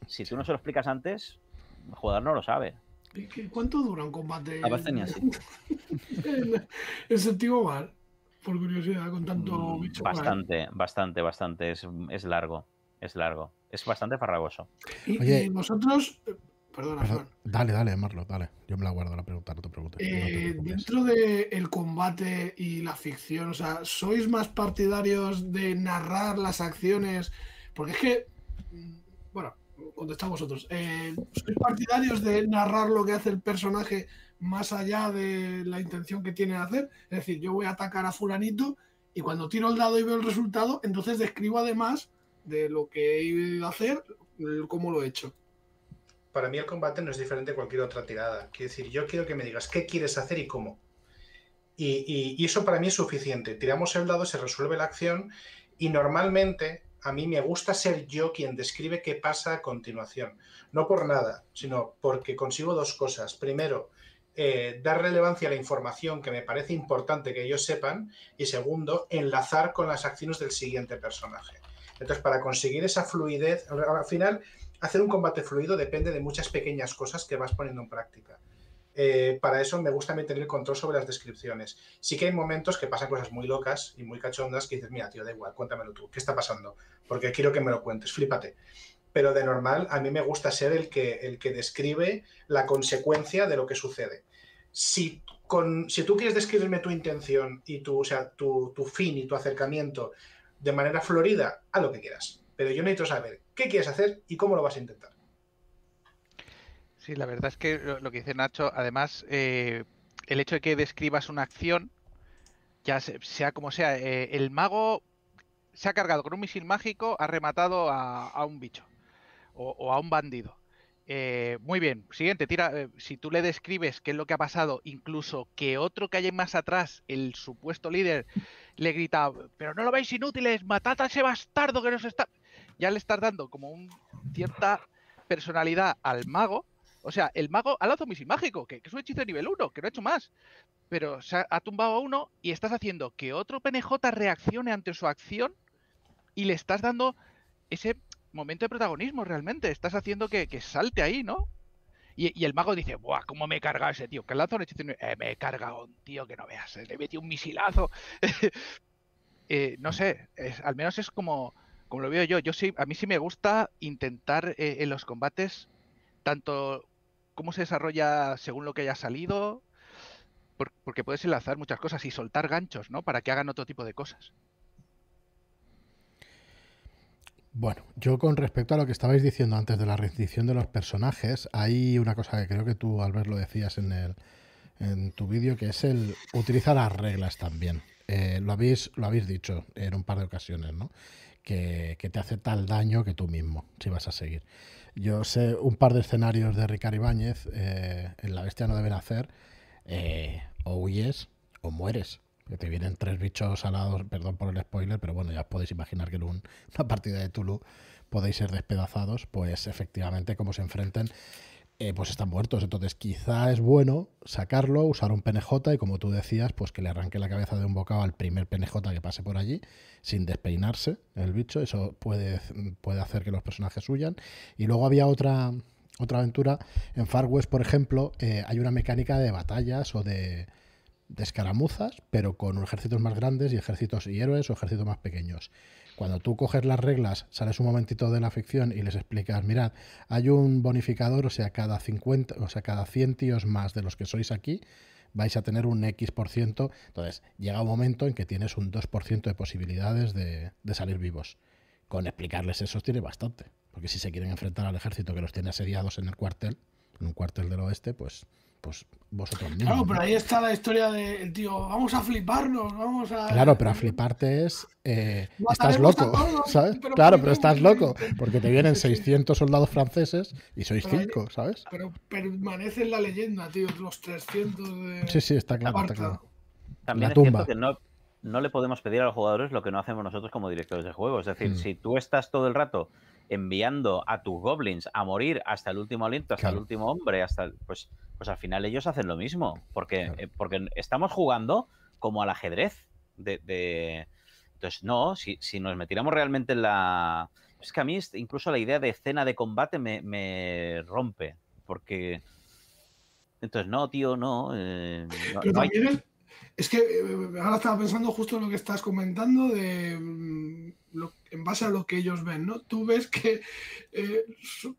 Si tú no se lo explicas antes, el jugador no lo sabe. ¿Y qué- ¿Cuánto dura un combate? A veces ni así. en, en séptimo mar, por curiosidad, con tanto Mm, bicho. Bastante, bastante, bastante. Es, es largo. Es largo. Es bastante farragoso. Y, Oye. y vosotros, eh, perdona, Perdón. Dale, dale, Marlo, dale. Yo me la guardo la pregunta, no te preocupes. no te eh, preocupes. dentro del combate y la ficción, o sea, ¿sois más partidarios de narrar las acciones? Porque es que, mm, bueno, contestad vosotros. Eh, ¿Sois partidarios de narrar lo que hace el personaje más allá de la intención que tiene de hacer? Es decir, yo voy a atacar a fulanito y cuando tiro el dado y veo el resultado, entonces describo además de lo que he ido a hacer, cómo lo he hecho. Para mí el combate no es diferente de cualquier otra tirada. Quiero decir, yo quiero que me digas qué quieres hacer y cómo. Y eso para mí es suficiente. Tiramos el dado, se resuelve la acción y normalmente a mí me gusta ser yo quien describe qué pasa a continuación. No por nada, sino porque consigo dos cosas. Primero, eh, dar relevancia a la información que me parece importante que ellos sepan y segundo, enlazar con las acciones del siguiente personaje. Entonces, para conseguir esa fluidez, al final, hacer un combate fluido depende de muchas pequeñas cosas que vas poniendo en práctica. Eh, para eso me gusta también tener control sobre las descripciones. Sí que hay momentos que pasan cosas muy locas y muy cachondas que dices, mira, tío, da igual, cuéntamelo tú, ¿qué está pasando? Porque quiero que me lo cuentes, flípate. Pero de normal, a mí me gusta ser el que, el que describe la consecuencia de lo que sucede. Si, con, si tú quieres describirme tu intención y tu, o sea, tu, tu fin y tu acercamiento de manera florida, haz lo que quieras. Pero yo necesito saber qué quieres hacer y cómo lo vas a intentar. Sí, la verdad es que lo, que dice Nacho, además, eh, el hecho de que describas una acción, ya se- sea como sea, eh, el mago se ha cargado con un misil mágico, ha rematado a, a un bicho o a un bandido. Eh, muy bien, siguiente, tira. eh, si tú le describes qué es lo que ha pasado, incluso que otro que hay más atrás, el supuesto líder, le grita, pero no lo veis inútiles, matad a ese bastardo que nos está. Ya le estás dando como un cierta personalidad al mago. O sea, el mago ha lanzado misil mágico, que, que es un hechizo de nivel 1, que no ha hecho más. Pero se ha, ha tumbado a uno y estás haciendo que otro PNJ reaccione ante su acción y le estás dando ese momento de protagonismo realmente. Estás haciendo que, que salte ahí, ¿no? Y, el mago dice, ¡buah! ¿Cómo me he cargado ese tío? Que lanza un hechizo. Eh, me he cargado un tío que no veas. eh, Le metí un misilazo. [laughs] Eh, no sé, al menos es como, como lo veo yo. Yo sí, a mí sí me gusta intentar en los combates tanto cómo se desarrolla según lo que haya salido, por- porque puedes enlazar muchas cosas y soltar ganchos, ¿no? Para que hagan otro tipo de cosas. Bueno, yo con respecto a lo que estabais diciendo antes de la rendición de los personajes, hay una cosa que creo que tú, Albert, lo decías en, el, en tu vídeo, que es el utilizar las reglas también. Eh, lo, habéis, lo habéis dicho en un par de ocasiones, ¿no? Que, que te hace tal daño que tú mismo, si vas a seguir. Yo sé un par de escenarios de Ricardo Ibáñez, eh, en La Bestia no deben hacer, eh, o huyes o mueres. Que te vienen tres bichos alados, perdón por el spoiler, pero bueno, ya os podéis imaginar que en un- [laughs] una partida de Tulu podéis ser despedazados, pues efectivamente como se enfrenten, eh, pues están muertos. Entonces quizá es bueno sacarlo, usar un PNJ y como tú decías, pues que le arranque la cabeza de un bocado al primer PNJ que pase por allí, sin despeinarse el bicho. Eso puede, puede hacer que los personajes huyan. Y luego había otra, otra aventura. En Far West, por ejemplo, eh, hay una mecánica de batallas o de, de escaramuzas, pero con ejércitos más grandes y ejércitos y héroes o ejércitos más pequeños. Cuando tú coges las reglas, sales un momentito de la ficción y les explicas, mirad, hay un bonificador, o sea, cada 50, o sea, cada 100 tíos más de los que sois aquí, vais a tener un X por ciento. Entonces, llega un momento en que tienes un 2% de posibilidades de, de salir vivos. Con explicarles eso tiene bastante. Porque si se quieren enfrentar al ejército que los tiene asediados en el cuartel, en un cuartel del oeste, pues, pues vosotros mismos. Claro, ¿no? pero ahí está la historia del tío, vamos a fliparnos, vamos a... Claro, pero a fliparte es. eh, estás loco, todos, ¿sabes? pero claro, ¿por pero estás loco, porque te vienen Sí, sí. 600 soldados franceses y sois Pero hay- 5, ¿sabes? Pero permanece en la leyenda, tío, los 300 de... Sí, sí, está claro, está claro. También La es tumba. cierto que no, no le podemos pedir a los jugadores lo que no hacemos nosotros como directores de juego. Es decir, Mm. si tú estás todo el rato enviando a tus goblins a morir hasta el último aliento, hasta Claro. el último hombre, hasta el- pues, pues al final ellos hacen lo mismo. Porque, Claro. eh, porque estamos jugando como al ajedrez. De, de- Entonces, no, si, si nos metiéramos realmente en la. Es que a mí es- incluso la idea de escena de combate me, me rompe. Porque. Entonces, no, tío, no. eh, no- Pero no hay- también es, que eh, ahora estaba pensando justo en lo que estás comentando de mm, lo- en base a lo que ellos ven, ¿no? Tú ves que, eh,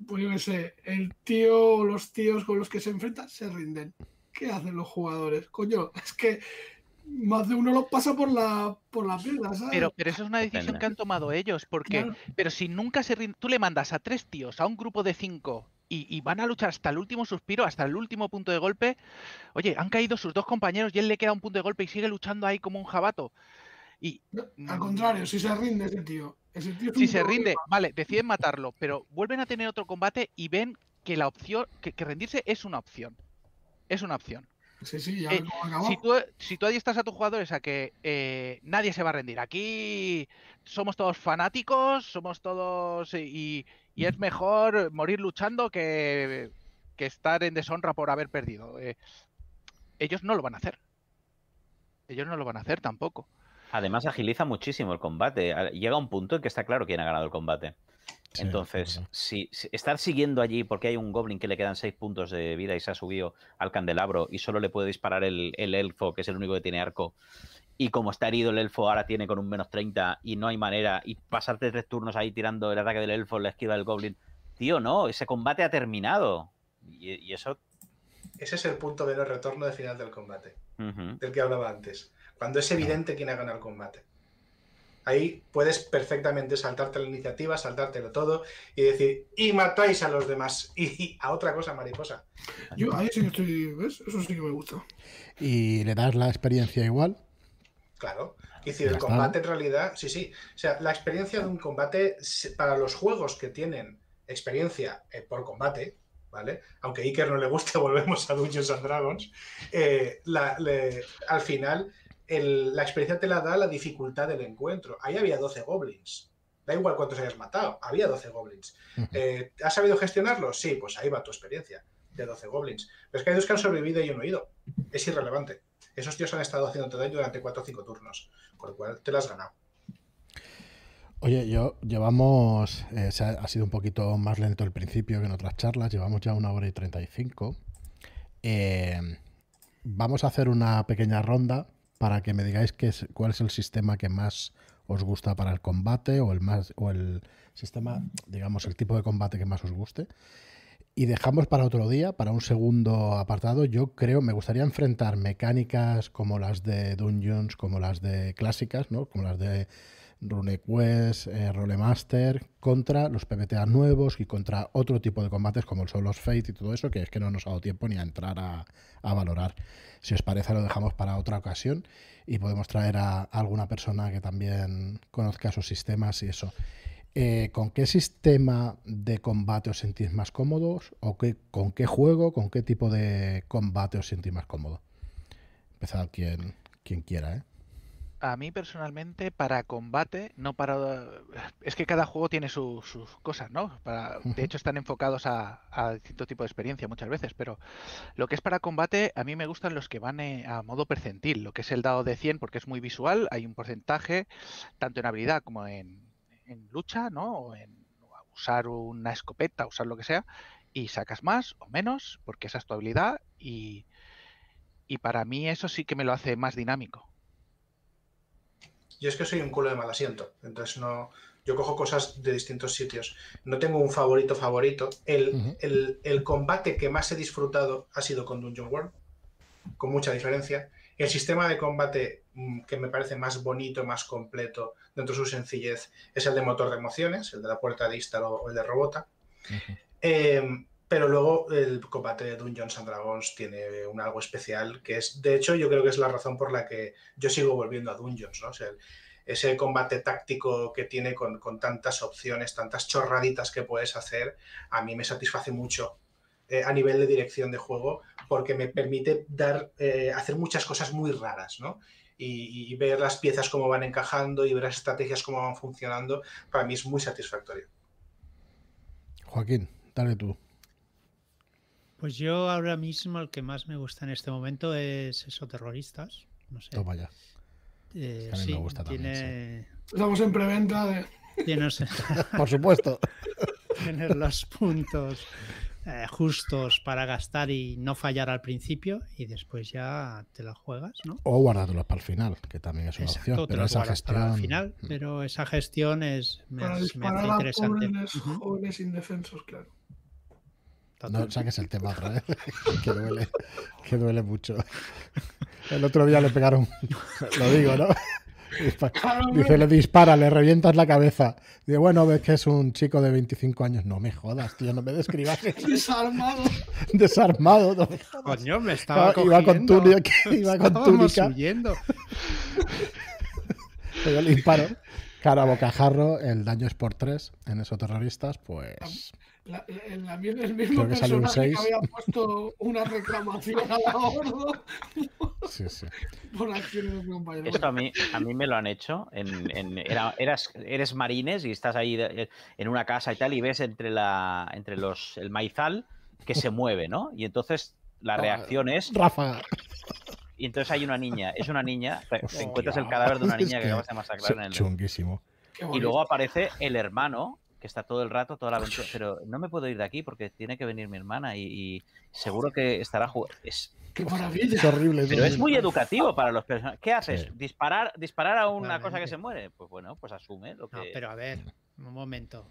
pues yo qué sé, el tío o los tíos con los que se enfrentan se rinden. ¿Qué hacen los jugadores? Coño, es que más de uno los pasa por la, por la pierna, ¿sabes? Pero, pero eso es una decisión que han tomado ellos, porque Claro. pero si nunca se rin- tú le mandas a tres tíos a un grupo de cinco y, y van a luchar hasta el último suspiro, hasta el último punto de golpe, oye, han caído sus dos compañeros y él le queda un punto de golpe y sigue luchando ahí como un jabato. Y Al contrario, si se rinde ese tío. Ese tío es si se rinde, vale, deciden matarlo, pero vuelven a tener otro combate y ven que la opción, que, que rendirse es una opción. Es una opción. Sí, sí, ya Eh. Si tú, si tú adiestras a tus jugadores a que eh, nadie se va a rendir, aquí somos todos fanáticos, somos todos y, y es mejor morir luchando que, que estar en deshonra por haber perdido. Eh, ellos no lo van a hacer. Ellos no lo van a hacer tampoco. Además, agiliza muchísimo el combate. A- Llega un punto en que está claro quién ha ganado el combate. Sí, Entonces, si, si- estar siguiendo allí porque hay un goblin que le quedan 6 puntos de vida y se ha subido al candelabro y solo le puede disparar el, el elfo, que es el único que tiene arco, y como está herido el elfo, ahora tiene con un menos 30 y no hay manera, y pasarte tres turnos ahí tirando el ataque del elfo, la esquiva del goblin. Tío, no, ese combate ha terminado. Y, y eso. Ese es el punto de no retorno de final del combate, del que hablaba antes. Cuando es evidente quién ha ganado el combate. Ahí puedes perfectamente saltarte la iniciativa, saltártelo todo y decir, y matáis a los demás. [laughs] Y a otra cosa mariposa. Yo ahí sí que estoy, ¿ves? Eso sí que me gusta. Y le das la experiencia igual. Claro. Es decir, el combate en realidad, sí, sí. O sea, la experiencia de un combate, para los juegos que tienen experiencia eh, por combate, ¿vale? Aunque a Iker no le guste, [laughs] volvemos a Dungeons and Dragons, eh, la- le- al final el- la experiencia te la da la dificultad del encuentro. Ahí había 12 goblins. Da igual cuántos hayas matado, había 12 goblins. Eh, ¿Has sabido gestionarlos? Sí, pues ahí va tu experiencia de 12 goblins. Pero es que hay dos que han sobrevivido y uno ido. Es irrelevante. Esos tíos han estado haciéndote daño durante 4 o 5 turnos. Con lo cual te lo has ganado. Oye, yo llevamos, eh, ha, sido un poquito más lento el principio que en otras charlas, llevamos ya una hora y 35. Eh, vamos a hacer una pequeña ronda para que me digáis qué cuál es el sistema que más os gusta para el combate o el más o el sistema, digamos, el tipo de combate que más os guste. Y dejamos para otro día, para un segundo apartado, yo creo, me gustaría enfrentar mecánicas como las de Dungeons, como las de clásicas, ¿no? Como las de RuneQuest, eh, Rolemaster, contra los PBTA nuevos y contra otro tipo de combates como son los Fate y todo eso, que es que no nos ha dado tiempo ni a entrar a, a valorar. Si os parece, lo dejamos para otra ocasión y podemos traer a alguna persona que también conozca sus sistemas y eso. Eh, ¿Con qué sistema de combate os sentís más cómodos? ¿O qué, con qué juego, con qué tipo de combate os sentís más cómodo? Empezad quien, quien quiera, ¿eh? A mí personalmente para combate, no para... Es que cada juego tiene su- sus cosas, ¿no? Para... De hecho están enfocados a, a distinto tipo de experiencia muchas veces, pero lo que es para combate, a mí me gustan los que van eh, a modo percentil, lo que es el dado de 100 porque es muy visual, hay un porcentaje tanto en habilidad como en, en lucha, ¿no? O en usar una escopeta, usar lo que sea, y sacas más o menos porque esa es tu habilidad y, y para mí eso sí que me lo hace más dinámico. Yo es que soy un culo de mal asiento, entonces no. Yo cojo cosas de distintos sitios. No tengo un favorito favorito. El, el combate que más he disfrutado ha sido con Dungeon World, con mucha diferencia. El sistema de combate mm, que me parece más bonito, más completo, dentro de su sencillez, es el de motor de emociones, el de la puerta de Istar o el de Robota. Eh, pero luego el combate de Dungeons and Dragons tiene un algo especial que es, de hecho, yo creo que es la razón por la que yo sigo volviendo a Dungeons, ¿no? O sea, el- ese combate táctico que tiene con, con tantas opciones, tantas chorraditas que puedes hacer, a mí me satisface mucho eh, a nivel de dirección de juego porque me permite dar, eh, hacer muchas cosas muy raras, ¿no? Y, y ver las piezas cómo van encajando y ver las estrategias cómo van funcionando, para mí es muy satisfactorio. Joaquín, dale tú. Pues yo ahora mismo el que más me gusta en este momento es eso, terroristas. No sé. Toma ya. Eh, a mí me gusta también, Estamos en preventa de. tienes, [laughs] Por supuesto. [laughs] tienes los puntos eh, justos para gastar y no fallar al principio y después ya te la juegas, ¿no? O guardártelos para el final, que también es una Exacto, opción. Pero esa para gestión. el final, mm, pero esa gestión es me, Para hace- me interesante. pobres Ujú, jóvenes indefensos, claro. No saques el tema otra vez, [laughs] que duele, que duele mucho. El otro día le pegaron, [laughs] lo digo, ¿no? Claro, [laughs] Dice, le dispara, le revientas la cabeza. Dice, bueno, ves que es un chico de 25 años. No me jodas, tío, no me describas. [laughs] Desarmado. [laughs] desarmado. No me jodas. Coño, me estaba Ah, iba con túnica, iba con túnica. huyendo. Yo le disparo. Cara bocajarro, el daño es por 3 en esos terroristas, pues La, la- la- el mismo que un personaje que había puesto una reclamación a la Ordo sí, sí. por acciones de su compañero. Esto a mí, a mí me lo han hecho. En, en- era- eras, eres marines y estás ahí de- en una casa y tal y ves entre, la, entre los, el maizal que se mueve, ¿no? Y entonces la reacción es... Rafa, Y entonces hay una niña, es una niña, te, encuentras el cadáver de una Es niña que que acabas de masacrar en el... chunguísimo. Y luego aparece el hermano, que está todo el rato, toda la aventura. [laughs] Pero no me puedo ir de aquí porque tiene que venir mi hermana y, y seguro que estará jugando. Es, Qué maravilla. Es horrible. pero es muy educativo para los personajes. ¿Qué haces? Sí. ¿Disparar, ¿Disparar a una cosa que se muere? Pues bueno, pues asume lo que. No, pero a ver, un momento.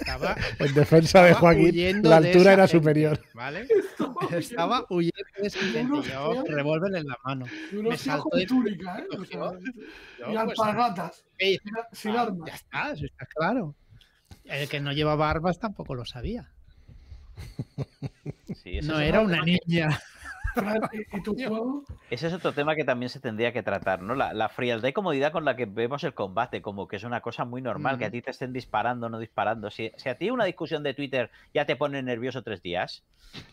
Estaba, [laughs] En defensa de Joaquín, la altura era gente, superior. ¿Vale? [laughs] Estaba huyendo de esa gente. Yo revólver en la mano. Me con de- túnica, ¿eh? O sea, Yo, y pues, alpargatas. Sin- Sin ah, armas. Ya está, eso está claro. El que no llevaba armas tampoco lo sabía. Sí, No era una que- niña. Fran, ¿Y, y tu juego? Ese es otro tema que también se tendría que tratar, ¿no? La, la frialdad y comodidad con la que vemos el combate, como que es una cosa muy normal, que a Ujú. ti te estén disparando o no disparando. Si, si a ti una discusión de Twitter ya te pone nervioso tres días,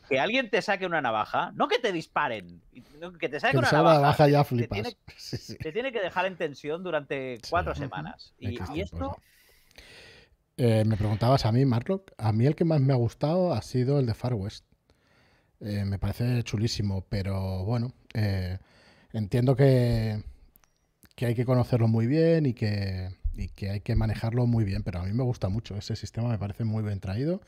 que alguien te saque una navaja, no que te disparen, no, que te saque Que una navaja, la baja ya te flipas. tiene, [laughs] Sí, sí. te tiene que dejar en tensión durante cuatro Sí. semanas. Y, esto, Eh, me preguntabas a mí, Marlock. A mí el que más me ha gustado ha sido el de Far West. Eh, me parece chulísimo, pero bueno, eh, entiendo que, que hay que conocerlo muy bien y que, y que hay que manejarlo muy bien, pero a mí me gusta mucho. Ese sistema me parece muy bien traído.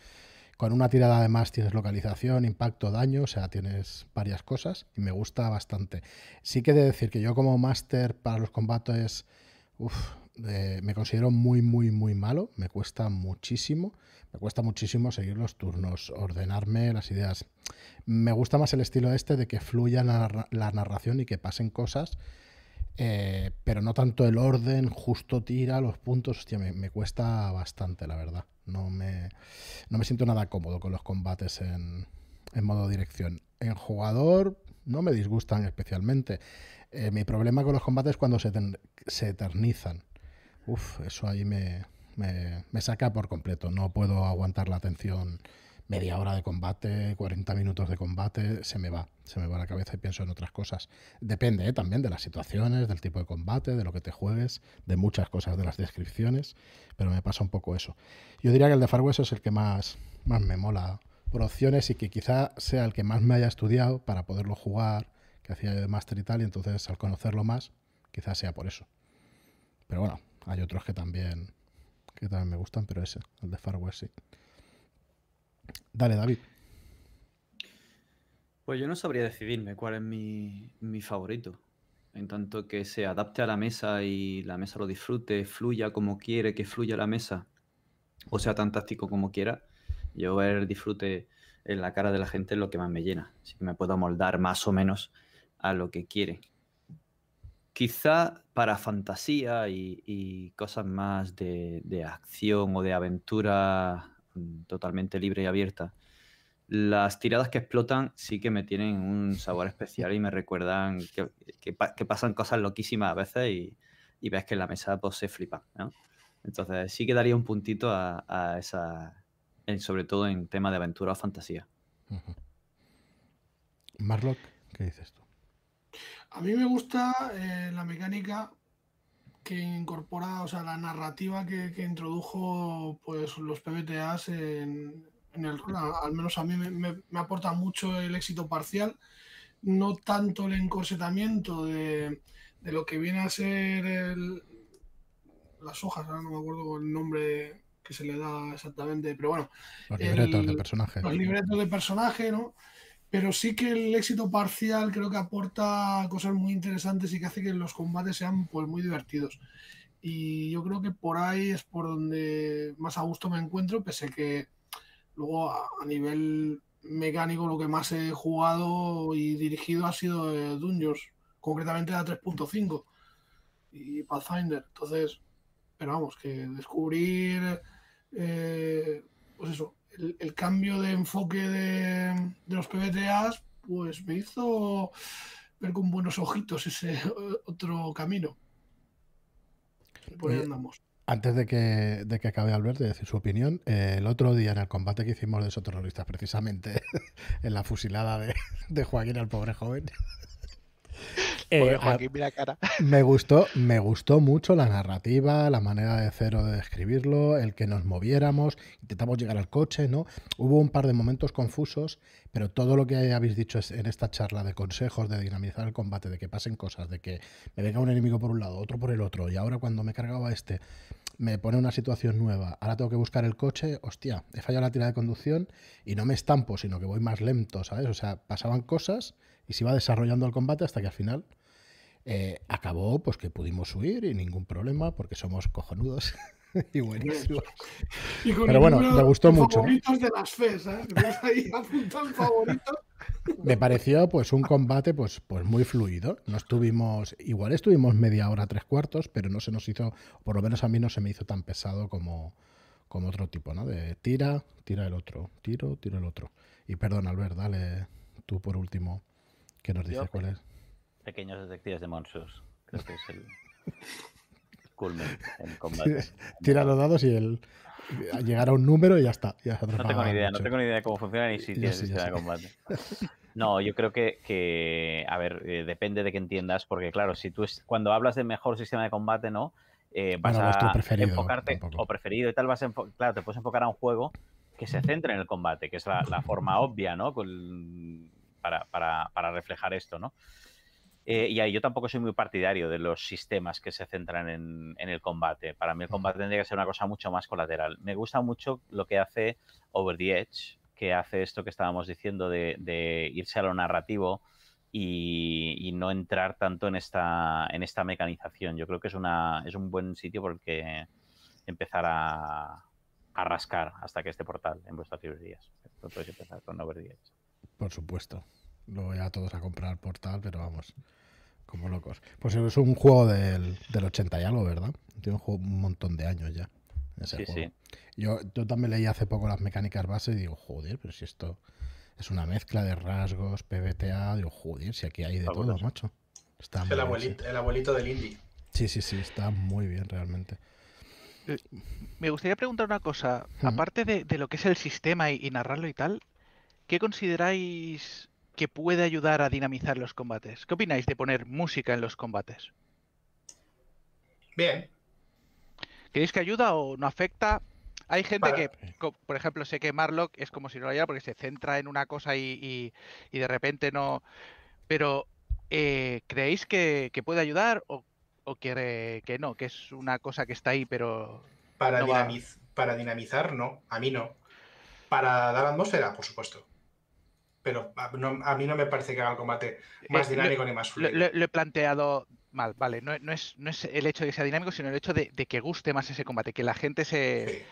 Con una tirada además tienes localización, impacto, daño, o sea, tienes varias cosas y me gusta bastante. Sí que he de decir que yo como máster para los combates, uf, eh, me considero muy, muy, muy malo. Me cuesta muchísimo. Me cuesta muchísimo seguir los turnos, ordenarme las ideas. Me gusta más el estilo este de que fluya la, narra- la narración y que pasen cosas Eh, pero no tanto el orden, justo tira los puntos, hostia, me, cuesta bastante, la verdad. No me, no me siento nada cómodo con los combates en, en modo dirección. En jugador no me disgustan especialmente. Eh, mi problema con los combates es cuando se, se eternizan. Uf, eso ahí me, me, me, saca por completo. No puedo aguantar la atención media hora de combate, 40 minutos de combate, se me va, se me va la cabeza y pienso en otras cosas. Depende ¿eh? también de las situaciones, del tipo de combate, de lo que te juegues, de muchas cosas, de las descripciones, pero me pasa un poco eso. Yo diría que el de Far West es el que más, más me mola por opciones y que quizá sea el que más me haya estudiado para poderlo jugar, que hacía de máster y tal, y entonces al conocerlo más, quizás sea por eso. Pero bueno, hay otros que también, que también me gustan, pero ese, el de Far West sí. Dale, David. Pues yo no sabría decidirme cuál es mi, favorito. En tanto que se adapte a la mesa y la mesa lo disfrute, fluya como quiere que fluya la mesa, o sea tan táctico como quiera, yo ver disfrute en la cara de la gente es lo que más me llena. Así que me puedo moldar más o menos a lo que quiere. Quizá para fantasía y, cosas más de, de, acción o de aventura Mm, totalmente libre y abierta. Las tiradas que explotan sí que me tienen un sabor [laughs] especial y me recuerdan que, pasan cosas loquísimas a veces y, ves que en la mesa pues, se flipa. Entonces sí que daría un puntito a, esa, sobre todo en tema de aventura o fantasía. Marlock, ¿qué dices tú? A mí me gusta eh, la mecánica que incorpora, o sea, la narrativa que, introdujo pues los PBTAs en, el rol, al menos a mí me, aporta mucho el éxito parcial, no tanto el encorsetamiento de, lo que viene a ser las hojas, ahora no me acuerdo el nombre que se le da exactamente, pero bueno. Los libretos de personaje. Los libretos de personaje, ¿no? Pero sí que el éxito parcial creo que aporta cosas muy interesantes y que hace que los combates sean pues muy divertidos. Y yo creo que por ahí es por donde más a gusto me encuentro, pese que luego a, nivel mecánico lo que más he jugado y dirigido ha sido eh, Dungeons, concretamente la 3.5 y Pathfinder. Entonces, pero vamos, que descubrir, eh, pues eso, el, cambio de enfoque de, los PBTAs, pues me hizo ver con buenos ojitos ese [laughs] otro camino. Por ahí andamos. Antes de que, de que acabe Albert de decir su opinión, eh, el otro día en el combate que hicimos de esos terroristas, precisamente [laughs] en la fusilada de, de Joaquín al pobre joven, eh, [laughs] me gustó, me gustó mucho la narrativa, la manera de cero de describirlo, el que nos moviéramos, intentamos llegar al coche, ¿no? Hubo un par de momentos confusos, pero todo lo que habéis dicho en esta charla de consejos, de dinamizar el combate, de que pasen cosas, de que me venga un enemigo por un lado, otro por el otro, y ahora cuando me cargaba este, me pone una situación nueva, ahora tengo que buscar el coche, hostia, he fallado la tira de conducción y no me estampo, sino que voy más lento, ¿sabes? O sea, pasaban cosas y se iba desarrollando el combate hasta que al final eh, acabó pues que pudimos huir y ningún problema porque somos cojonudos [laughs] y buenísimos. Pero bueno, me gustó mucho. de las fes, ¿eh? Me pareció pues un combate pues, pues muy fluido. No estuvimos, igual estuvimos media hora, tres cuartos, pero no se nos hizo, por lo menos a mí no se me hizo tan pesado como, como otro tipo, ¿no? De tira, tira el otro, tiro, tiro el otro. Y perdón, Albert, dale tú por último, que nos dice cuál es. Pequeños detectives de monstruos. Creo que es el [laughs] culmen en combate. Tira los dados y el llegar a un número y ya está. no tengo ni idea, no tengo ni idea de cómo funciona ni si tiene sistema de combate. [laughs] No, yo creo que, que a ver, eh, depende de que entiendas, porque claro, si tú es, cuando hablas de mejor sistema de combate, ¿no? Eh, vas a enfocarte o preferido y tal, vas a claro, te puedes enfocar a un juego que se centre en el combate, que es la, la forma obvia, ¿no? Para, para, para reflejar esto, ¿no? Eh, y ahí yo tampoco soy muy partidario de los sistemas que se centran en, el combate. Para mí el combate tendría que ser una cosa mucho más colateral. Me gusta mucho lo que hace Over the Edge, que hace esto que estábamos diciendo de, irse a lo narrativo y, no entrar tanto en esta, en esta mecanización. Yo creo que es, una, es un buen sitio por el que empezar a, rascar hasta que este portal en vuestras librerías. Podéis empezar con Over the Edge. Por supuesto lo voy a todos a comprar portal, pero vamos, como locos. Pues es un juego del, del 80 y algo, ¿verdad? Tiene un, juego, un montón de años ya. Ese Sí, juego. sí. Yo, yo también leí hace poco las mecánicas base y digo, joder, pero si esto es una mezcla de rasgos, PBTA, digo, joder, si aquí hay de todo, macho. Está El muy bien, abuelito, el abuelito del indie. sí. sí, sí, está muy bien realmente. Me gustaría preguntar una cosa. Aparte de, de lo que es el sistema y, y narrarlo y tal, ¿qué consideráis que puede ayudar a dinamizar los combates? ¿Qué opináis de poner música en los combates? Bien, ¿Creéis que ayuda o no afecta? Hay gente Para- que, por ejemplo, sé que Marlock es como si no lo hayera porque se centra en una cosa y, y- y de repente no. Pero, eh, ¿creéis que, que puede ayudar o, o que, que no? Que es una cosa que está ahí, pero. para, No va. dinamiz- para dinamizar, no. A mí no. Para dar atmósfera, por supuesto. Pero a, no- a mí no me parece que haga el combate más Eh, lo- dinámico ni más fluido. lo- lo he planteado mal, vale. No, no es, no es el hecho de que sea dinámico, sino el hecho de, de que guste más ese combate, que la gente se. Sí.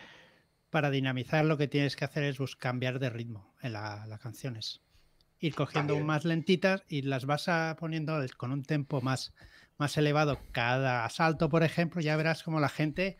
Para dinamizar lo que tienes que hacer es cambiar de ritmo en la- las canciones. Ir cogiendo También. más lentitas y las vas a poniendo con un tempo más, más elevado cada asalto, por ejemplo, ya verás como la gente,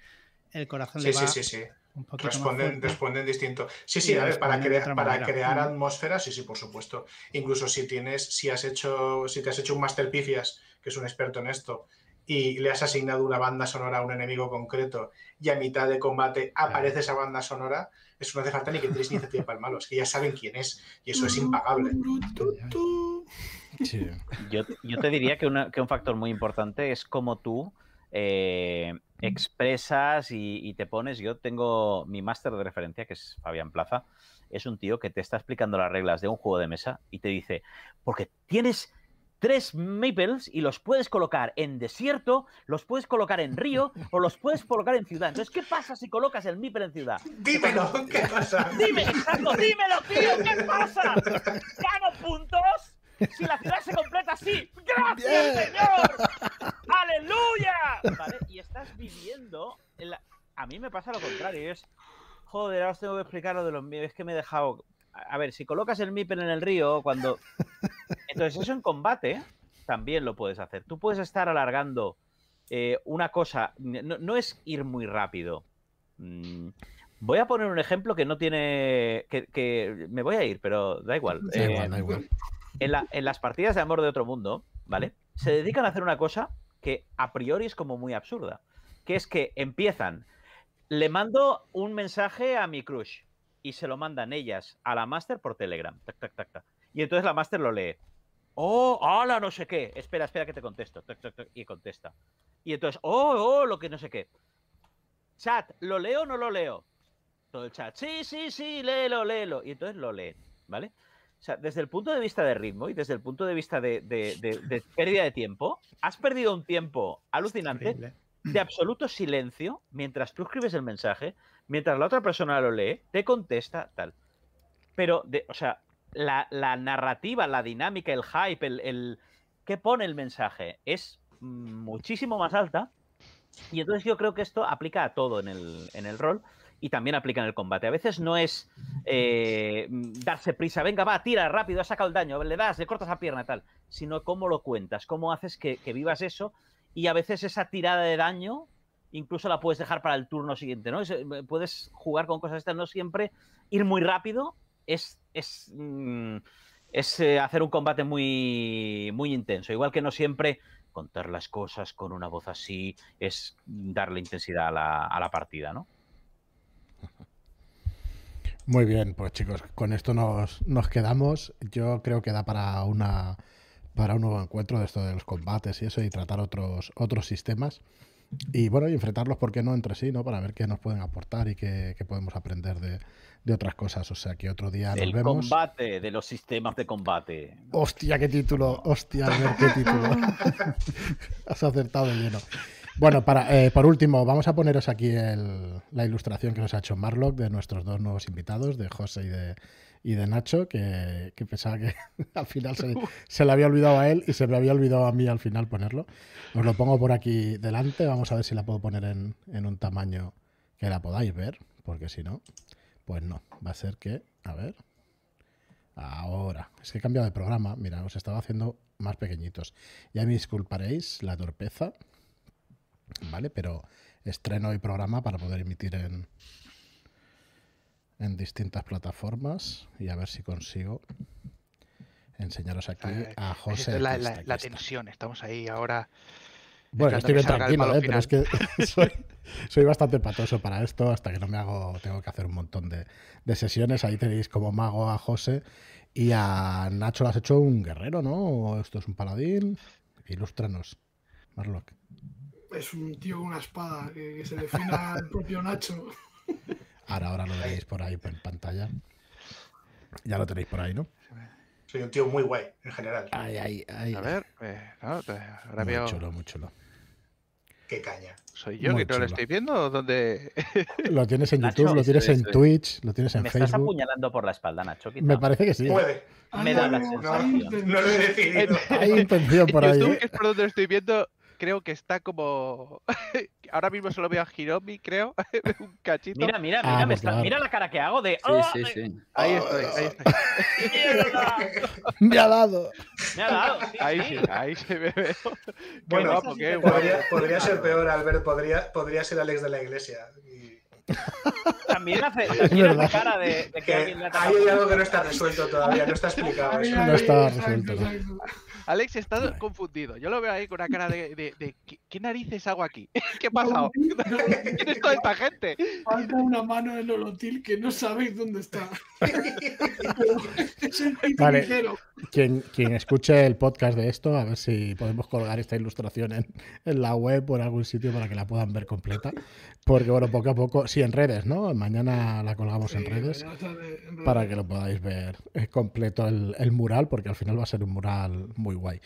el corazón Sí, le sí, va sí, sí. Un poquito más Responden, responden distinto. Sí, sí, a ver, para, crea- para crear Mm. atmósfera, sí, sí, por supuesto. Incluso si tienes, si has hecho, si te has hecho un Master Pifias, que es un experto en esto, y le has asignado una banda sonora a un enemigo concreto, y a mitad de combate aparece esa banda sonora, eso no hace falta ni que tienes iniciativa para el malo, es que ya saben quién es, y eso es impagable. Sí. Yo, yo te diría que, una- que un factor muy importante es cómo tú eh, expresas y, y te pones. Yo tengo mi máster de referencia, que es Fabián Plaza. Es un tío que te está explicando las reglas de un juego de mesa y te dice, porque tienes tres meeples y los puedes colocar en desierto, los puedes colocar en río o los puedes colocar en ciudad. Entonces, ¿qué pasa si colocas el meeple en ciudad? Dímelo, ¿qué pasa? [laughs] Dime, exacto, dímelo, tío, ¿qué pasa? ¿Gano puntos? Si la ciudad se completa así. ¡Gracias, Bien. señor! ¡Aleluya! ¿Vale? Y estás viviendo. en la- A mí me pasa lo contrario. Es. Joder, ahora os tengo que explicar lo de los míos. Es que me he dejado. A ver, si colocas el Mipel en el río, cuando. Entonces, eso en combate también lo puedes hacer. Tú puedes estar alargando eh, una cosa. No, no es ir muy rápido. Mm, Voy a poner un ejemplo que no tiene. Que, que me voy a ir, pero da igual. Da Eh, igual, da igual. en, la- en las partidas de Amor de Otro Mundo, ¿vale? Se dedican a hacer una cosa que a priori es como muy absurda, que es que empiezan, le mando un mensaje a mi crush y se lo mandan ellas a la Master por Telegram, tac, tac, tac, tac. y entonces la Master lo lee. Oh, hola, no sé qué. Espera, espera que te contesto. tac, tac, tac, y contesta. Y entonces, oh, oh, lo que no sé qué. Chat, ¿lo leo o no lo leo? Todo el chat, sí, sí, sí, léelo, léelo. Y entonces lo leen, ¿vale? O sea, desde el punto de vista de ritmo y desde el punto de vista de, de- de- de pérdida de tiempo, has perdido un tiempo alucinante de absoluto silencio mientras tú escribes el mensaje, mientras la otra persona lo lee, te contesta, tal. Pero, de, o sea, la, la narrativa, la dinámica, el hype, el, el que pone el mensaje es muchísimo más alta. Y entonces yo creo que esto aplica a todo en el, en el rol y también aplica en el combate. A veces no es eh, darse prisa, venga, va, tira rápido, has sacado el daño, le das, le cortas la pierna, tal, sino cómo lo cuentas, cómo haces que, que vivas eso y a veces esa tirada de daño incluso la puedes dejar para el turno siguiente, ¿no? Es, eh, puedes jugar con cosas estas, no siempre ir muy rápido es, es, mm, es eh, hacer un combate muy, muy intenso, igual que no siempre contar las cosas con una voz así es darle intensidad a la, a la partida, ¿no? Muy bien, pues chicos, con esto nos, nos quedamos. Yo creo que da para una para un nuevo encuentro de esto de los combates y eso, y tratar otros, otros sistemas. Y bueno, y enfrentarlos, ¿por qué no? Entre sí, ¿no? Para ver qué nos pueden aportar y qué, qué podemos aprender de, de otras cosas. O sea, que otro día nos El vemos. combate de los sistemas de combate. Hostia, qué título. Hostia, Albert, qué título. [laughs] Has acertado de lleno. Bueno, para, eh, por último, vamos a poneros aquí la ilustración que nos ha hecho Marlock de nuestros dos nuevos invitados, de José y de, y de Nacho, que, que pensaba que [laughs] al final se, se le había olvidado a él y se me había olvidado a mí al final ponerlo. Os lo pongo por aquí delante, vamos a ver si la puedo poner en, en un tamaño que la podáis ver, porque si no, pues no, va a ser que, a ver, ahora, es que he cambiado de programa, mira, os estaba haciendo más pequeñitos. Ya me disculparéis la torpeza, ¿vale? Pero estreno hoy programa para poder emitir en, en distintas plataformas y a ver si consigo enseñaros aquí a es José. la, está, está. tensión, estamos ahí ahora. Bueno, estoy bien tranquilo, ¿eh? pero es que [laughs] soy, soy bastante patoso para esto. Hasta que no me hago, tengo que hacer un montón de, de sesiones. Ahí tenéis como mago a José y a Nacho lo has hecho un guerrero, ¿no? ¿O esto es un paladín. Ilústranos, Marlock. Es un tío con una espada que, que se defina el [laughs] propio Nacho. Ahora, ahora lo veréis por ahí en pantalla. Ya lo tenéis por ahí, ¿no? Soy un tío muy guay, en general. Ay, ay, ay. A ver, eh, no, te- ahora Muy veo. chulo, muy chulo. Qué caña. ¿Soy yo Muy que no lo chulo. estoy viendo? ¿o ¿Dónde? [laughs] Lo tienes en Nacho, YouTube, lo tienes es, en. Twitch, lo tienes en Me estás Facebook. apuñalando por la espalda, Nacho. Me parece que sí. Puede. Me da la Hay- sensación. No lo he decidido. Hay intención por ahí. YouTube, ¿eh? que es por donde lo estoy viendo, creo que está como. [laughs] Ahora mismo solo veo a Hiromi, creo. [laughs] un cachito. Mira, mira, Ah, mira, me pues está- mira la cara que hago de. Sí, sí, sí. Ahí estoy, ahí estoy. ¡Mierda! [laughs] Me ha dado. Me ha dado. sí, Ahí sí. sí, ahí se me veo. Bueno, qué podría- guapo. Podría, podría ser peor, Albert. Podría, podría ser Alex de la Iglesia. Y También hace, también hace cara de, de que alguien le ha hay algo que no está resuelto todavía, no está explicado. Eso. No está resuelto. Alex está Vale. confundido. Yo lo veo ahí con una cara de, de- de, ¿qué, narices hago aquí? [laughs] ¿Qué ha pasado? [laughs] ¿Quién es toda esta gente? Falta una mano en Olotil que no sabéis dónde está. es el [laughs] Vale. Quien, quien escuche el podcast de esto, a ver si podemos colgar esta ilustración en, en la web o en algún sitio para que la puedan ver completa. Porque, bueno, poco a poco, sí, en redes, ¿no? Mañana la colgamos en redes ya sale en redes. para que lo podáis ver eh, completo el, el mural, porque al final va a ser un mural muy guay.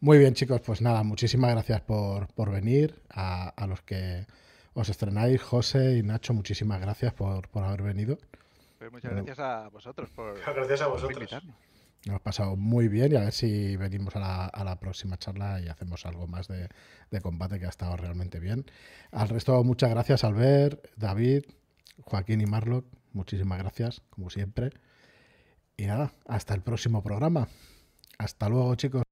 Muy bien, chicos, pues nada, muchísimas gracias por, por venir. A, a los que os estrenáis, José y Nacho, muchísimas gracias por, por haber venido. Pues muchas gracias a vosotros por, Gracias a por vosotros. invitarnos. Nos hemos pasado muy bien y a ver si venimos a la, a la próxima charla y hacemos algo más de, de combate que ha estado realmente bien. Al resto, muchas gracias, Albert, David, Joaquín y Marlock. Muchísimas gracias, como siempre. Y nada, hasta el próximo programa. Hasta luego, chicos.